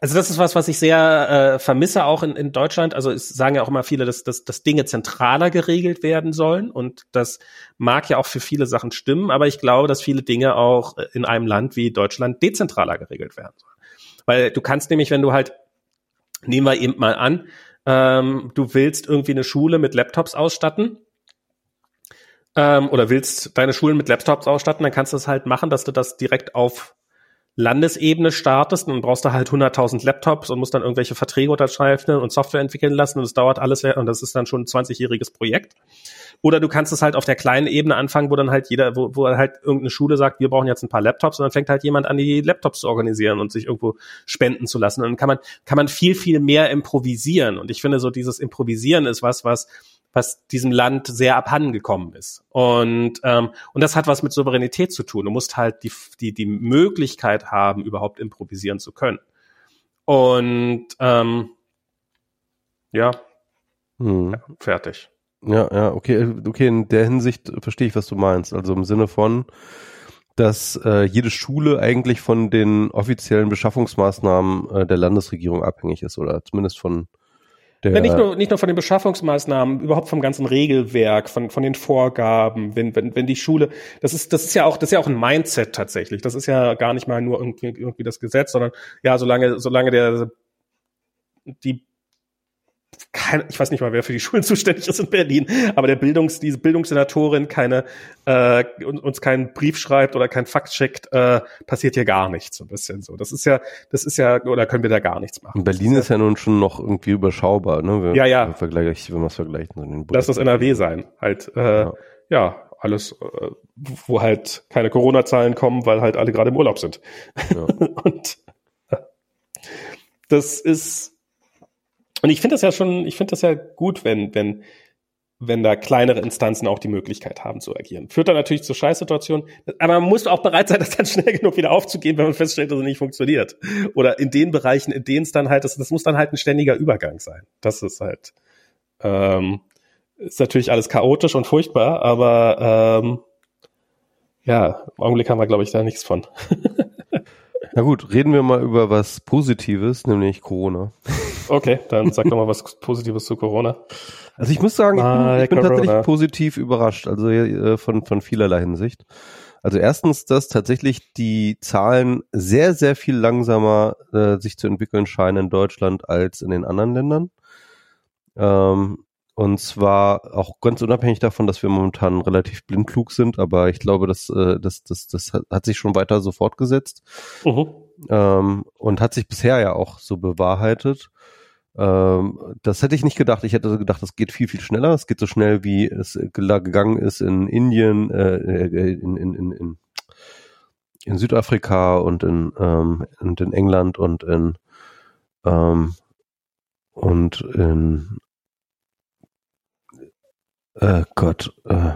also das ist was, was ich sehr äh, vermisse, auch in, in Deutschland. Also es sagen ja auch immer viele, dass, dass, dass Dinge zentraler geregelt werden sollen. Und das mag ja auch für viele Sachen stimmen, aber ich glaube, dass viele Dinge auch in einem Land wie Deutschland dezentraler geregelt werden sollen. Weil du kannst nämlich, wenn du halt, nehmen wir eben mal an, ähm, du willst irgendwie eine Schule mit Laptops ausstatten, ähm, oder willst deine Schulen mit Laptops ausstatten, dann kannst du es halt machen, dass du das direkt auf Landesebene startest, dann brauchst du halt 100.000 Laptops und musst dann irgendwelche Verträge unterschreiben und Software entwickeln lassen und es dauert alles und das ist dann schon ein 20-jähriges Projekt. Oder du kannst es halt auf der kleinen Ebene anfangen, wo dann halt jeder, wo, wo halt irgendeine Schule sagt, wir brauchen jetzt ein paar Laptops und dann fängt halt jemand an, die Laptops zu organisieren und sich irgendwo spenden zu lassen. Und dann kann man, kann man viel, viel mehr improvisieren. Und ich finde so dieses Improvisieren ist was, was was diesem Land sehr abhanden gekommen ist. Und, ähm, und das hat was mit Souveränität zu tun. Du musst halt die, die, die Möglichkeit haben, überhaupt improvisieren zu können. Und ähm, ja, hm. ja fertig. Ja, ja, okay, okay, in der Hinsicht verstehe ich, was du meinst. Also im Sinne von, dass äh, jede Schule eigentlich von den offiziellen Beschaffungsmaßnahmen äh, der Landesregierung abhängig ist oder zumindest von der nicht, nur, nicht nur von den Beschaffungsmaßnahmen, überhaupt vom ganzen Regelwerk, von, von den Vorgaben, wenn, wenn, wenn die Schule, das ist, das ist ja auch, das ist ja auch ein Mindset tatsächlich. Das ist ja gar nicht mal nur irgendwie, irgendwie das Gesetz, sondern ja, solange, solange der die kein, ich weiß nicht mal, wer für die Schulen zuständig ist in Berlin, aber der Bildungs, diese Bildungssenatorin keine, äh, uns keinen Brief schreibt oder keinen Fakt schickt, äh, passiert hier gar nichts, so ein bisschen so. Das ist ja, das ist ja, oder können wir da gar nichts machen. Berlin ist ja, nun schon noch irgendwie überschaubar, ne? Wenn, ja, ja. Vergleich, wenn man es vergleicht. Lass das NRW sein, halt, äh, ja. ja alles, äh, wo halt keine Corona-Zahlen kommen, weil halt alle gerade im Urlaub sind. Ja. Und äh, das ist, und ich finde das ja schon, ich finde das ja gut, wenn, wenn, wenn da kleinere Instanzen auch die Möglichkeit haben zu agieren. Führt dann natürlich zu Scheißsituationen, aber man muss auch bereit sein, das dann schnell genug wieder aufzugehen, wenn man feststellt, dass es nicht funktioniert. Oder in den Bereichen, in denen es dann halt, das, das muss dann halt ein ständiger Übergang sein. Das ist halt, ähm, ist natürlich alles chaotisch und furchtbar, aber ähm, ja, im Augenblick haben wir, glaube ich, da nichts von. Na gut, reden wir mal über was Positives, nämlich Corona. Okay, dann sag doch mal was Positives zu Corona. Also ich muss sagen, ich bin, ich bin tatsächlich positiv überrascht, also äh, von, von vielerlei Hinsicht. Also erstens, dass tatsächlich die Zahlen sehr, sehr viel langsamer äh, sich zu entwickeln scheinen in Deutschland als in den anderen Ländern. Ähm, und zwar auch ganz unabhängig davon, dass wir momentan relativ blindklug sind, aber ich glaube, dass äh, das, das, das hat sich schon weiter so fortgesetzt uh -huh. ähm, und hat sich bisher ja auch so bewahrheitet. Ähm, das hätte ich nicht gedacht. Ich hätte gedacht, das geht viel, viel schneller. Es geht so schnell, wie es gegangen ist in Indien, äh, äh, in, in, in, in, in Südafrika und in, ähm, und in England und in ähm, und in äh, Gott, äh,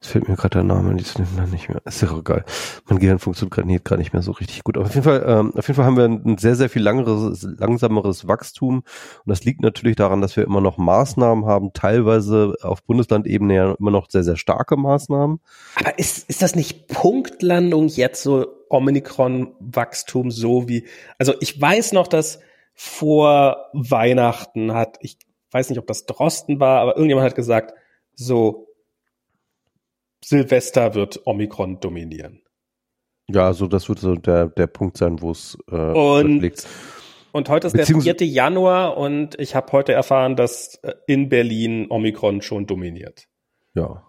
es fällt mir gerade der Name nicht mehr. Ist ja auch geil. Mein Gehirn funktioniert gerade nicht mehr so richtig gut. Aber auf jeden Fall, ähm, auf jeden Fall haben wir ein sehr, sehr viel langeres, langsameres Wachstum. Und das liegt natürlich daran, dass wir immer noch Maßnahmen haben, teilweise auf Bundeslandebene ja immer noch sehr, sehr starke Maßnahmen. Aber ist, ist das nicht Punktlandung jetzt so Omikron-Wachstum so wie, also ich weiß noch, dass vor Weihnachten hat, ich weiß nicht, ob das Drosten war, aber irgendjemand hat gesagt, so Silvester wird Omikron dominieren. Ja, also das wird so der, der Punkt sein, wo es äh, und, liegt. Und heute ist der 4. Januar und ich habe heute erfahren, dass äh, in Berlin Omikron schon dominiert. Ja.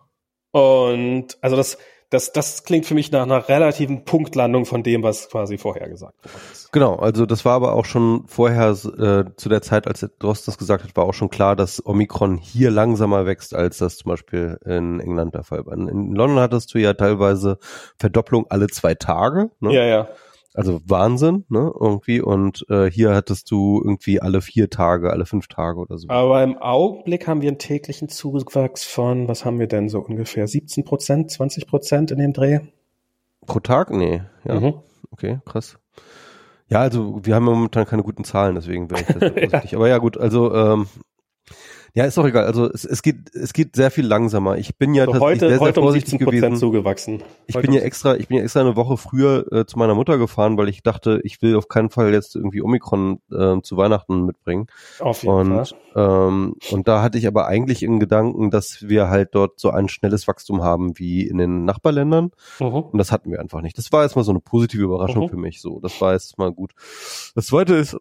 Und also das, das, das klingt für mich nach einer relativen Punktlandung von dem, was quasi vorher gesagt worden ist. Genau, also das war aber auch schon vorher, äh, zu der Zeit, als Drost das gesagt hat, war auch schon klar, dass Omikron hier langsamer wächst, als das zum Beispiel in England der Fall war. In London hattest du ja teilweise Verdopplung alle zwei Tage. Ne? Ja, ja. Also Wahnsinn, ne, irgendwie. Und äh, hier hattest du irgendwie alle vier Tage, alle fünf Tage oder so. Aber im Augenblick haben wir einen täglichen Zuwachs von, was haben wir denn so ungefähr? 17 Prozent, 20 Prozent in dem Dreh? Pro Tag? Nee. Ja. Mhm. Okay, krass. Ja, also wir haben momentan keine guten Zahlen, deswegen wäre ich das ja. Aber ja, gut, also ähm, ja, ist doch egal. Also es, es geht es geht sehr viel langsamer. Ich bin ja also tatsächlich heute, sehr, sehr heute vorsichtig um gewesen. zugewachsen. Ich heute bin ja extra ich bin ja extra eine Woche früher äh, zu meiner Mutter gefahren, weil ich dachte, ich will auf keinen Fall jetzt irgendwie Omikron äh, zu Weihnachten mitbringen. Auf jeden und, Fall. Ähm, und da hatte ich aber eigentlich in Gedanken, dass wir halt dort so ein schnelles Wachstum haben wie in den Nachbarländern. Mhm. Und das hatten wir einfach nicht. Das war jetzt mal so eine positive Überraschung mhm. für mich. So, das war jetzt mal gut. Das zweite ist,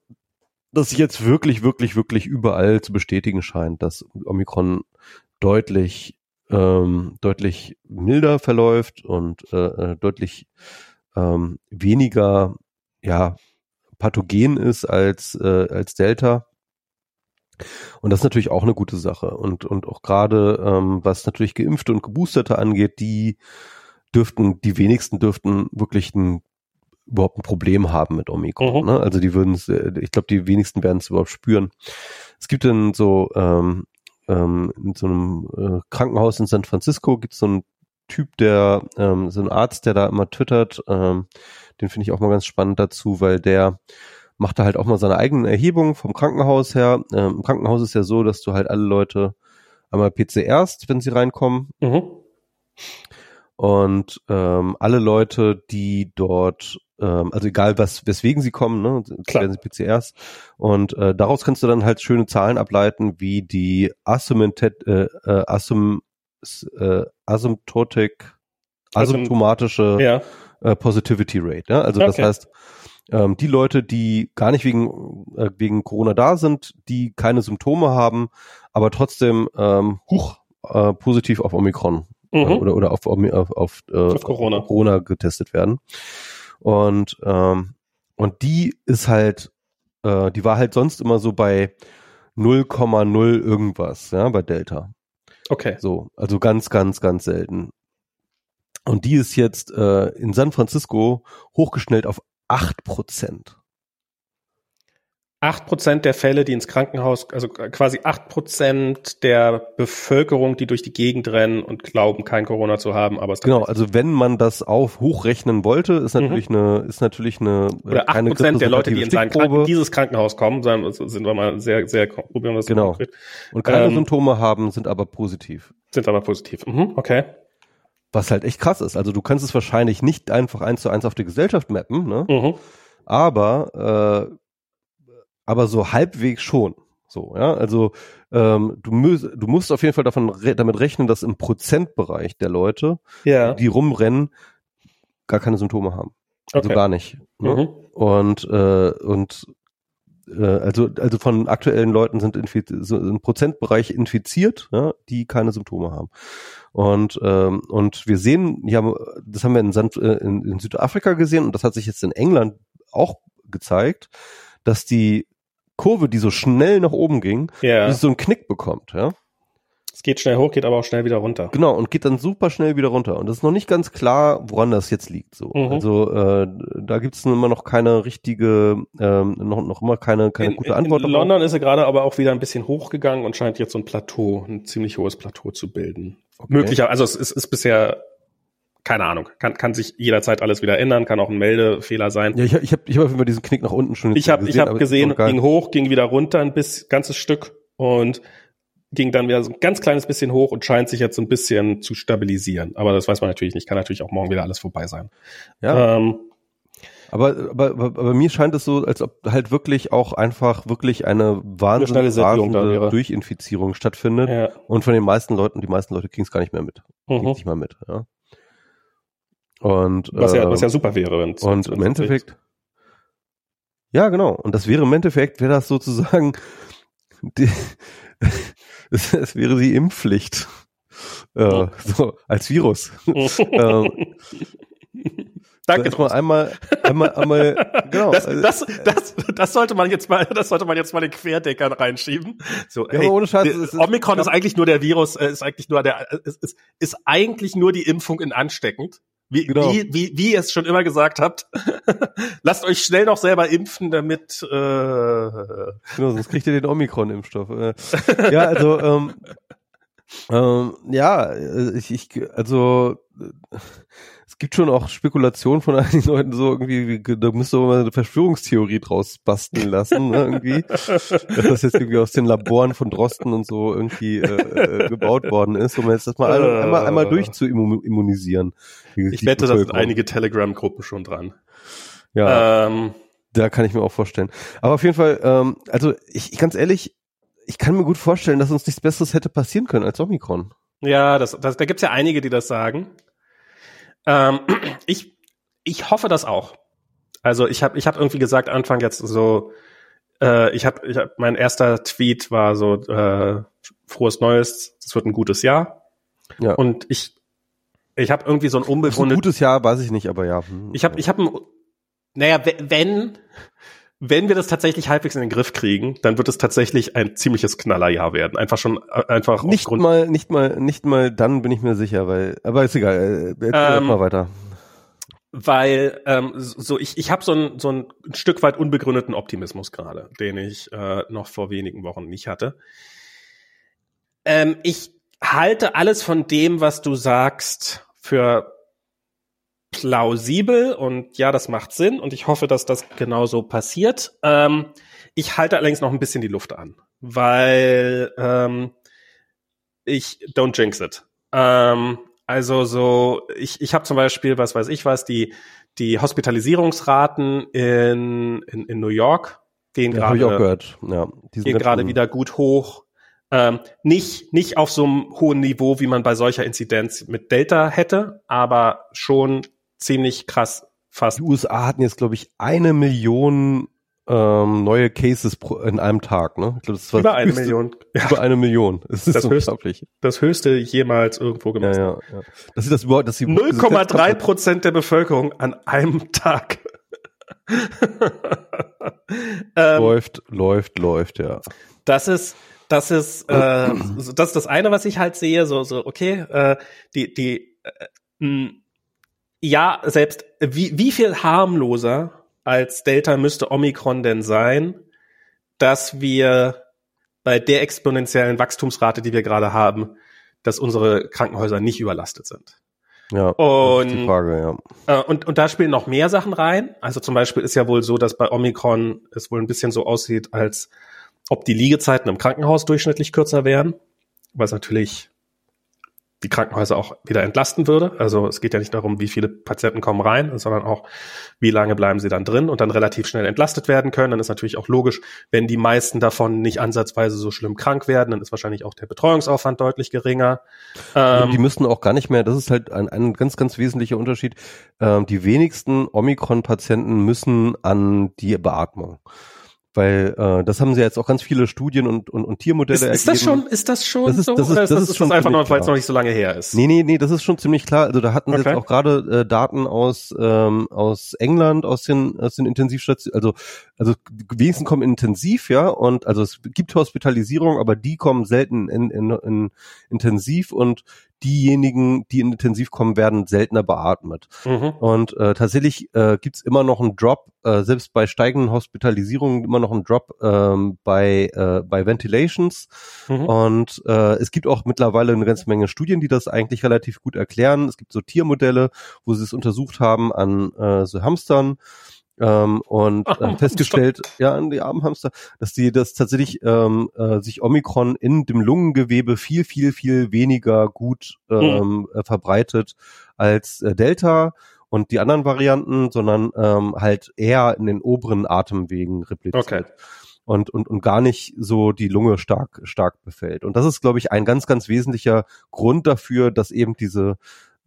das jetzt wirklich, wirklich, wirklich überall zu bestätigen scheint, dass Omikron deutlich ähm, deutlich milder verläuft und äh, äh, deutlich ähm, weniger ja pathogen ist als äh, als Delta. Und das ist natürlich auch eine gute Sache. Und und auch gerade ähm, was natürlich geimpfte und geboosterte angeht, die dürften die wenigsten dürften wirklich ein überhaupt ein Problem haben mit Omikron. Mhm. Ne? Also die würden es, ich glaube, die wenigsten werden es überhaupt spüren. Es gibt dann so ähm, ähm, in so einem äh, Krankenhaus in San Francisco gibt es so einen Typ, der ähm, so ein Arzt, der da immer twittert. Ähm, den finde ich auch mal ganz spannend dazu, weil der macht da halt auch mal seine eigenen Erhebungen vom Krankenhaus her. Ähm, Im Krankenhaus ist ja so, dass du halt alle Leute einmal PCRst, wenn sie reinkommen. Mhm. Und ähm, alle Leute, die dort ähm, also egal was, weswegen sie kommen, ne, Klar. werden sie PCRs. Und äh, daraus kannst du dann halt schöne Zahlen ableiten, wie die Asymptomatic, äh, äh, Asym, äh, Asymptotic, asymptomatische ja. äh, Positivity Rate. Ja? Also okay. das heißt, ähm, die Leute, die gar nicht wegen, äh, wegen Corona da sind, die keine Symptome haben, aber trotzdem ähm, hoch äh, positiv auf Omikron äh, mhm. oder, oder auf, auf, auf, äh, auf Corona. Corona getestet werden. Und, ähm, und die ist halt, äh, die war halt sonst immer so bei 0,0 irgendwas, ja, bei Delta. Okay. So, also ganz, ganz, ganz selten. Und die ist jetzt äh, in San Francisco hochgeschnellt auf 8 Prozent acht Prozent der Fälle, die ins Krankenhaus, also quasi acht Prozent der Bevölkerung, die durch die Gegend rennen und glauben, kein Corona zu haben, aber es genau. Also wenn man das auf hochrechnen wollte, ist mhm. natürlich mhm. eine, ist natürlich eine äh, oder acht Prozent der Leute, die in sein Kranken, dieses Krankenhaus kommen, sind wir mal sehr, sehr probieren wir das genau. Konkret. Und keine ähm, Symptome haben, sind aber positiv. Sind aber positiv. Mhm. Okay. Was halt echt krass ist. Also du kannst es wahrscheinlich nicht einfach eins zu eins auf die Gesellschaft mappen, ne? Mhm. Aber äh, aber so halbwegs schon. So, ja, also ähm, du, musst, du musst auf jeden Fall davon re damit rechnen, dass im Prozentbereich der Leute, ja. die rumrennen, gar keine Symptome haben. Also okay. gar nicht. Ne? Mhm. Und äh, und äh, also also von aktuellen Leuten sind so ein Prozentbereich infiziert, ja, die keine Symptome haben. Und ähm, und wir sehen, ja, das haben wir in, Sand, äh, in, in Südafrika gesehen und das hat sich jetzt in England auch gezeigt, dass die Kurve, die so schnell nach oben ging, ja. so einen Knick bekommt, ja. Es geht schnell hoch, geht aber auch schnell wieder runter. Genau, und geht dann super schnell wieder runter. Und es ist noch nicht ganz klar, woran das jetzt liegt. So. Mhm. Also äh, da gibt es immer noch keine richtige, ähm, noch, noch immer keine, keine in, gute Antwort. In London ist er gerade aber auch wieder ein bisschen hochgegangen und scheint jetzt so ein Plateau, ein ziemlich hohes Plateau zu bilden. Okay. Möglicher, also es ist, ist bisher keine Ahnung, kann, kann sich jederzeit alles wieder ändern, kann auch ein Meldefehler sein. Ja, ich, ich habe ich hab immer diesen Knick nach unten schon Ich habe ich hab gesehen, ging hoch, ging wieder runter ein bis ganzes Stück und ging dann wieder so ein ganz kleines bisschen hoch und scheint sich jetzt so ein bisschen zu stabilisieren. Aber das weiß man natürlich nicht, kann natürlich auch morgen wieder alles vorbei sein. Ja. Ähm, aber, aber, aber, aber mir scheint es so, als ob halt wirklich auch einfach wirklich eine wahnsinnige Durchinfizierung stattfindet. Ja. Und von den meisten Leuten, die meisten Leute kriegen es gar nicht mehr mit. Mhm. nicht mal mit. Ja. Und, was, ja, was ja super wäre, wenn Und im Endeffekt, ja, genau. Und das wäre im Endeffekt, wäre das sozusagen, die, es, wäre die Impfpflicht. Äh, so, als Virus. ähm, Danke. Mal einmal, einmal, einmal, genau. Das, das, das, das sollte man jetzt mal, das sollte man jetzt mal den Querdeckern reinschieben. So, ja, ey, ohne Scheiß, ist, Omikron ist eigentlich nur der Virus, äh, ist eigentlich nur der, ist, ist, ist eigentlich nur die Impfung in ansteckend. Wie, genau. wie, wie, wie ihr es schon immer gesagt habt, lasst euch schnell noch selber impfen, damit äh Genau, sonst kriegt ihr den Omikron-Impfstoff. Äh, ja, also ähm, ähm, ja, äh, ich, ich also es gibt schon auch Spekulationen von einigen Leuten so irgendwie, da müsste man mal eine Verschwörungstheorie draus basteln lassen, ne, irgendwie. Dass das jetzt irgendwie aus den Laboren von Drosten und so irgendwie äh, äh gebaut worden ist, um jetzt das mal einmal, einmal, einmal durch zu immunisieren. Ich wette, da sind einige Telegram-Gruppen schon dran. Ja. Ähm. Da kann ich mir auch vorstellen. Aber auf jeden Fall, ähm, also ich, ich ganz ehrlich, ich kann mir gut vorstellen, dass uns nichts Besseres hätte passieren können als Omikron. Ja, das, das, da gibt's ja einige, die das sagen. Ähm, ich, ich hoffe das auch. Also ich habe ich hab irgendwie gesagt, Anfang jetzt so, äh, ich habe, ich hab, mein erster Tweet war so, äh, frohes Neues, es wird ein gutes Jahr. Ja. Und ich, ich habe irgendwie so ein unbegründetes. Ein gutes Jahr, weiß ich nicht, aber ja. Hm, ich habe, ich habe ein, naja, wenn, wenn wir das tatsächlich halbwegs in den Griff kriegen, dann wird es tatsächlich ein ziemliches Knallerjahr werden. Einfach schon, äh, einfach nicht mal, nicht mal, nicht mal. Dann bin ich mir sicher, weil, aber ist egal. Äh, ähm, mal weiter. Weil ähm, so ich, ich habe so ein, so ein Stück weit unbegründeten Optimismus gerade, den ich äh, noch vor wenigen Wochen nicht hatte. Ähm, ich halte alles von dem, was du sagst, für plausibel und ja, das macht Sinn und ich hoffe, dass das genauso passiert. Ähm, ich halte allerdings noch ein bisschen die Luft an, weil ähm, ich don't jinx it. Ähm, also so, ich, ich habe zum Beispiel, was weiß ich was, die, die Hospitalisierungsraten in, in, in New York gehen ja, gerade ja, gehen gerade wieder gut hoch. Ähm, nicht, nicht auf so einem hohen Niveau, wie man bei solcher Inzidenz mit Delta hätte, aber schon ziemlich krass fast. Die USA hatten jetzt, glaube ich, eine Million ähm, neue Cases pro, in einem Tag, ne? Ich glaube, das war über eine höchste, Million. Ja. Über eine Million. Das ist das. Höchste, das höchste jemals irgendwo gemessen. Ja, ja, ja. Das ist das überhaupt, dass sie 0,3 Prozent der Bevölkerung an einem Tag. ähm, läuft, läuft, läuft, ja. Das ist, das ist, äh, das ist das eine, was ich halt sehe. So, so, okay, äh, die, die, äh, ja, selbst wie, wie viel harmloser als Delta müsste Omikron denn sein, dass wir bei der exponentiellen Wachstumsrate, die wir gerade haben, dass unsere Krankenhäuser nicht überlastet sind. Ja, und, das ist die Frage, ja. Äh, und, und da spielen noch mehr Sachen rein. Also zum Beispiel ist ja wohl so, dass bei Omikron es wohl ein bisschen so aussieht, als ob die Liegezeiten im Krankenhaus durchschnittlich kürzer wären, was natürlich die Krankenhäuser auch wieder entlasten würde. Also es geht ja nicht darum, wie viele Patienten kommen rein, sondern auch, wie lange bleiben sie dann drin und dann relativ schnell entlastet werden können. Dann ist natürlich auch logisch, wenn die meisten davon nicht ansatzweise so schlimm krank werden, dann ist wahrscheinlich auch der Betreuungsaufwand deutlich geringer. Ähm, die müssen auch gar nicht mehr, das ist halt ein, ein ganz, ganz wesentlicher Unterschied. Ähm, die wenigsten Omikron-Patienten müssen an die Beatmung weil äh, das haben sie jetzt auch ganz viele Studien und, und, und Tiermodelle ist, ist das schon Ist das schon das ist, so? Das ist, das, das ist, ist schon einfach noch, weil es noch nicht so lange her ist? Nee, nee, nee, das ist schon ziemlich klar. Also da hatten okay. sie jetzt auch gerade äh, Daten aus ähm, aus England, aus den aus den Intensivstationen, also also wenigstens kommen intensiv, ja, und also es gibt Hospitalisierung, aber die kommen selten in, in, in intensiv und diejenigen, die in Intensiv kommen, werden seltener beatmet. Mhm. Und äh, tatsächlich äh, gibt immer noch einen Drop, äh, selbst bei steigenden Hospitalisierungen immer noch einen Drop ähm, bei, äh, bei Ventilations. Mhm. Und äh, es gibt auch mittlerweile eine ganze Menge Studien, die das eigentlich relativ gut erklären. Es gibt so Tiermodelle, wo sie es untersucht haben an äh, so Hamstern ähm, und äh, festgestellt, ja, an die armen Hamster, dass die das tatsächlich ähm, äh, sich Omikron in dem Lungengewebe viel, viel, viel weniger gut ähm, mhm. verbreitet als äh, Delta und die anderen Varianten, sondern ähm, halt eher in den oberen Atemwegen repliziert. Okay. Und, und, und gar nicht so die Lunge stark, stark befällt. Und das ist, glaube ich, ein ganz, ganz wesentlicher Grund dafür, dass eben diese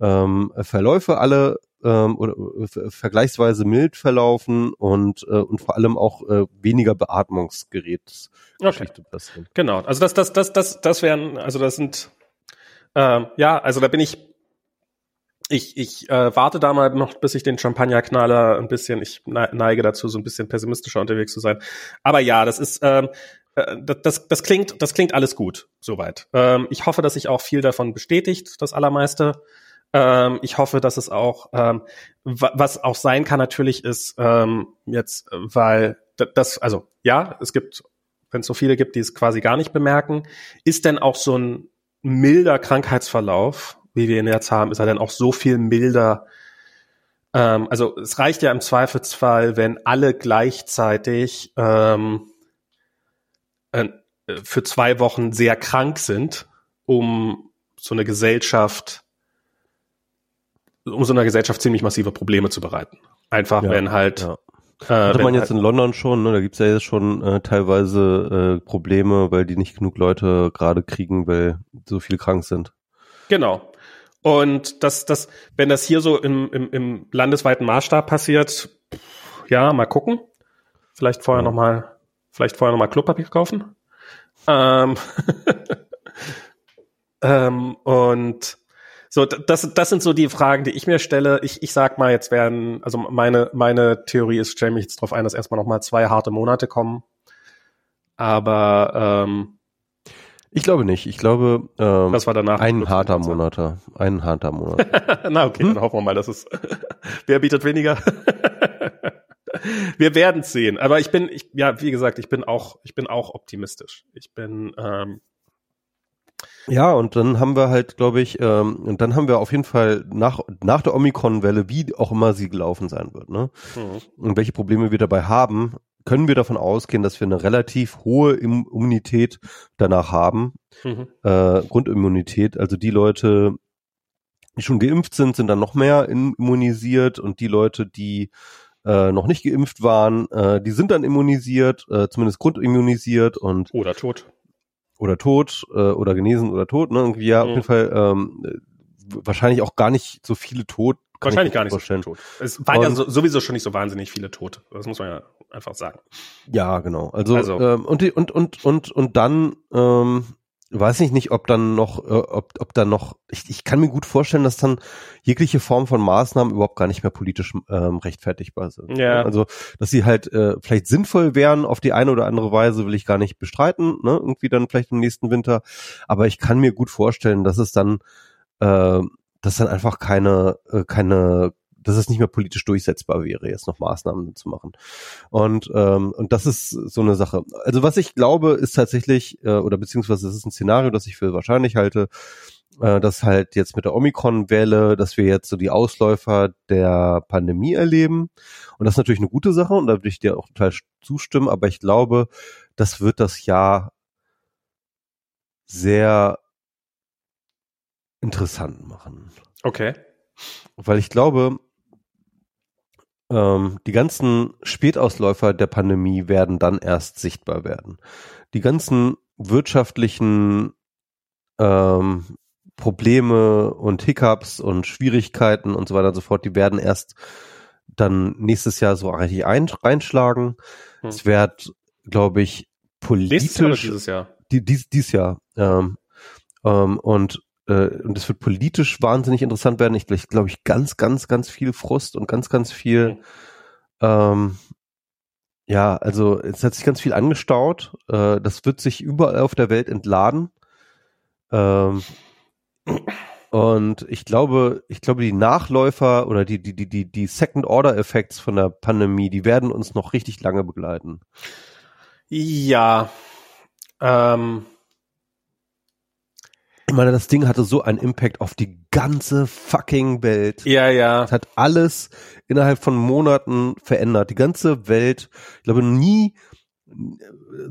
ähm, Verläufe alle ähm, oder äh, vergleichsweise mild verlaufen und äh, und vor allem auch äh, weniger Beatmungsgerätsgeschichte okay. passieren. Genau, also das das das das das wären also das sind ähm, ja also da bin ich ich, ich äh, warte da mal noch, bis ich den Champagnerknaller ein bisschen, ich neige dazu, so ein bisschen pessimistischer unterwegs zu sein. Aber ja, das ist, ähm, äh, das, das klingt, das klingt alles gut, soweit. Ähm, ich hoffe, dass sich auch viel davon bestätigt, das Allermeiste. Ähm, ich hoffe, dass es auch, ähm, was auch sein kann natürlich ist, ähm, jetzt, weil das, also ja, es gibt, wenn es so viele gibt, die es quasi gar nicht bemerken, ist denn auch so ein milder Krankheitsverlauf, wie wir ihn jetzt haben, ist er denn auch so viel milder, ähm, also es reicht ja im Zweifelsfall, wenn alle gleichzeitig ähm, äh, für zwei Wochen sehr krank sind, um so eine Gesellschaft um so einer Gesellschaft ziemlich massive Probleme zu bereiten. Einfach, ja, wenn halt. Ja. Äh, Hatte man jetzt halt in London schon, ne? da gibt's ja jetzt schon äh, teilweise äh, Probleme, weil die nicht genug Leute gerade kriegen, weil so viel krank sind. Genau. Und das, das, wenn das hier so im, im, im landesweiten Maßstab passiert, ja, mal gucken. Vielleicht vorher ja. noch mal, vielleicht vorher noch mal Klopapier kaufen. Ähm, ähm, und So, das, das sind so die Fragen, die ich mir stelle. Ich, ich sag mal, jetzt werden, also meine, meine Theorie ist, stelle mich jetzt darauf ein, dass erstmal nochmal zwei harte Monate kommen. Aber ähm, ich glaube nicht. Ich glaube, ähm, das war danach ein harter Monat. Ein harter Monat. Na okay, hm? dann hoffen wir mal, dass es. Wer bietet weniger? wir werden sehen. Aber ich bin, ich, ja, wie gesagt, ich bin auch, ich bin auch optimistisch. Ich bin. Ähm, ja, und dann haben wir halt, glaube ich, ähm, und dann haben wir auf jeden Fall nach, nach der Omikron-Welle, wie auch immer sie gelaufen sein wird, ne? Mhm. Und welche Probleme wir dabei haben, können wir davon ausgehen, dass wir eine relativ hohe Immunität danach haben. Mhm. Äh, Grundimmunität, also die Leute, die schon geimpft sind, sind dann noch mehr immunisiert und die Leute, die äh, noch nicht geimpft waren, äh, die sind dann immunisiert, äh, zumindest grundimmunisiert und oder tot oder tot äh, oder genesen oder tot, ne? Irgendwie ja, mhm. auf jeden Fall ähm, wahrscheinlich auch gar nicht so viele tot Wahrscheinlich gar nicht vorstellen. so tot. Es waren ja so, sowieso schon nicht so wahnsinnig viele Tote. Das muss man ja einfach sagen. Ja, genau. Also, also ähm, und, die, und und und und dann ähm, weiß ich nicht, ob dann noch, äh, ob, ob dann noch, ich, ich kann mir gut vorstellen, dass dann jegliche Form von Maßnahmen überhaupt gar nicht mehr politisch ähm, rechtfertigbar sind. Ja. Also, dass sie halt äh, vielleicht sinnvoll wären auf die eine oder andere Weise, will ich gar nicht bestreiten, ne? Irgendwie dann vielleicht im nächsten Winter. Aber ich kann mir gut vorstellen, dass es dann äh, dass dann einfach keine, äh, keine, dass es nicht mehr politisch durchsetzbar wäre, jetzt noch Maßnahmen zu machen. Und, ähm, und das ist so eine Sache. Also was ich glaube, ist tatsächlich, äh, oder beziehungsweise es ist ein Szenario, das ich für wahrscheinlich halte, äh, dass halt jetzt mit der Omikron-Welle, dass wir jetzt so die Ausläufer der Pandemie erleben. Und das ist natürlich eine gute Sache und da würde ich dir auch total zustimmen, aber ich glaube, das wird das Jahr sehr interessant machen. Okay. Weil ich glaube, ähm, die ganzen Spätausläufer der Pandemie werden dann erst sichtbar werden. Die ganzen wirtschaftlichen ähm, Probleme und Hiccups und Schwierigkeiten und so weiter und so fort, die werden erst dann nächstes Jahr so richtig ein, reinschlagen. Hm. Es wird, glaube ich, politisch. Nächstes Jahr dieses Jahr? Die, dies, dies Jahr. Ähm, ähm, und äh, und es wird politisch wahnsinnig interessant werden. Ich glaube, glaub ich, ganz, ganz, ganz viel Frust und ganz, ganz viel, mhm. ähm, ja, also es hat sich ganz viel angestaut. Äh, das wird sich überall auf der Welt entladen. Ähm, und ich glaube, ich glaube, die Nachläufer oder die, die, die, die, die Second Order Effects von der Pandemie, die werden uns noch richtig lange begleiten. Ja. Ähm, ich meine, das Ding hatte so einen Impact auf die ganze fucking Welt. Ja, ja. Es hat alles innerhalb von Monaten verändert. Die ganze Welt. Ich glaube, nie,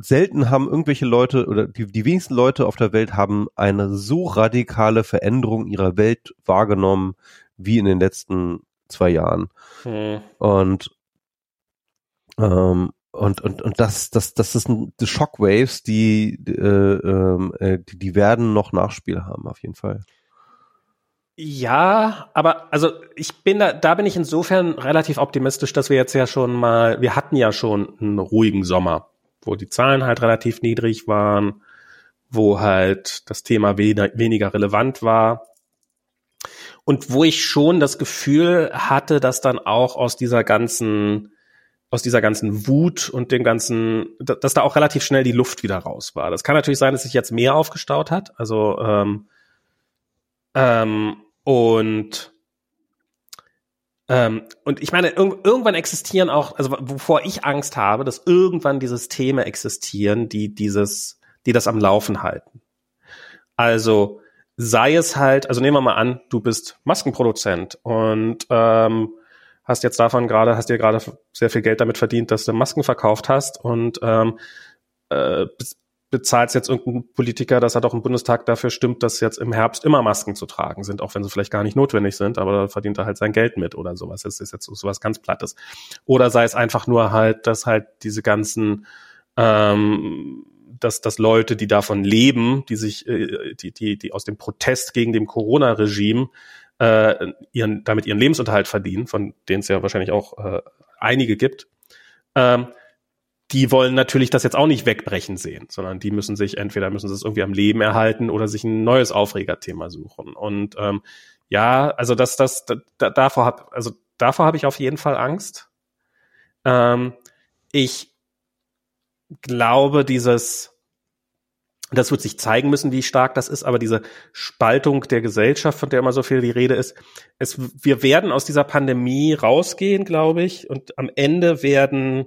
selten haben irgendwelche Leute oder die, die wenigsten Leute auf der Welt haben eine so radikale Veränderung ihrer Welt wahrgenommen wie in den letzten zwei Jahren. Hm. Und ähm, und, und, und das, das, das ist ein, die Shockwaves, die, äh, ähm, äh, die, die werden noch Nachspiel haben, auf jeden Fall. Ja, aber also ich bin da, da bin ich insofern relativ optimistisch, dass wir jetzt ja schon mal, wir hatten ja schon einen ruhigen Sommer, wo die Zahlen halt relativ niedrig waren, wo halt das Thema weniger, weniger relevant war. Und wo ich schon das Gefühl hatte, dass dann auch aus dieser ganzen aus dieser ganzen Wut und dem ganzen, dass da auch relativ schnell die Luft wieder raus war. Das kann natürlich sein, dass sich jetzt mehr aufgestaut hat. Also ähm, ähm, und ähm, und ich meine, irg irgendwann existieren auch, also wovor ich Angst habe, dass irgendwann diese Systeme existieren, die dieses, die das am Laufen halten. Also sei es halt, also nehmen wir mal an, du bist Maskenproduzent und ähm, hast jetzt davon gerade, hast dir gerade sehr viel Geld damit verdient, dass du Masken verkauft hast und ähm, äh, bezahlst jetzt irgendeinen Politiker, dass er doch im Bundestag dafür stimmt, dass jetzt im Herbst immer Masken zu tragen sind, auch wenn sie vielleicht gar nicht notwendig sind, aber da verdient er halt sein Geld mit oder sowas. Das ist jetzt so was ganz Plattes. Oder sei es einfach nur halt, dass halt diese ganzen ähm, dass, dass Leute, die davon leben, die sich, äh, die, die, die aus dem Protest gegen dem Corona-Regime äh, ihren, damit ihren Lebensunterhalt verdienen, von denen es ja wahrscheinlich auch äh, einige gibt, ähm, die wollen natürlich das jetzt auch nicht wegbrechen sehen, sondern die müssen sich entweder müssen sie es irgendwie am Leben erhalten oder sich ein neues Aufregerthema suchen. Und ähm, ja, also das, das, da, davor hab, also davor habe ich auf jeden Fall Angst. Ähm, ich glaube, dieses, das wird sich zeigen müssen, wie stark das ist, aber diese Spaltung der Gesellschaft, von der immer so viel die Rede ist, es, wir werden aus dieser Pandemie rausgehen, glaube ich, und am Ende werden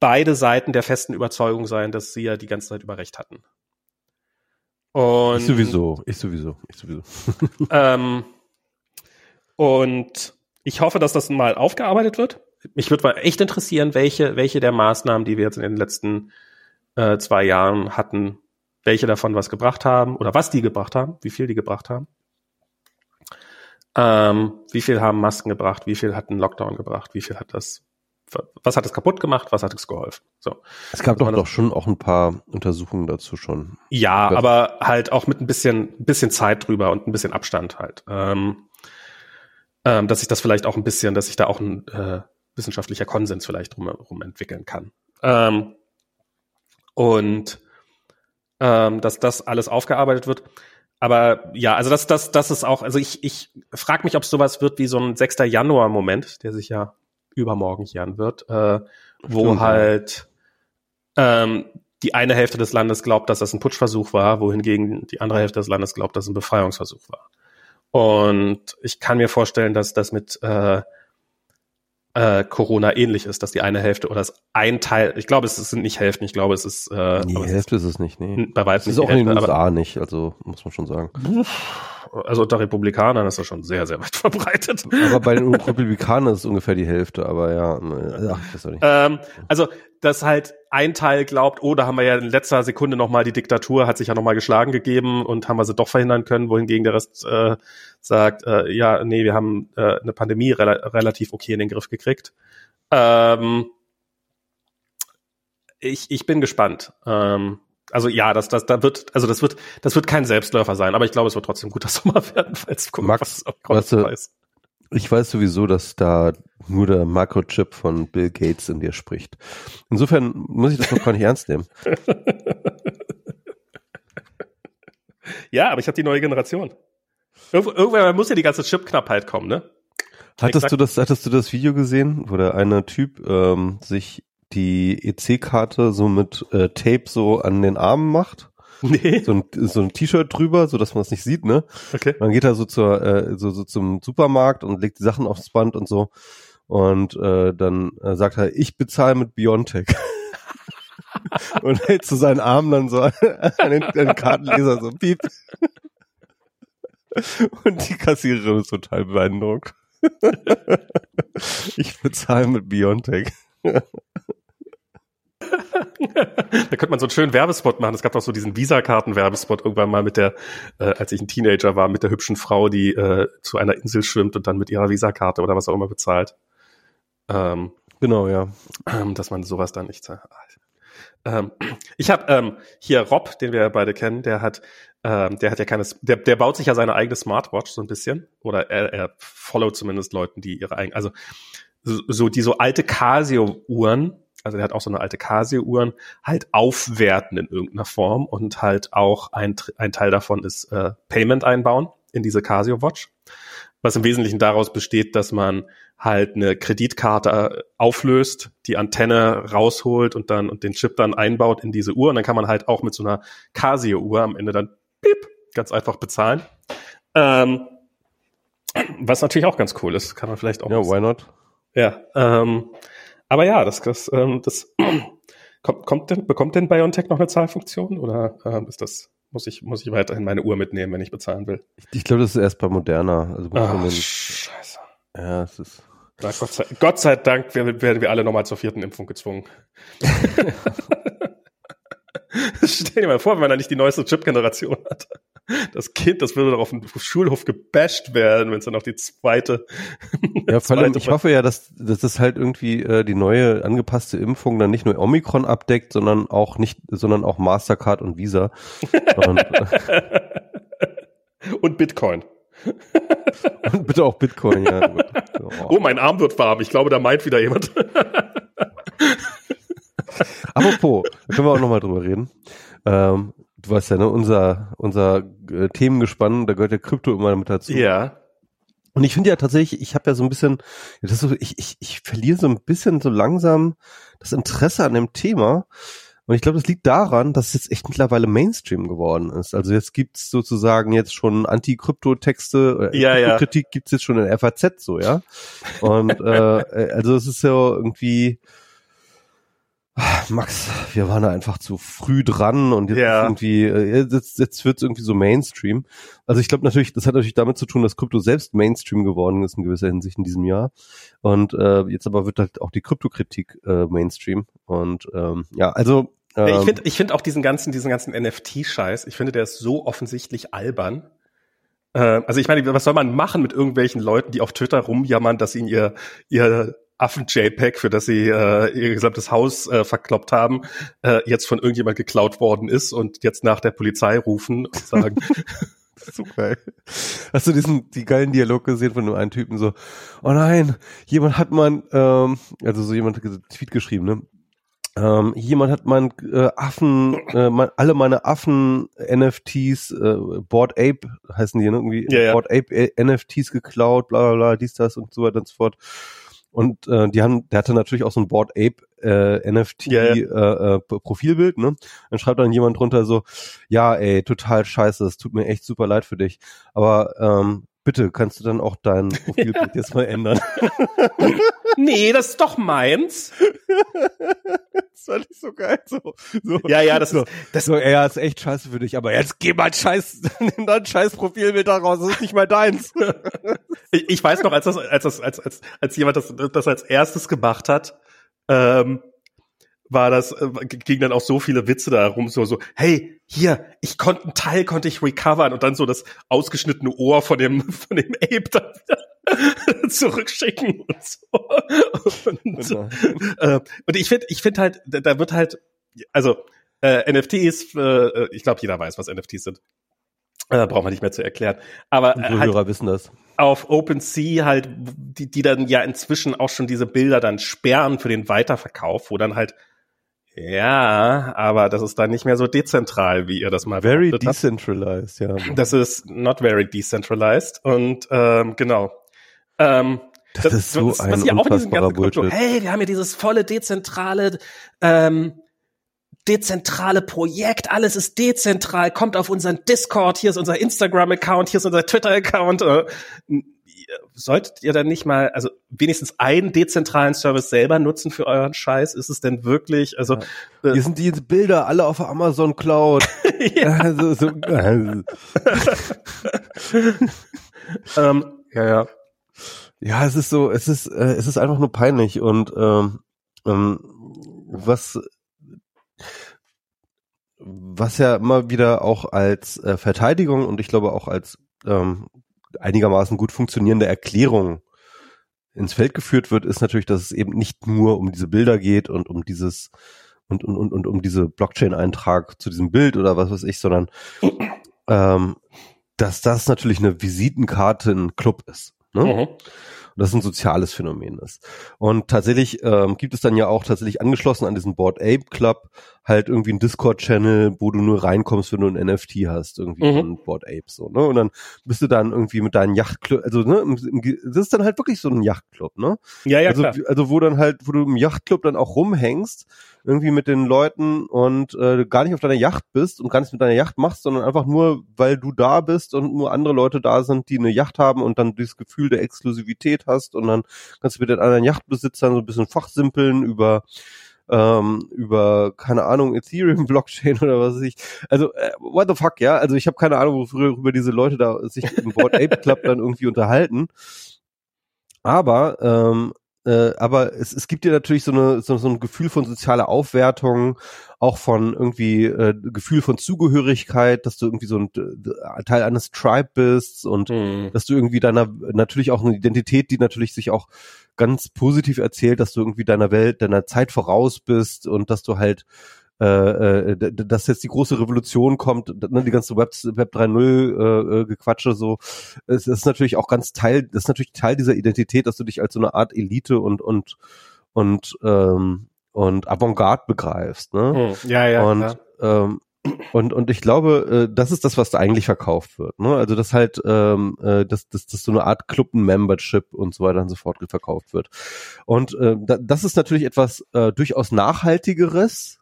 beide Seiten der festen Überzeugung sein, dass sie ja die ganze Zeit über Recht hatten. Und, ich sowieso, ich sowieso, ich sowieso. ähm, und ich hoffe, dass das mal aufgearbeitet wird. Mich würde echt interessieren, welche, welche der Maßnahmen, die wir jetzt in den letzten äh, zwei Jahren hatten, welche davon was gebracht haben oder was die gebracht haben, wie viel die gebracht haben. Ähm, wie viel haben Masken gebracht, wie viel hat ein Lockdown gebracht, wie viel hat das was hat es kaputt gemacht, was hat es geholfen. So. Es gab doch, doch schon auch ein paar Untersuchungen dazu schon. Ja, aber halt auch mit ein bisschen, bisschen Zeit drüber und ein bisschen Abstand halt. Ähm, ähm, dass sich das vielleicht auch ein bisschen, dass sich da auch ein äh, wissenschaftlicher Konsens vielleicht drumherum entwickeln kann. Ähm, und ähm, dass das alles aufgearbeitet wird. Aber ja, also das, das, das ist auch, also ich, ich frage mich, ob es sowas wird wie so ein 6. Januar-Moment, der sich ja übermorgen jähren wird, äh, wo Stimmt, halt ähm, die eine Hälfte des Landes glaubt, dass das ein Putschversuch war, wohingegen die andere Hälfte des Landes glaubt, dass es ein Befreiungsversuch war. Und ich kann mir vorstellen, dass das mit äh, äh, Corona ähnlich ist, dass die eine Hälfte oder das ein Teil, ich glaube, es sind nicht Hälften, ich glaube, es ist äh, nee, Hälfte ist es nicht, nee. Bei weitem es ist auch Hälfte, in den USA nicht, also muss man schon sagen. Also unter Republikanern ist das schon sehr, sehr weit verbreitet. Aber bei den Republikanern ist es ungefähr die Hälfte, aber ja, ach, ich weiß auch nicht. Ähm, also, dass halt ein Teil glaubt, oh, da haben wir ja in letzter Sekunde nochmal die Diktatur, hat sich ja nochmal geschlagen gegeben und haben wir sie doch verhindern können, wohingegen der Rest äh, sagt, äh, ja, nee, wir haben äh, eine Pandemie re relativ okay in den Griff gekriegt. Ähm, ich, ich bin gespannt. Ähm, also ja, das, das, da wird, also das wird, das wird kein Selbstläufer sein, aber ich glaube, es wird trotzdem guter Sommer werden, falls gucken, Max, was weißt du, Ich weiß sowieso, dass da nur der Makrochip von Bill Gates in dir spricht. Insofern muss ich das noch gar nicht ernst nehmen. ja, aber ich habe die neue Generation. Irgendwann muss ja die ganze Chipknappheit kommen, ne? Hattest du das, hattest du das Video gesehen, wo der eine Typ ähm, sich die EC-Karte so mit äh, Tape so an den Armen macht. Nee. So ein, so ein T-Shirt drüber, so dass man es nicht sieht, ne? Okay. Dann geht er so zur, äh, so, so zum Supermarkt und legt die Sachen aufs Band und so. Und äh, dann äh, sagt er, ich bezahle mit Biontech. und hält zu so seinen Armen dann so an den, an den Kartenleser so piep. und die Kassiererin ist total beeindruckt. ich bezahle mit Biontech da könnte man so einen schönen Werbespot machen. Es gab doch so diesen Visa-Karten-Werbespot irgendwann mal mit der, äh, als ich ein Teenager war, mit der hübschen Frau, die äh, zu einer Insel schwimmt und dann mit ihrer Visa-Karte oder was auch immer bezahlt. Ähm, genau, ja. Ähm, dass man sowas dann nicht zahlt. Ähm, ich habe ähm, hier Rob, den wir beide kennen, der hat, ähm, der hat ja keine, der, der baut sich ja seine eigene Smartwatch so ein bisschen oder er, er followt zumindest Leuten, die ihre eigene, also so, so die so alte Casio-Uhren, also der hat auch so eine alte Casio-Uhren, halt aufwerten in irgendeiner Form und halt auch ein, ein Teil davon ist äh, Payment einbauen in diese Casio Watch, was im Wesentlichen daraus besteht, dass man halt eine Kreditkarte äh, auflöst, die Antenne rausholt und dann und den Chip dann einbaut in diese Uhr und dann kann man halt auch mit so einer Casio-Uhr am Ende dann piep, ganz einfach bezahlen. Ähm, was natürlich auch ganz cool ist, kann man vielleicht auch. Ja, why not? Ja, ähm, aber ja, das, das, ähm, das kommt, kommt denn, bekommt denn BioNTech noch eine Zahlfunktion oder ähm, ist das, muss ich, muss ich weiterhin meine Uhr mitnehmen, wenn ich bezahlen will? Ich, glaube, das ist erst bei Moderna. Also Ach, Scheiße. Ja, es ist. Na, Gott, sei, Gott sei Dank werden wir alle nochmal zur vierten Impfung gezwungen. Stell dir mal vor, wenn man da nicht die neueste Chip-Generation hat. Das Kind, das würde doch auf dem Schulhof gebasht werden, wenn es dann noch die zweite. Ja, vor allem, ich hoffe ja, dass, dass das halt irgendwie äh, die neue angepasste Impfung dann nicht nur Omikron abdeckt, sondern auch nicht, sondern auch Mastercard und Visa. und, und Bitcoin. und bitte auch Bitcoin, ja. Oh. oh, mein Arm wird warm. Ich glaube, da meint wieder jemand. Apropos, da können wir auch nochmal drüber reden. Ähm, du weißt ja, ne, unser, unser äh, Themengespann, da gehört der Krypto immer mit dazu. Ja. Und ich finde ja tatsächlich, ich habe ja so ein bisschen, das ist so, ich, ich, ich verliere so ein bisschen so langsam das Interesse an dem Thema. Und ich glaube, das liegt daran, dass es jetzt echt mittlerweile Mainstream geworden ist. Also jetzt gibt's sozusagen jetzt schon Anti-Krypto-Texte, äh, ja, ja. Kritik gibt's jetzt schon in FAZ so, ja. Und äh, also es ist ja irgendwie, Max, wir waren da einfach zu früh dran und jetzt Ja. irgendwie, äh, jetzt, jetzt wird's irgendwie so Mainstream. Also ich glaube natürlich, das hat natürlich damit zu tun, dass Krypto selbst Mainstream geworden ist in gewisser Hinsicht in diesem Jahr. Und äh, jetzt aber wird halt auch die Kryptokritik äh, Mainstream. Und ähm, ja, also ähm, ich finde ich find auch diesen ganzen, diesen ganzen NFT-Scheiß, ich finde, der ist so offensichtlich albern. Äh, also ich meine, was soll man machen mit irgendwelchen Leuten, die auf Twitter rumjammern, dass ihnen ihr, ihr Affen-JPEG, für das sie äh, ihr gesamtes Haus äh, verkloppt haben, äh, jetzt von irgendjemand geklaut worden ist und jetzt nach der Polizei rufen und sagen, so geil. Hast du diesen die geilen Dialog gesehen von dem einen Typen so, oh nein, jemand hat mein, ähm, also so jemand hat einen Tweet geschrieben, ne? Ähm, jemand hat mein äh, Affen, äh, mein, alle meine Affen NFTs, äh, Board Ape heißen die ne? irgendwie, Ja, ja. Board Ape äh, NFTs geklaut, bla bla bla, dies, das und so weiter und so fort. Und äh, die haben, der hatte natürlich auch so ein Board Ape äh, NFT Ja, Äh, äh, Profilbild, ne? Dann schreibt dann jemand drunter so, ja, ey, total scheiße, es tut mir echt super leid für dich. Aber ähm, bitte, kannst du dann auch dein Profilbild jetzt mal ändern? nee, das ist doch meins. das fand ich so geil. So, so. Ja, ja, das so, ist, das, so, ja, ist echt scheiße für dich, aber jetzt geh mal scheiß, nimm dein scheiß Profilbild da raus, das ist nicht mal deins. ich, ich weiß noch, als das, als das, als, als, als jemand das, das als erstes gemacht hat, ähm, war das, äh, ging dann auch so viele Witze da rum, so, so, hey, hier, ich konnte, einen Teil konnte ich recovern und dann so das ausgeschnittene Ohr von dem, von dem Ape dann wieder zurückschicken und so. Und, äh, und ich finde, ich finde halt, da, wird halt, also, äh, NFTs, äh, ich glaube, jeder weiß, was NFTs sind. Äh, braucht man nicht mehr zu erklären. Aber äh, halt, Hörer wissen das. auf OpenSea halt, die, die dann ja inzwischen auch schon diese Bilder dann sperren für den Weiterverkauf, wo dann halt, ja, aber das ist dann nicht mehr so dezentral, wie ihr das mal Very behauptet habt. decentralized, ja. Das ist not very decentralized und ähm, genau. Ähm, Das ist so ein was ja auch in diesem ganzen Bullshit. hey, wir haben hier dieses volle dezentrale, ähm, dezentrale Projekt, alles ist dezentral, kommt auf unseren Discord, hier ist unser Instagram-Account, hier ist unser Twitter-Account. Äh, solltet ihr dann nicht mal, also wenigstens einen dezentralen Service selber nutzen für euren Scheiß? Ist es denn wirklich, also äh, Hier sind die Bilder alle auf Amazon Cloud. ja, Also, so, äh, ähm, ja, ja. ja, es ist so, es ist, äh, es ist einfach nur peinlich und ähm, ähm, was was ja immer wieder auch als äh, Verteidigung und ich glaube auch als ähm, einigermaßen gut funktionierende Erklärung ins Feld geführt wird, ist natürlich, dass es eben nicht nur um diese Bilder geht und um dieses und und und, und um diese Blockchain-Eintrag zu diesem Bild oder was weiß ich, sondern ähm, dass das natürlich eine Visitenkarte in Club ist. Ne? Mhm. Und das ein soziales Phänomen ist. Und tatsächlich ähm, gibt es dann ja auch tatsächlich angeschlossen an diesen Board Ape Club halt irgendwie einen Discord-Channel, wo du nur reinkommst, wenn du ein NFT hast, irgendwie Mhm. von Board Ape so, ne? Und dann bist du dann irgendwie mit deinen Yachtclub, also ne, das ist dann halt wirklich so ein Yachtclub, ne? Ja, ja, also, klar. also wo dann halt, wo du im Yachtclub dann auch rumhängst, irgendwie mit den Leuten und äh, gar nicht auf deiner Yacht bist und gar nichts mit deiner Yacht machst, sondern einfach nur, weil du da bist und nur andere Leute da sind, die eine Yacht haben und dann dieses Gefühl der Exklusivität hast und dann kannst du mit den anderen Yachtbesitzern so ein bisschen fachsimpeln über ähm, über, keine Ahnung, Ethereum-Blockchain oder was weiß ich. Also, äh, what the fuck, ja? Also ich habe keine Ahnung, worüber diese Leute da sich im Board Ape Club dann irgendwie unterhalten. Aber, ähm, äh, aber es, es gibt dir natürlich so, eine, so, so ein Gefühl von sozialer Aufwertung, auch von irgendwie äh, Gefühl von Zugehörigkeit, dass du irgendwie so ein äh, Teil eines Tribe bist und Mhm. dass du irgendwie deiner natürlich auch eine Identität, die natürlich sich auch ganz positiv erzählt, dass du irgendwie deiner Welt, deiner Zeit voraus bist und dass du halt äh, äh, dass jetzt die große Revolution kommt, ne, die ganze Web, Web 3.0 äh, äh, Gequatsche so, es ist natürlich auch ganz Teil, das ist natürlich Teil dieser Identität, dass du dich als so eine Art Elite und und und ähm, und Avantgarde begreifst. Ne? Hm. Ja, ja. und ja. ähm, und und ich glaube, äh, das ist das, was da eigentlich verkauft wird. Ne? Also das halt, ähm, äh, dass, dass, dass so eine Art Club-Membership und so weiter und so fort verkauft wird. Und äh, da, das ist natürlich etwas äh, durchaus nachhaltigeres.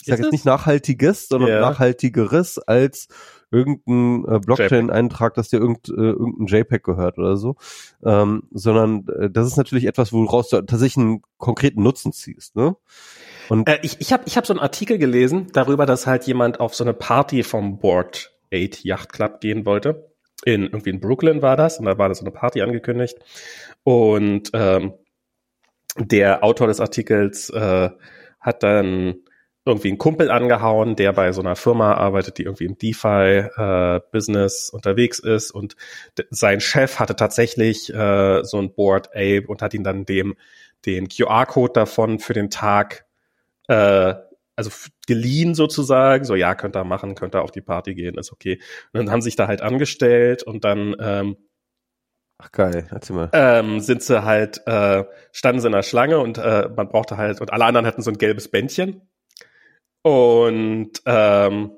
Ich sage jetzt nicht nachhaltiges, sondern Ja. nachhaltigeres als irgendein äh, Blockchain-Eintrag, dass dir irgend, äh, irgendein JPEG gehört oder so, ähm, sondern äh, das ist natürlich etwas, woraus du tatsächlich einen konkreten Nutzen ziehst. Ne? Und Äh, ich ich habe ich hab so einen Artikel gelesen darüber, dass halt jemand auf so eine Party vom Board 8 Yacht Club gehen wollte. In irgendwie in Brooklyn war das und da war das so eine Party angekündigt. Und ähm, der Autor des Artikels äh, hat dann irgendwie einen Kumpel angehauen, der bei so einer Firma arbeitet, die irgendwie im DeFi-Business unterwegs ist und sein Chef hatte tatsächlich äh, so ein Board Ape und hat ihn dann dem den QR-Code davon für den Tag äh, also geliehen sozusagen, so ja, könnt ihr machen, könnt ihr auf die Party gehen, ist okay. Und dann haben sich da halt angestellt und dann ähm, ach geil, erzähl mal. ähm, sind sie halt, äh, standen sie in der Schlange und äh, man brauchte halt, und alle anderen hatten so ein gelbes Bändchen. Und ähm,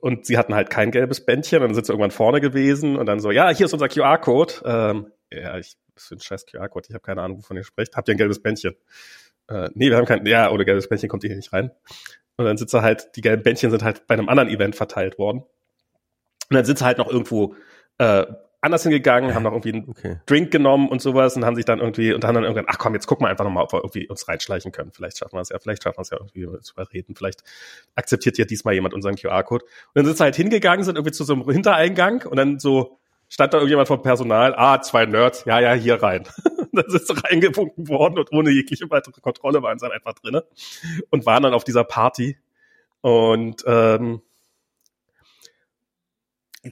und sie hatten halt kein gelbes Bändchen, dann sind sie irgendwann vorne gewesen und dann so, ja, hier ist unser QR-Code. Ähm, ja, ich, das ist ein scheiß QR-Code, ich habe keine Ahnung, wovon ihr sprecht. Habt ihr ein gelbes Bändchen? Äh, nee, wir haben kein, ja, oder gelbes Bändchen kommt hier nicht rein. Und dann sind sie halt, die gelben Bändchen sind halt bei einem anderen Event verteilt worden. Und dann sind sie halt noch irgendwo äh, anders hingegangen, haben noch irgendwie einen Okay. Drink genommen und sowas und haben sich dann irgendwie und haben dann irgendwann, ach komm, jetzt gucken wir einfach nochmal, ob wir irgendwie uns reinschleichen können. Vielleicht schaffen wir es ja, vielleicht schaffen wir es ja irgendwie zu überreden, vielleicht akzeptiert ja diesmal jemand unseren QR-Code. Und dann sind sie halt hingegangen, sind irgendwie zu so einem Hintereingang und dann so stand da irgendjemand vom Personal, ah, zwei Nerds, ja, ja, hier rein. Sind sie reingewunken worden und ohne jegliche weitere Kontrolle waren sie dann einfach drinne und waren dann auf dieser Party. Und ähm,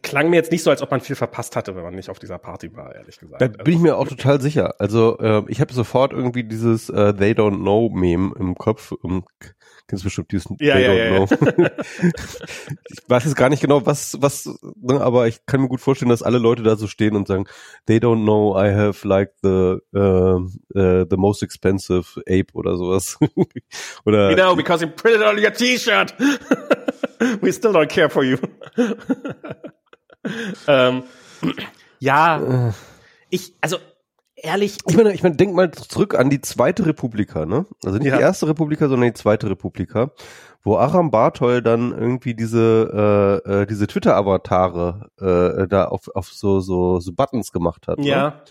klang mir jetzt nicht so, als ob man viel verpasst hatte, wenn man nicht auf dieser Party war, ehrlich gesagt. Da bin ich mir auch total sicher. Also äh, ich habe sofort irgendwie dieses äh, They Don't Know Meme im Kopf. Um, kennst du bestimmt diesen Ja, They ja, Don't ja, Know. ich weiß jetzt gar nicht genau, was, was, ne, aber ich kann mir gut vorstellen, dass alle Leute da so stehen und sagen, They don't know I have like the uh, uh, the most expensive ape oder sowas. oder You know, because you printed on your T-Shirt. We still don't care for you. ähm, ja, ich, also ehrlich, Ich meine, ich meine, denk mal zurück an die zweite Republika, ne? Also nicht Ja. die erste Republika, sondern die zweite Republika, wo Aram Bartol dann irgendwie diese äh, äh, diese Twitter-Avatare äh, da auf auf so so so Buttons gemacht hat. Ne? ja,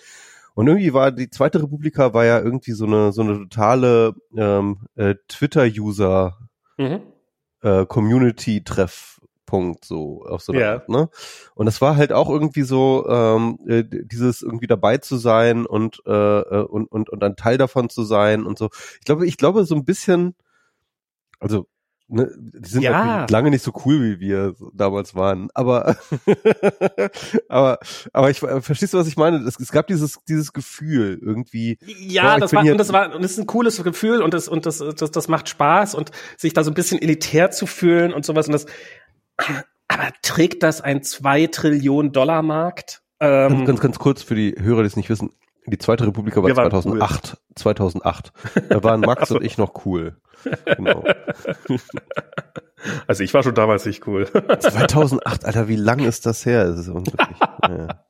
Und irgendwie war die zweite Republika war ja irgendwie so eine so eine totale ähm, äh, Twitter-User mhm. äh, Community-Treffpunkt so auf so einer Ja. Art, ne? Und das war halt auch irgendwie so ähm, äh, dieses irgendwie dabei zu sein und äh, äh, und und und ein Teil davon zu sein und so. Ich glaube, ich glaube so ein bisschen, also ne, die sind Ja. lange nicht so cool wie wir damals waren, aber aber aber ich äh, verstehst du, was ich meine? Es, es gab dieses dieses Gefühl irgendwie. Ja, Boah, das war, und das war, und das ist ein cooles Gefühl und das, und das, das, das macht Spaß und sich da so ein bisschen elitär zu fühlen und sowas und das, aber trägt das ein zwei Trillionen Dollar Markt? Ganz, Ähm, ganz, ganz kurz für die Hörer, die es nicht wissen. Die zweite Republika war Wir waren 2008. 2008. Da waren Max und ich noch cool. Genau. also ich war schon damals nicht cool. 2008, Alter, wie lang ist das her? Das ist unglaublich. Ja.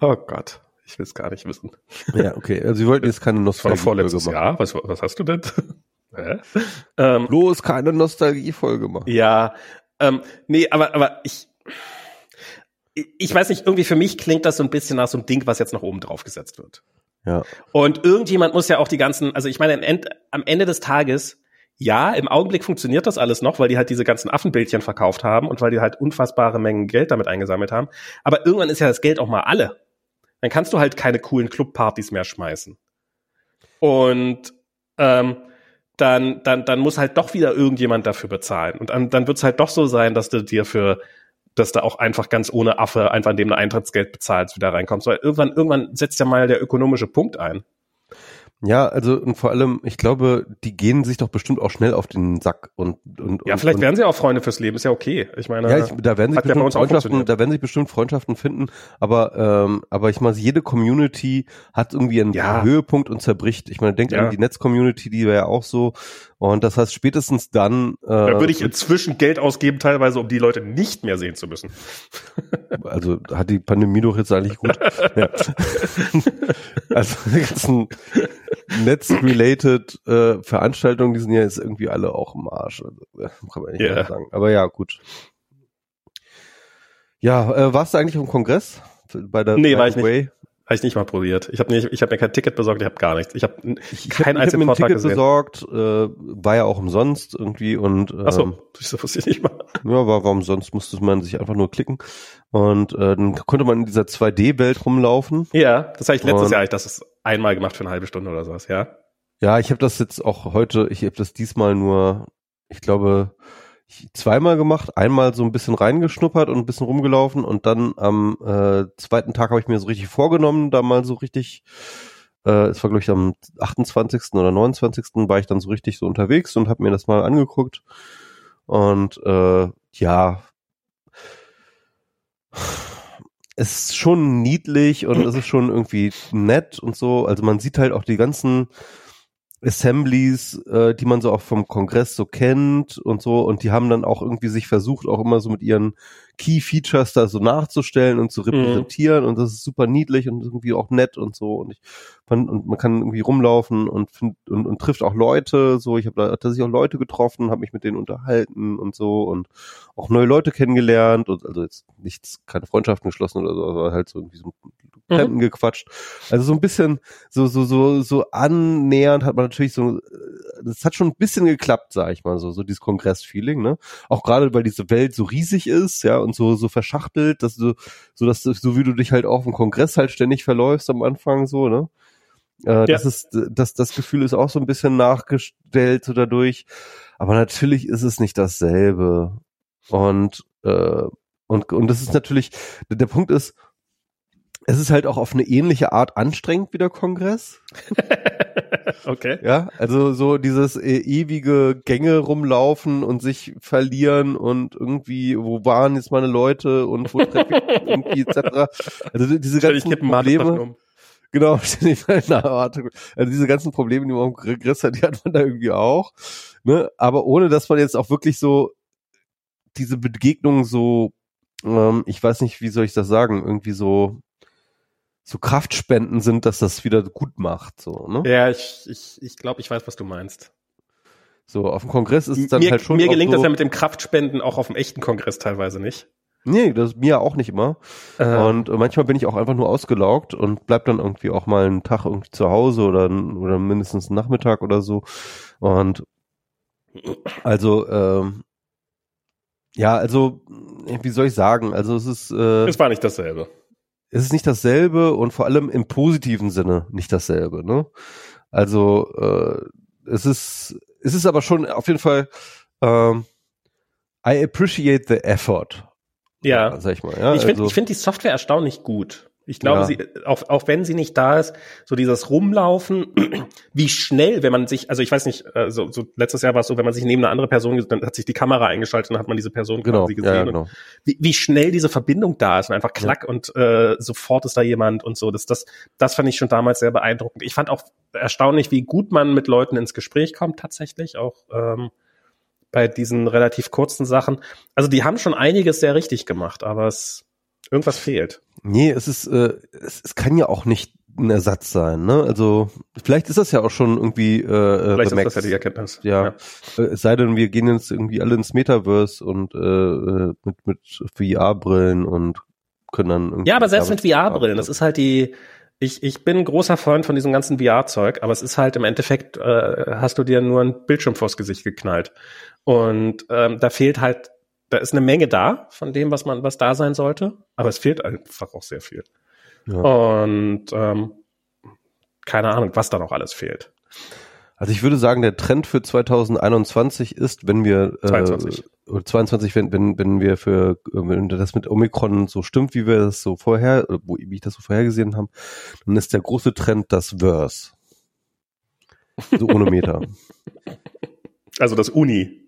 oh Gott, ich will es gar nicht wissen. ja, okay. Also wir wollten jetzt keine Das war Nostalgie-Folge vorletztes machen. Jahr. Was, was hast du denn? Hä? ähm, Bloß keine Nostalgie-Folge machen. Ja, ähm, nee, aber, aber ich, ich, weiß nicht, irgendwie für mich klingt das so ein bisschen nach so einem Ding, was jetzt noch oben drauf gesetzt wird. Ja. Und irgendjemand muss ja auch die ganzen, also ich meine, am Ende, am Ende des Tages, ja, im Augenblick funktioniert das alles noch, weil die halt diese ganzen Affenbildchen verkauft haben und weil die halt unfassbare Mengen Geld damit eingesammelt haben. Aber irgendwann ist ja das Geld auch mal alle. Dann kannst du halt keine coolen Clubpartys mehr schmeißen. Und ähm, dann, dann, dann muss halt doch wieder irgendjemand dafür bezahlen. Und dann, dann wird es halt doch so sein, dass du dir für, dass du auch einfach ganz ohne Affe, einfach indem du Eintrittsgeld bezahlst, wieder reinkommst. Weil irgendwann, irgendwann setzt ja mal der ökonomische Punkt ein. Ja, also und vor allem, ich glaube, die gehen sich doch bestimmt auch schnell auf den Sack und und ja, vielleicht und, werden sie auch Freunde fürs Leben, ist ja okay. Ich meine, ja, ich, da werden sich bestimmt Freundschaften, da werden sich bestimmt Freundschaften finden, aber ähm, aber ich meine, jede Community hat irgendwie einen ja. Höhepunkt und zerbricht. Ich meine, denkt ja. an die Netz-Community, die war ja auch so und das heißt spätestens dann. Äh, da würde ich inzwischen Geld ausgeben, teilweise, um die Leute nicht mehr sehen zu müssen. also hat die Pandemie doch jetzt eigentlich gut. ja. also die ganzen Netz-related äh, Veranstaltungen, die sind ja jetzt irgendwie alle auch im Arsch. Also, kann man nicht yeah. sagen. Aber ja, gut. Ja, äh, warst du eigentlich im Kongress? Bei der nee, war ich nicht. Habe ich nicht mal probiert. Ich habe nicht, ich habe mir kein Ticket besorgt, ich habe gar nichts. Ich habe kein hab, Vortrag Ticket gesehen. besorgt, äh, war ja auch umsonst irgendwie und ähm, Ach so, das wusste ich nicht mal. Ja, war, war umsonst, musste man sich einfach nur klicken und äh, dann konnte man in dieser 2D-Welt rumlaufen. Ja, das habe ich letztes und, Jahr, ich das einmal gemacht für eine halbe Stunde oder sowas, ja. Ja, ich habe das jetzt auch heute, ich habe das diesmal nur, ich glaube, zweimal gemacht. Einmal so ein bisschen reingeschnuppert und ein bisschen rumgelaufen und dann am äh, zweiten Tag habe ich mir so richtig vorgenommen, da mal so richtig, äh, es war glaube ich am 28. oder 29. war ich dann so richtig so unterwegs und habe mir das mal angeguckt. Und äh, ja, es ist schon niedlich und es ist schon irgendwie nett und so. Also man sieht halt auch die ganzen Assemblies, äh, die man so auch vom Kongress so kennt und so. Und die haben dann auch irgendwie sich versucht, auch immer so mit ihren Key Features da so nachzustellen und zu mhm. repräsentieren. Mhm. Und das ist super niedlich und irgendwie auch nett und so. Und ich fand, und man kann irgendwie rumlaufen und find, und, und trifft auch Leute. So, ich habe da tatsächlich auch Leute getroffen, habe mich mit denen unterhalten und so und auch neue Leute kennengelernt. Und also jetzt nichts, keine Freundschaften geschlossen oder so, aber halt so irgendwie so Fremden mhm. gequatscht. Also so ein bisschen so so so so annähernd hat man natürlich so das hat schon ein bisschen geklappt, sag ich mal so, so dieses Kongress-Feeling, ne? Auch gerade weil diese Welt so riesig ist, ja, und so so verschachtelt, dass du so dass du, so wie du dich halt auch im Kongress halt ständig verläufst am Anfang so, ne? Äh, ja. Das ist das das Gefühl ist auch so ein bisschen nachgestellt so dadurch, aber natürlich ist es nicht dasselbe. Und äh, und und das ist natürlich der Punkt ist es ist halt auch auf eine ähnliche Art anstrengend wie der Kongress. okay. Ja, also so dieses äh, ewige Gänge rumlaufen und sich verlieren und irgendwie, wo waren jetzt meine Leute und wo treffe ich irgendwie etc. Also diese ganzen Probleme. Um. Genau, also diese ganzen Probleme, die man am Kongress hat, die hat man da irgendwie auch. Ne? Aber ohne, dass man jetzt auch wirklich so diese Begegnung so, ähm, ich weiß nicht, wie soll ich das sagen, irgendwie so so Kraftspenden sind, dass das wieder gut macht. So, ne? Ja, ich, ich, ich glaube, ich weiß, was du meinst. So, auf dem Kongress ist es dann mir, halt schon. Mir gelingt so, das ja mit dem Kraftspenden auch auf dem echten Kongress teilweise nicht. Nee, das mir auch nicht immer. Äh. Und manchmal bin ich auch einfach nur ausgelaugt und bleib dann irgendwie auch mal einen Tag irgendwie zu Hause oder, oder mindestens einen Nachmittag oder so. Und also, ähm, ja, also, wie soll ich sagen? Also es ist. Äh, es war nicht dasselbe es ist nicht dasselbe und vor allem im positiven Sinne nicht dasselbe. Ne? Also äh, es ist es ist aber schon auf jeden Fall ähm, I appreciate the effort. Ja, sag ich mal. Ja, ich finde also, ich finde die Software erstaunlich gut. Ich glaube, ja. sie, auch, auch wenn sie nicht da ist, so dieses Rumlaufen, wie schnell, wenn man sich, also ich weiß nicht, äh, so, so letztes Jahr war es so, wenn man sich neben eine andere Person, dann hat sich die Kamera eingeschaltet, dann hat man diese Person genau, quasi gesehen. Ja, genau. Wie, wie schnell diese Verbindung da ist und einfach klack ja. und äh, sofort ist da jemand und so. Das, das, das fand ich schon damals sehr beeindruckend. Ich fand auch erstaunlich, wie gut man mit Leuten ins Gespräch kommt tatsächlich, auch ähm, bei diesen relativ kurzen Sachen. Also die haben schon einiges sehr richtig gemacht, aber es irgendwas fehlt. Nee, es ist, äh, es, es kann ja auch nicht ein Ersatz sein, ne? Also vielleicht ist das ja auch schon irgendwie äh, äh Vielleicht ist das ja die Erkenntnis. Ja. ja. Äh, es sei denn, wir gehen jetzt irgendwie alle ins Metaverse und äh, äh mit, mit VR-Brillen und können dann irgendwie. Ja, aber selbst mit VR-Brillen, das ist halt die. Ich, ich bin ein großer Freund von diesem ganzen VR-Zeug, aber es ist halt im Endeffekt, äh, hast du dir nur ein Bildschirm vors Gesicht geknallt. Und ähm, da fehlt halt da ist eine Menge da von dem, was man, was da sein sollte, aber es fehlt einfach auch sehr viel. Ja. Und ähm, keine Ahnung, was da noch alles fehlt. Also ich würde sagen, der Trend für 2021 ist, wenn wir äh, 22. oder 22, wenn, wenn, wenn wir für wenn das mit Omikron so stimmt, wie wir das so vorher, wo wie ich das so vorhergesehen haben, dann ist der große Trend das Verse. So ohne Meter. Also das Uni.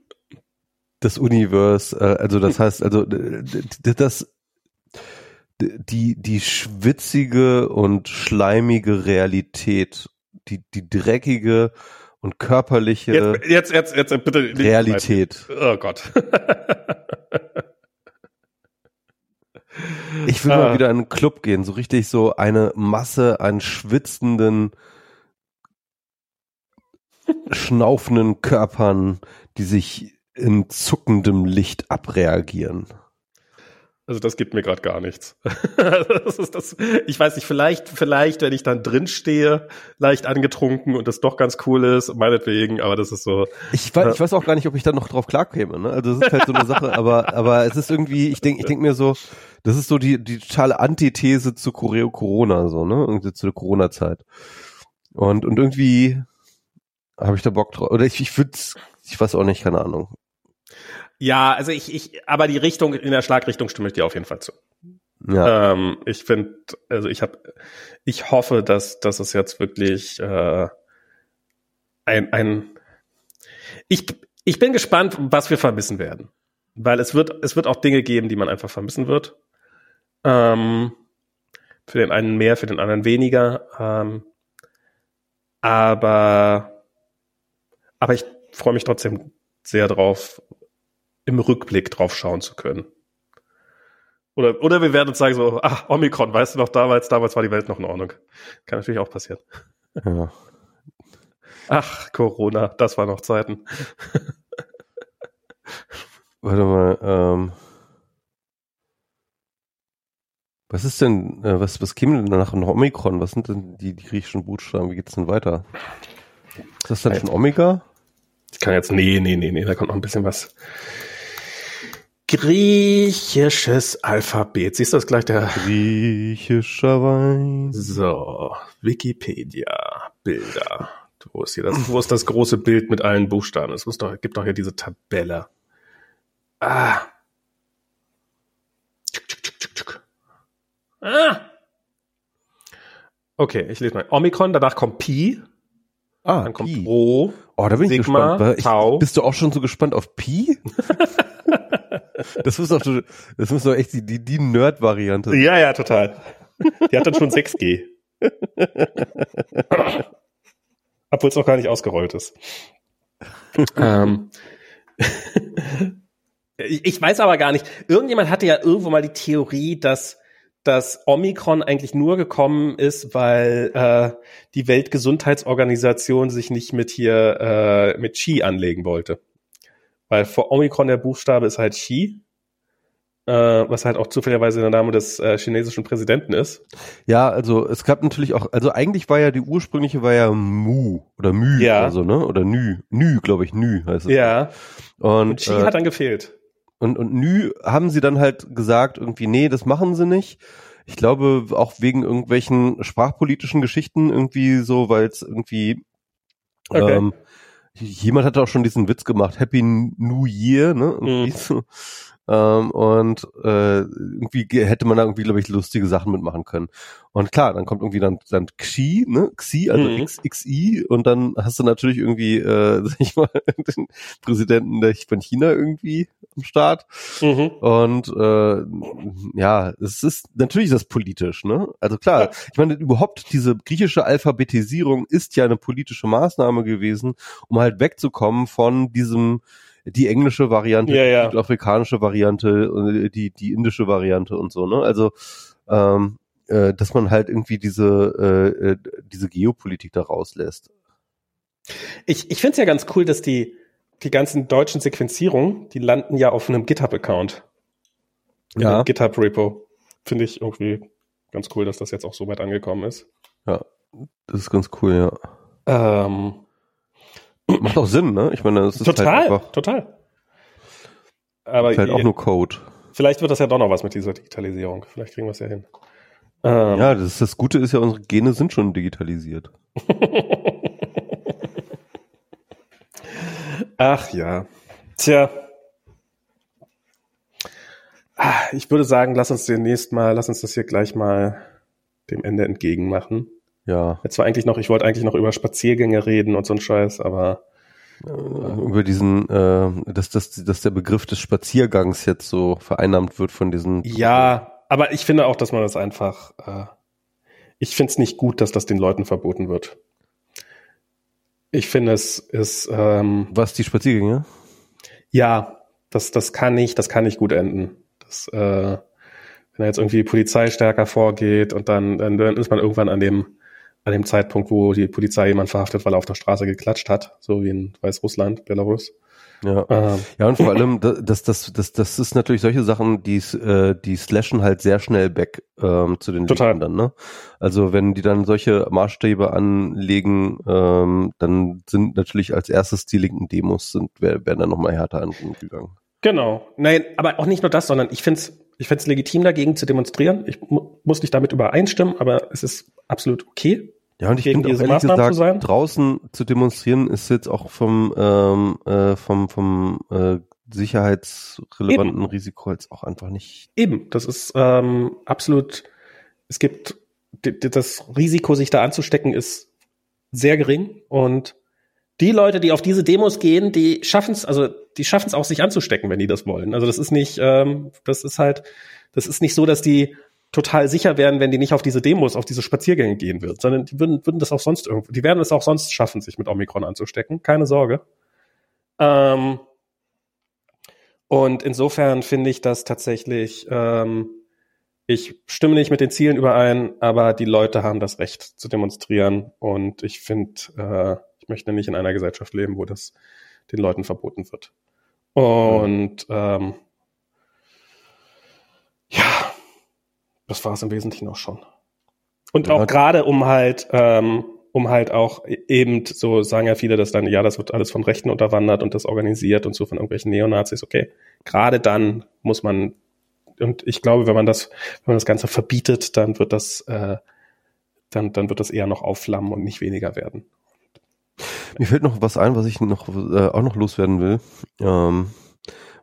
Das Universe, äh, also das heißt, also das die die schwitzige und schleimige Realität, die die dreckige und körperliche Jetzt, jetzt, jetzt, jetzt bitte. Realität. Oh Gott. Ich will Ah. mal wieder in einen Club gehen, so richtig so eine Masse an schwitzenden, schnaufenden Körpern, die sich in zuckendem Licht abreagieren. Also das gibt mir gerade gar nichts. das ist das, ich weiß nicht, vielleicht, vielleicht, wenn ich dann drin stehe, leicht angetrunken und das doch ganz cool ist, meinetwegen, aber das ist so. Ich weiß, ich weiß auch gar nicht, ob ich da noch drauf klarkäme. Ne? Also das ist halt so eine Sache, aber aber es ist irgendwie, ich denke, ich denk mir so, das ist so die die totale Antithese zu Corona so, ne? Irgendwie zu der Corona-Zeit. Und und irgendwie habe ich da Bock drauf. Oder ich ich würde, ich weiß auch nicht, keine Ahnung. Ja, also ich, ich, aber die Richtung, in der Schlagrichtung stimme ich dir auf jeden Fall zu. Ja, Ähm, ich finde, also ich habe, ich hoffe, dass, dass es jetzt wirklich äh, ein, ein ich, ich bin gespannt, was wir vermissen werden. Weil es wird, es wird auch Dinge geben, die man einfach vermissen wird. Ähm, für den einen mehr, für den anderen weniger. Ähm, aber, aber ich freue mich trotzdem sehr drauf, im Rückblick drauf schauen zu können. Oder, oder wir werden uns sagen so, ach, Omikron, weißt du noch damals, damals war die Welt noch in Ordnung. Kann natürlich auch passieren. ja. Ach, Corona, das waren noch Zeiten. Warte mal, ähm, was ist denn, äh, was, was käme denn danach noch Omikron? Was sind denn die, die griechischen Buchstaben? Wie geht's denn weiter? Ist das dann schon Omega? Ich kann jetzt, nee, nee, nee, nee, da kommt noch ein bisschen was. Griechisches Alphabet. Siehst du das gleich der, Griechischer Wein. so, Wikipedia, Bilder. Wo ist hier das, wo ist das große Bild mit allen Buchstaben? Es doch, gibt doch hier diese Tabelle. Ah. Ah. Okay, ich lese mal. Omikron, danach kommt Pi, Ah, dann kommt Pi. Rho, Oh, da bin ich Sigma, gespannt. weil Ich, Tau. bist du auch schon so gespannt auf Pi? das muss doch, das muss doch echt die, die, die Nerd-Variante sein. Ja, ja, total. Die hat dann schon 6G. Obwohl es noch gar nicht ausgerollt ist. ähm. ich, weiß aber gar nicht. Irgendjemand hatte ja irgendwo mal die Theorie, dass dass Omikron eigentlich nur gekommen ist, weil äh, die Weltgesundheitsorganisation sich nicht mit hier äh, mit Chi anlegen wollte. Weil vor Omikron der Buchstabe ist halt Chi, äh, was halt auch zufälligerweise der Name des äh, chinesischen Präsidenten ist. Ja, also es gab natürlich auch, also eigentlich war ja die ursprüngliche war ja Mu oder Mü Ja. oder so, ne? Oder Nü. Nü, glaube ich, Nü heißt es. Ja. Und, Und Chi äh, hat dann gefehlt. und, und Nü haben sie dann halt gesagt, irgendwie, nee, das machen sie nicht. Ich glaube, auch wegen irgendwelchen sprachpolitischen Geschichten irgendwie so, weil es irgendwie Okay. ähm, jemand hat auch schon diesen Witz gemacht, Happy New Year, ne? Mhm. so. Ähm, und äh, irgendwie ge- hätte man da irgendwie, glaube ich, lustige Sachen mitmachen können. Und klar, dann kommt irgendwie dann, dann Xi, ne? Xi, also Mhm. X, XI, und dann hast du natürlich irgendwie, äh, sag ich mal, den Präsidenten der von China irgendwie am Start. Mhm. Und äh, ja, es ist natürlich ist das politisch, ne? Also klar, Ja. ich meine, überhaupt diese griechische Alphabetisierung ist ja eine politische Maßnahme gewesen, um halt wegzukommen von diesem die englische Variante, Ja, ja. die südafrikanische Variante, äh, die die indische Variante und so, ne? Also ähm, äh, dass man halt irgendwie diese äh, äh, diese Geopolitik da rauslässt. Ich, ich finde es ja ganz cool, dass die, die ganzen deutschen Sequenzierungen, die landen ja auf einem GitHub-Account. Ja. GitHub-Repo. Finde ich irgendwie ganz cool, dass das jetzt auch so weit angekommen ist. Ja, das ist ganz cool, ja. Ähm, Macht auch Sinn, ne? Ich meine, das ist total, halt einfach total. Aber ist halt auch nur Code. vielleicht wird das ja doch noch was mit dieser Digitalisierung. Vielleicht kriegen wir es ja hin. Ähm, Ja, das, das Gute ist ja, unsere Gene sind schon digitalisiert. Ach ja. Tja. Ah, Ich würde sagen, lass uns demnächst mal, lass uns das hier gleich mal dem Ende entgegen machen. Ja. Jetzt war eigentlich noch, ich wollte eigentlich noch über Spaziergänge reden und so ein Scheiß, aber über diesen, äh, dass, dass, dass der Begriff des Spaziergangs jetzt so vereinnahmt wird von diesen. ja, aber ich finde auch, dass man das einfach, äh, ich finde es nicht gut, dass das den Leuten verboten wird. Ich finde es ist, ähm, Was, die Spaziergänge? ja, das, das kann nicht, das kann nicht gut enden. Das, äh, wenn da jetzt irgendwie die Polizei stärker vorgeht und dann, dann, dann ist man irgendwann an dem, an dem Zeitpunkt, wo die Polizei jemand verhaftet, weil er auf der Straße geklatscht hat, so wie in Weißrussland, Belarus. Ja. Ähm, Ja, und vor allem, da- das, das, das, das ist natürlich solche Sachen, die, äh, die slashen halt sehr schnell back ähm, zu den Total. Dann, ne? Also wenn die dann solche Maßstäbe anlegen, ähm, dann sind natürlich als erstes die linken Demos sind, wer- werden dann nochmal härter angegangen. Genau. Nein, aber auch nicht nur das, sondern ich finde es ich find's legitim, dagegen zu demonstrieren. Ich mu muss nicht damit übereinstimmen, aber es ist absolut okay. Ja, und ich finde auch ehrlich Maßnahmen gesagt, zu sein? draußen zu demonstrieren ist jetzt auch vom, ähm, äh, vom, vom äh, sicherheitsrelevanten Risiko jetzt auch einfach nicht. Eben, das ist ähm, absolut, es gibt das Risiko, sich da anzustecken, ist sehr gering. Und die Leute, die auf diese Demos gehen, die schaffen es, also die schaffen es auch, sich anzustecken, wenn die das wollen. Also das ist nicht, ähm, das ist halt, das ist nicht so, dass die total sicher werden, wenn die nicht auf diese Demos, auf diese Spaziergänge gehen wird, sondern die würden, würden das auch sonst irgendwo, die werden es auch sonst schaffen, sich mit Omikron anzustecken. Keine Sorge. Ähm, und insofern finde ich das tatsächlich, ähm, ich stimme nicht mit den Zielen überein, aber die Leute haben das Recht zu demonstrieren. Und ich finde, äh, ich möchte nicht in einer Gesellschaft leben, wo das den Leuten verboten wird. Und ähm, ja, das war es im Wesentlichen auch schon. Und Ja. auch gerade um halt, ähm, um halt auch eben, so sagen ja viele, dass dann, ja, das wird alles von Rechten unterwandert und das organisiert und so von irgendwelchen Neonazis, okay. Gerade dann muss man, und ich glaube, wenn man das, wenn man das Ganze verbietet, dann wird das, äh, dann, dann wird das eher noch aufflammen und nicht weniger werden. Mir fällt noch was ein, was ich noch äh, auch noch loswerden will. Ähm,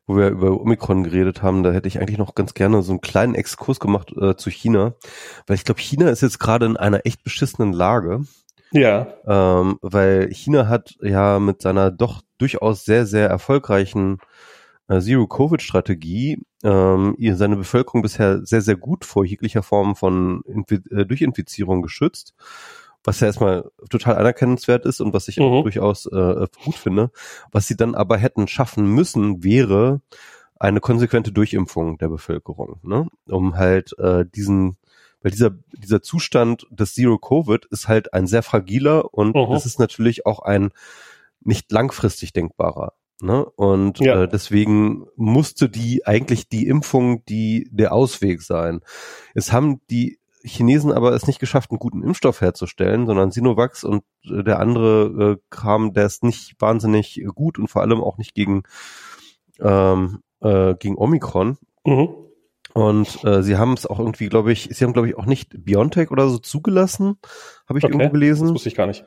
wo wir über Omikron geredet haben, da hätte ich eigentlich noch ganz gerne so einen kleinen Exkurs gemacht äh, zu China, weil ich glaube, China ist jetzt gerade in einer echt beschissenen Lage, Ja, ähm, weil China hat ja mit seiner doch durchaus sehr, sehr erfolgreichen äh, Zero-Covid-Strategie ähm, seine Bevölkerung bisher sehr, sehr gut vor jeglicher Form von Infi äh, Durchinfizierung geschützt, was ja erstmal total anerkennenswert ist und was ich auch Mhm. durchaus äh, gut finde. Was sie dann aber hätten schaffen müssen, wäre eine konsequente Durchimpfung der Bevölkerung, ne? um halt äh, diesen weil dieser, dieser Zustand des Zero-Covid ist halt ein sehr fragiler und Mhm. es ist natürlich auch ein nicht langfristig denkbarer. Ne? Und Ja. äh, deswegen musste die eigentlich die Impfung die der Ausweg sein. Es haben die Chinesen aber es nicht geschafft, einen guten Impfstoff herzustellen, sondern Sinovax und äh, der andere äh, Kram, der ist nicht wahnsinnig gut und vor allem auch nicht gegen ähm, äh, gegen Omikron. mhm. Und äh, sie haben es auch irgendwie, glaube ich, sie haben, glaube ich, auch nicht Biontech oder so zugelassen, habe ich Okay. irgendwo das gelesen. wusste ich gar nicht.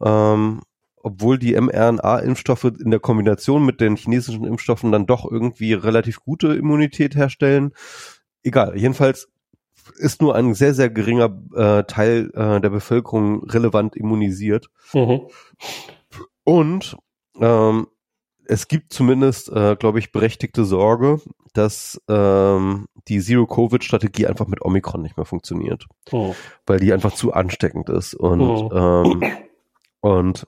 Ähm, obwohl die mRNA-Impfstoffe in der Kombination mit den chinesischen Impfstoffen dann doch irgendwie relativ gute Immunität herstellen. Egal, jedenfalls ist nur ein sehr, sehr geringer äh, Teil äh, der Bevölkerung relevant immunisiert. Mhm. Und ähm, es gibt zumindest, äh, glaube ich, berechtigte Sorge, dass ähm, die Zero-Covid-Strategie einfach mit Omikron nicht mehr funktioniert, Mhm. weil die einfach zu ansteckend ist. Und, Mhm. ähm, und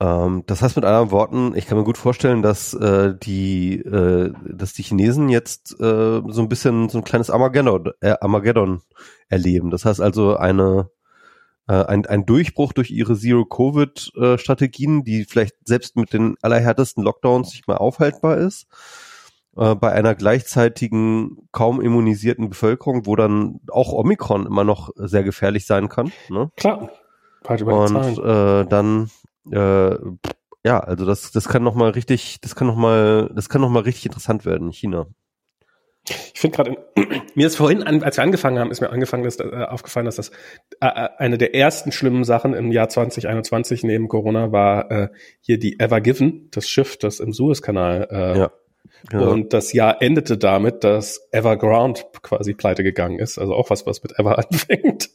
ähm, das heißt mit anderen Worten, ich kann mir gut vorstellen, dass äh, die, äh, dass die Chinesen jetzt äh, so ein bisschen so ein kleines Armageddon, äh, Armageddon erleben. Das heißt also eine äh, ein, ein Durchbruch durch ihre Zero-Covid-Strategien, die vielleicht selbst mit den allerhärtesten Lockdowns nicht mehr aufhaltbar ist, äh, bei einer gleichzeitigen, kaum immunisierten Bevölkerung, wo dann auch Omikron immer noch sehr gefährlich sein kann. Ne? Klar. Halt über Und äh, dann äh, ja, also das, das kann noch mal richtig, das kann noch mal, das kann noch mal richtig interessant werden in China. Ich finde gerade, mir ist vorhin, an, als wir angefangen haben, ist mir angefangen, dass, äh, aufgefallen, dass das äh, äh, eine der ersten schlimmen Sachen im Jahr 2021 neben Corona war äh, hier die Ever Given, das Schiff, das im Suezkanal äh, Ja. Ja. Und das Jahr endete damit, dass Evergrande quasi pleite gegangen ist. Also auch was, was mit Ever anfängt.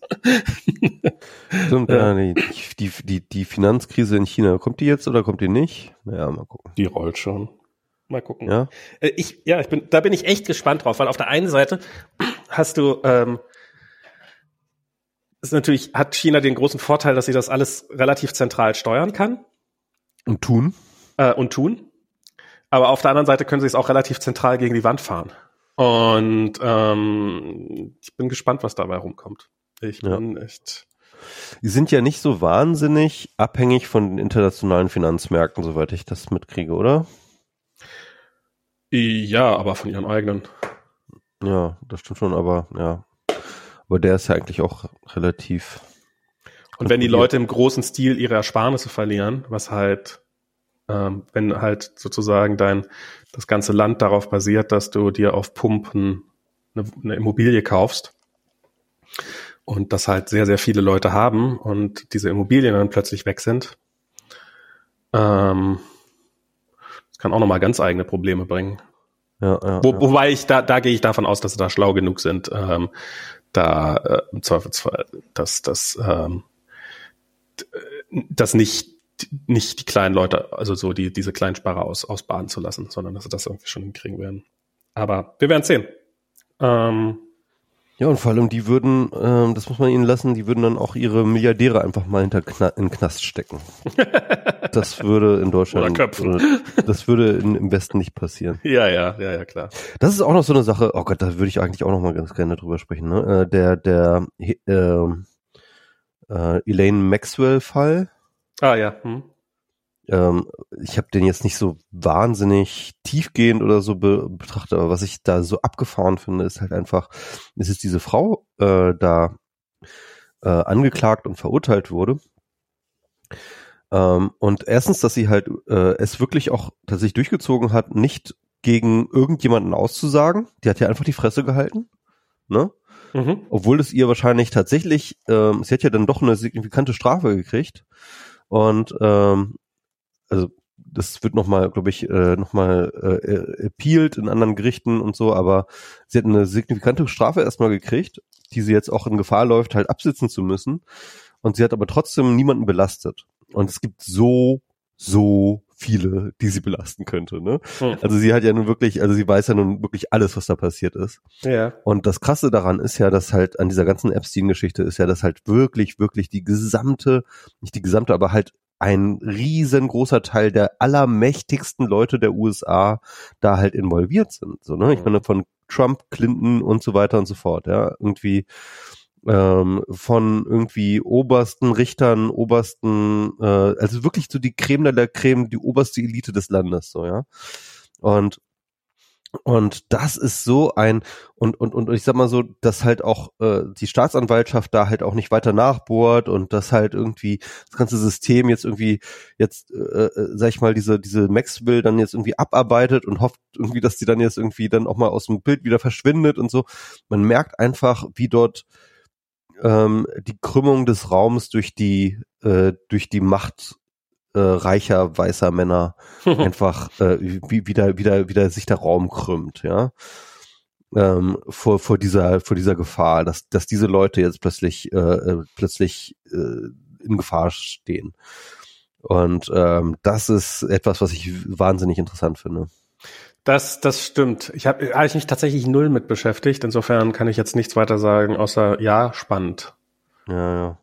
Stimmt, ja, die, die, die, Finanzkrise in China, kommt die jetzt oder kommt die nicht? Ja, mal gucken. Die rollt schon. Mal gucken. Ja, äh, ich, ja, ich bin, da bin ich echt gespannt drauf, weil auf der einen Seite hast du, ähm, ist natürlich, hat China den großen Vorteil, dass sie das alles relativ zentral steuern kann. Und tun. Äh, und tun. Aber auf der anderen Seite können sie es auch relativ zentral gegen die Wand fahren. Und ähm, ich bin gespannt, was dabei rumkommt. Ich bin ja. echt. Die sind ja nicht so wahnsinnig abhängig von den internationalen Finanzmärkten, soweit ich das mitkriege, oder? Ja, aber von ihren eigenen. Ja, das stimmt schon, aber ja. Aber der ist ja eigentlich auch relativ. Und wenn die Leute im großen Stil ihre Ersparnisse verlieren, was halt ähm, wenn halt sozusagen dein das ganze Land darauf basiert, dass du dir auf Pumpen eine, eine Immobilie kaufst und das halt sehr, sehr viele Leute haben und diese Immobilien dann plötzlich weg sind. Ähm, das kann auch nochmal ganz eigene Probleme bringen. Ja, ja, Wo. Wobei ich da, da gehe ich davon aus, dass sie da schlau genug sind, ähm, da äh, im Zweifelsfall, dass das ähm, das nicht nicht die kleinen Leute, also so die, diese Kleinsparer aus, ausbaden zu lassen, sondern dass sie das irgendwie schon hinkriegen werden. Aber wir werden sehen. Ähm, ja, und vor allem, die würden, ähm, das muss man ihnen lassen, die würden dann auch ihre Milliardäre einfach mal hinter Kna in den Knast stecken. das würde in Deutschland, Oder köpfen. das würde in, im Westen nicht passieren. Ja, ja, ja, ja, klar. Das ist auch noch so eine Sache, oh Gott, da würde ich eigentlich auch noch mal ganz gerne drüber sprechen, ne? Äh, der, der, äh, äh, Elaine Maxwell-Fall, Ah ja. Hm. Ähm, ich habe den jetzt nicht so wahnsinnig tiefgehend oder so be betrachtet, aber was ich da so abgefahren finde, ist halt einfach, es ist diese Frau äh, da äh, angeklagt und verurteilt wurde. Ähm, und erstens, dass sie halt äh, es wirklich auch tatsächlich durchgezogen hat, nicht gegen irgendjemanden auszusagen. Die hat ja einfach die Fresse gehalten. Ne? Mhm. Obwohl es ihr wahrscheinlich tatsächlich, ähm, sie hat ja dann doch eine signifikante Strafe gekriegt. Und ähm, also das wird nochmal, glaube ich, äh, nochmal äh, appealed in anderen Gerichten und so, aber sie hat eine signifikante Strafe erstmal gekriegt, die sie jetzt auch in Gefahr läuft, halt absitzen zu müssen. Und sie hat aber trotzdem niemanden belastet. Und es gibt so, so viele, die sie belasten könnte. Ne? Hm. Also sie hat ja nun wirklich, also sie weiß ja nun wirklich alles, was da passiert ist. Ja. Und das Krasse daran ist ja, dass halt an dieser ganzen Epstein-Geschichte ist ja, dass halt wirklich, wirklich die gesamte, nicht die gesamte, aber halt ein riesengroßer Teil der allermächtigsten Leute der USA da halt involviert sind. So, ne? Ich hm. meine, von Trump, Clinton und so weiter und so fort, ja. Irgendwie ähm, von irgendwie obersten Richtern, obersten, äh, also wirklich so die Creme de la Creme, die oberste Elite des Landes, so, ja. Und und das ist so ein, und, und, und ich sag mal so, dass halt auch äh, die Staatsanwaltschaft da halt auch nicht weiter nachbohrt und dass halt irgendwie das ganze System jetzt irgendwie jetzt, äh, äh, sag ich mal, diese, diese Maxwell dann jetzt irgendwie abarbeitet und hofft irgendwie, dass die dann jetzt irgendwie dann auch mal aus dem Bild wieder verschwindet und so. Man merkt einfach, wie dort ähm, die Krümmung des Raums durch die äh, durch die Macht äh, reicher weißer Männer einfach äh, wie, wieder wieder wieder sich der Raum krümmt, ja. Ähm, vor vor dieser vor dieser Gefahr, dass dass diese Leute jetzt plötzlich äh, äh plötzlich äh, in Gefahr stehen. Und ähm, das ist etwas, was ich wahnsinnig interessant finde. Das, das stimmt. Ich habe hab ich mich tatsächlich null mit beschäftigt. Insofern kann ich jetzt nichts weiter sagen, außer ja, spannend. Ja, ja.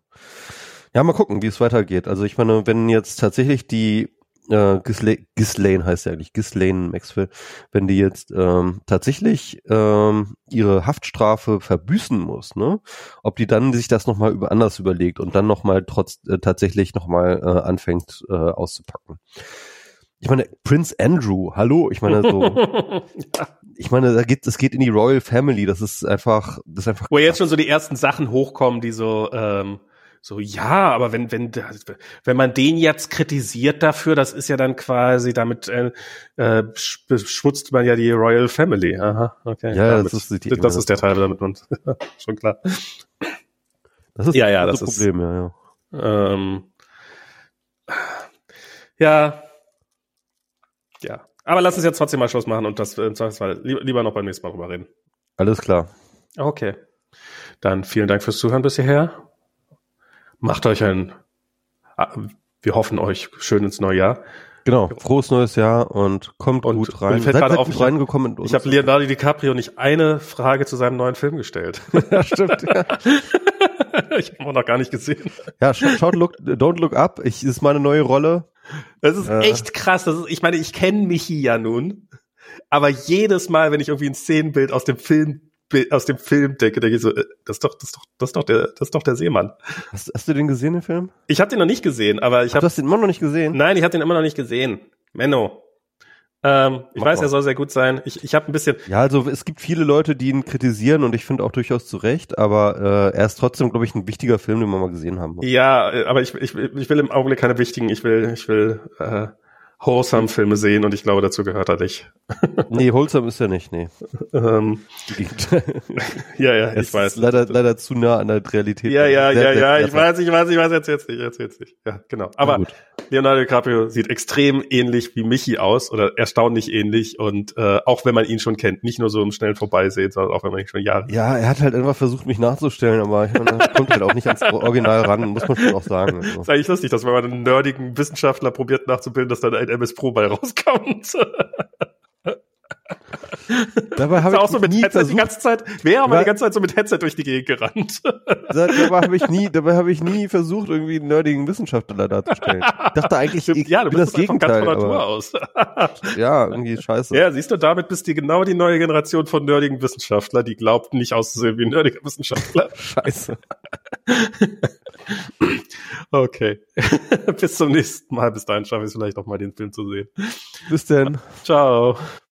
Ja, mal gucken, wie es weitergeht. Also ich meine, wenn jetzt tatsächlich die äh, Ghislaine, Ghislaine heißt ja eigentlich Ghislaine Maxwell, wenn die jetzt ähm, tatsächlich ähm, ihre Haftstrafe verbüßen muss, ne, ob die dann sich das nochmal über anders überlegt und dann nochmal trotz äh, tatsächlich nochmal äh, anfängt äh, auszupacken. Ich meine, Prince Andrew, hallo, ich meine so, ja. ich meine, da geht, es geht in die Royal Family, das ist einfach, das ist einfach. Wo krass. jetzt schon so die ersten Sachen hochkommen, die so, ähm, so, ja, aber wenn, wenn, wenn man den jetzt kritisiert dafür, das ist ja dann quasi, damit äh, äh, beschmutzt man ja die Royal Family. Aha, okay. Ja, damit, das, ist, die, das ist der Teil, damit man, schon klar. Das ist ja, ja, das, das Problem, ist, ja, ja. Ähm, ja, ja, Aber lass uns jetzt trotzdem mal Schluss machen und das im Zweifelsfall lieber, noch beim nächsten Mal drüber reden. Alles klar. Okay. Dann vielen Dank fürs Zuhören bis hierher. Macht euch ein, ah, wir hoffen euch schön ins neue Jahr. Genau, frohes neues Jahr und kommt Und- gut und rein. mir fällt Seid, auf, ich reingekommen. in Ich habe Leonardo DiCaprio nicht eine Frage zu seinem neuen Film gestellt. ja, stimmt. Ja, ich habe ihn noch gar nicht gesehen. ja schaut, schaut look, Don't Look Up. Ich, ist meine neue Rolle. Das ist Ja. echt krass. Das ist, ich meine, ich kenne Michi ja nun, aber jedes Mal, wenn ich irgendwie ein Szenenbild aus dem Film aus dem Film denke, denke ich so, äh, das ist doch, das ist doch, das ist doch der, das ist doch der Seemann. Hast, hast du den gesehen, den Film? Ich habe den noch nicht gesehen, aber ich habe, du hast den immer noch nicht gesehen? nein, ich habe den immer noch nicht gesehen. Menno. Ähm, ich Mach weiß, mal. er soll sehr gut sein. Ich, ich habe ein bisschen, Ja, also es gibt viele Leute, die ihn kritisieren und ich finde auch durchaus zu Recht, aber äh, er ist trotzdem, glaube ich, ein wichtiger Film, den man mal gesehen haben muss. ja, äh, aber ich, ich, ich will im Augenblick keine wichtigen, ich will, ich will äh, wholesome Filme sehen und ich glaube, dazu gehört er nicht. Nee, Wholesome ist er nicht, nee. Ähm, ja, ja, ich weiß. Leider, leider zu nah an der Realität. Ja, ja, ja, ja, ich weiß, ich weiß, ich weiß, erzähl's nicht, erzähl's nicht. Ja, genau. Aber. Leonardo DiCaprio sieht extrem ähnlich wie Michi aus oder erstaunlich ähnlich und äh, auch wenn man ihn schon kennt, nicht nur so im schnellen Vorbeisehen, sondern auch wenn man ihn schon Jahre. Ja, er hat halt einfach versucht, mich nachzustellen, aber ich meine, das kommt halt auch nicht ans Original ran, muss man schon auch sagen. Also. ist eigentlich lustig, dass wenn man einen nerdigen Wissenschaftler probiert nachzubilden, dass dann ein MS Pro bei rauskommt. Dabei habe auch ich so mit nie Headset die versucht, ganze Zeit, wäre aber die ganze Zeit so mit Headset durch die Gegend gerannt. dabei habe ich nie, dabei habe ich nie versucht, irgendwie einen nerdigen Wissenschaftler darzustellen. Ich dachte eigentlich, ich ja, du bin bist das einfach ganz Gegenteil, von Natur aus. ja, irgendwie scheiße. Ja, siehst du, damit bist du genau die neue Generation von nerdigen Wissenschaftler, die glaubt nicht auszusehen wie ein nerdiger Wissenschaftler. Scheiße. Okay. Bis zum nächsten Mal. Bis dahin schaffe ich es vielleicht auch mal den Film zu sehen. Bis denn. Ciao.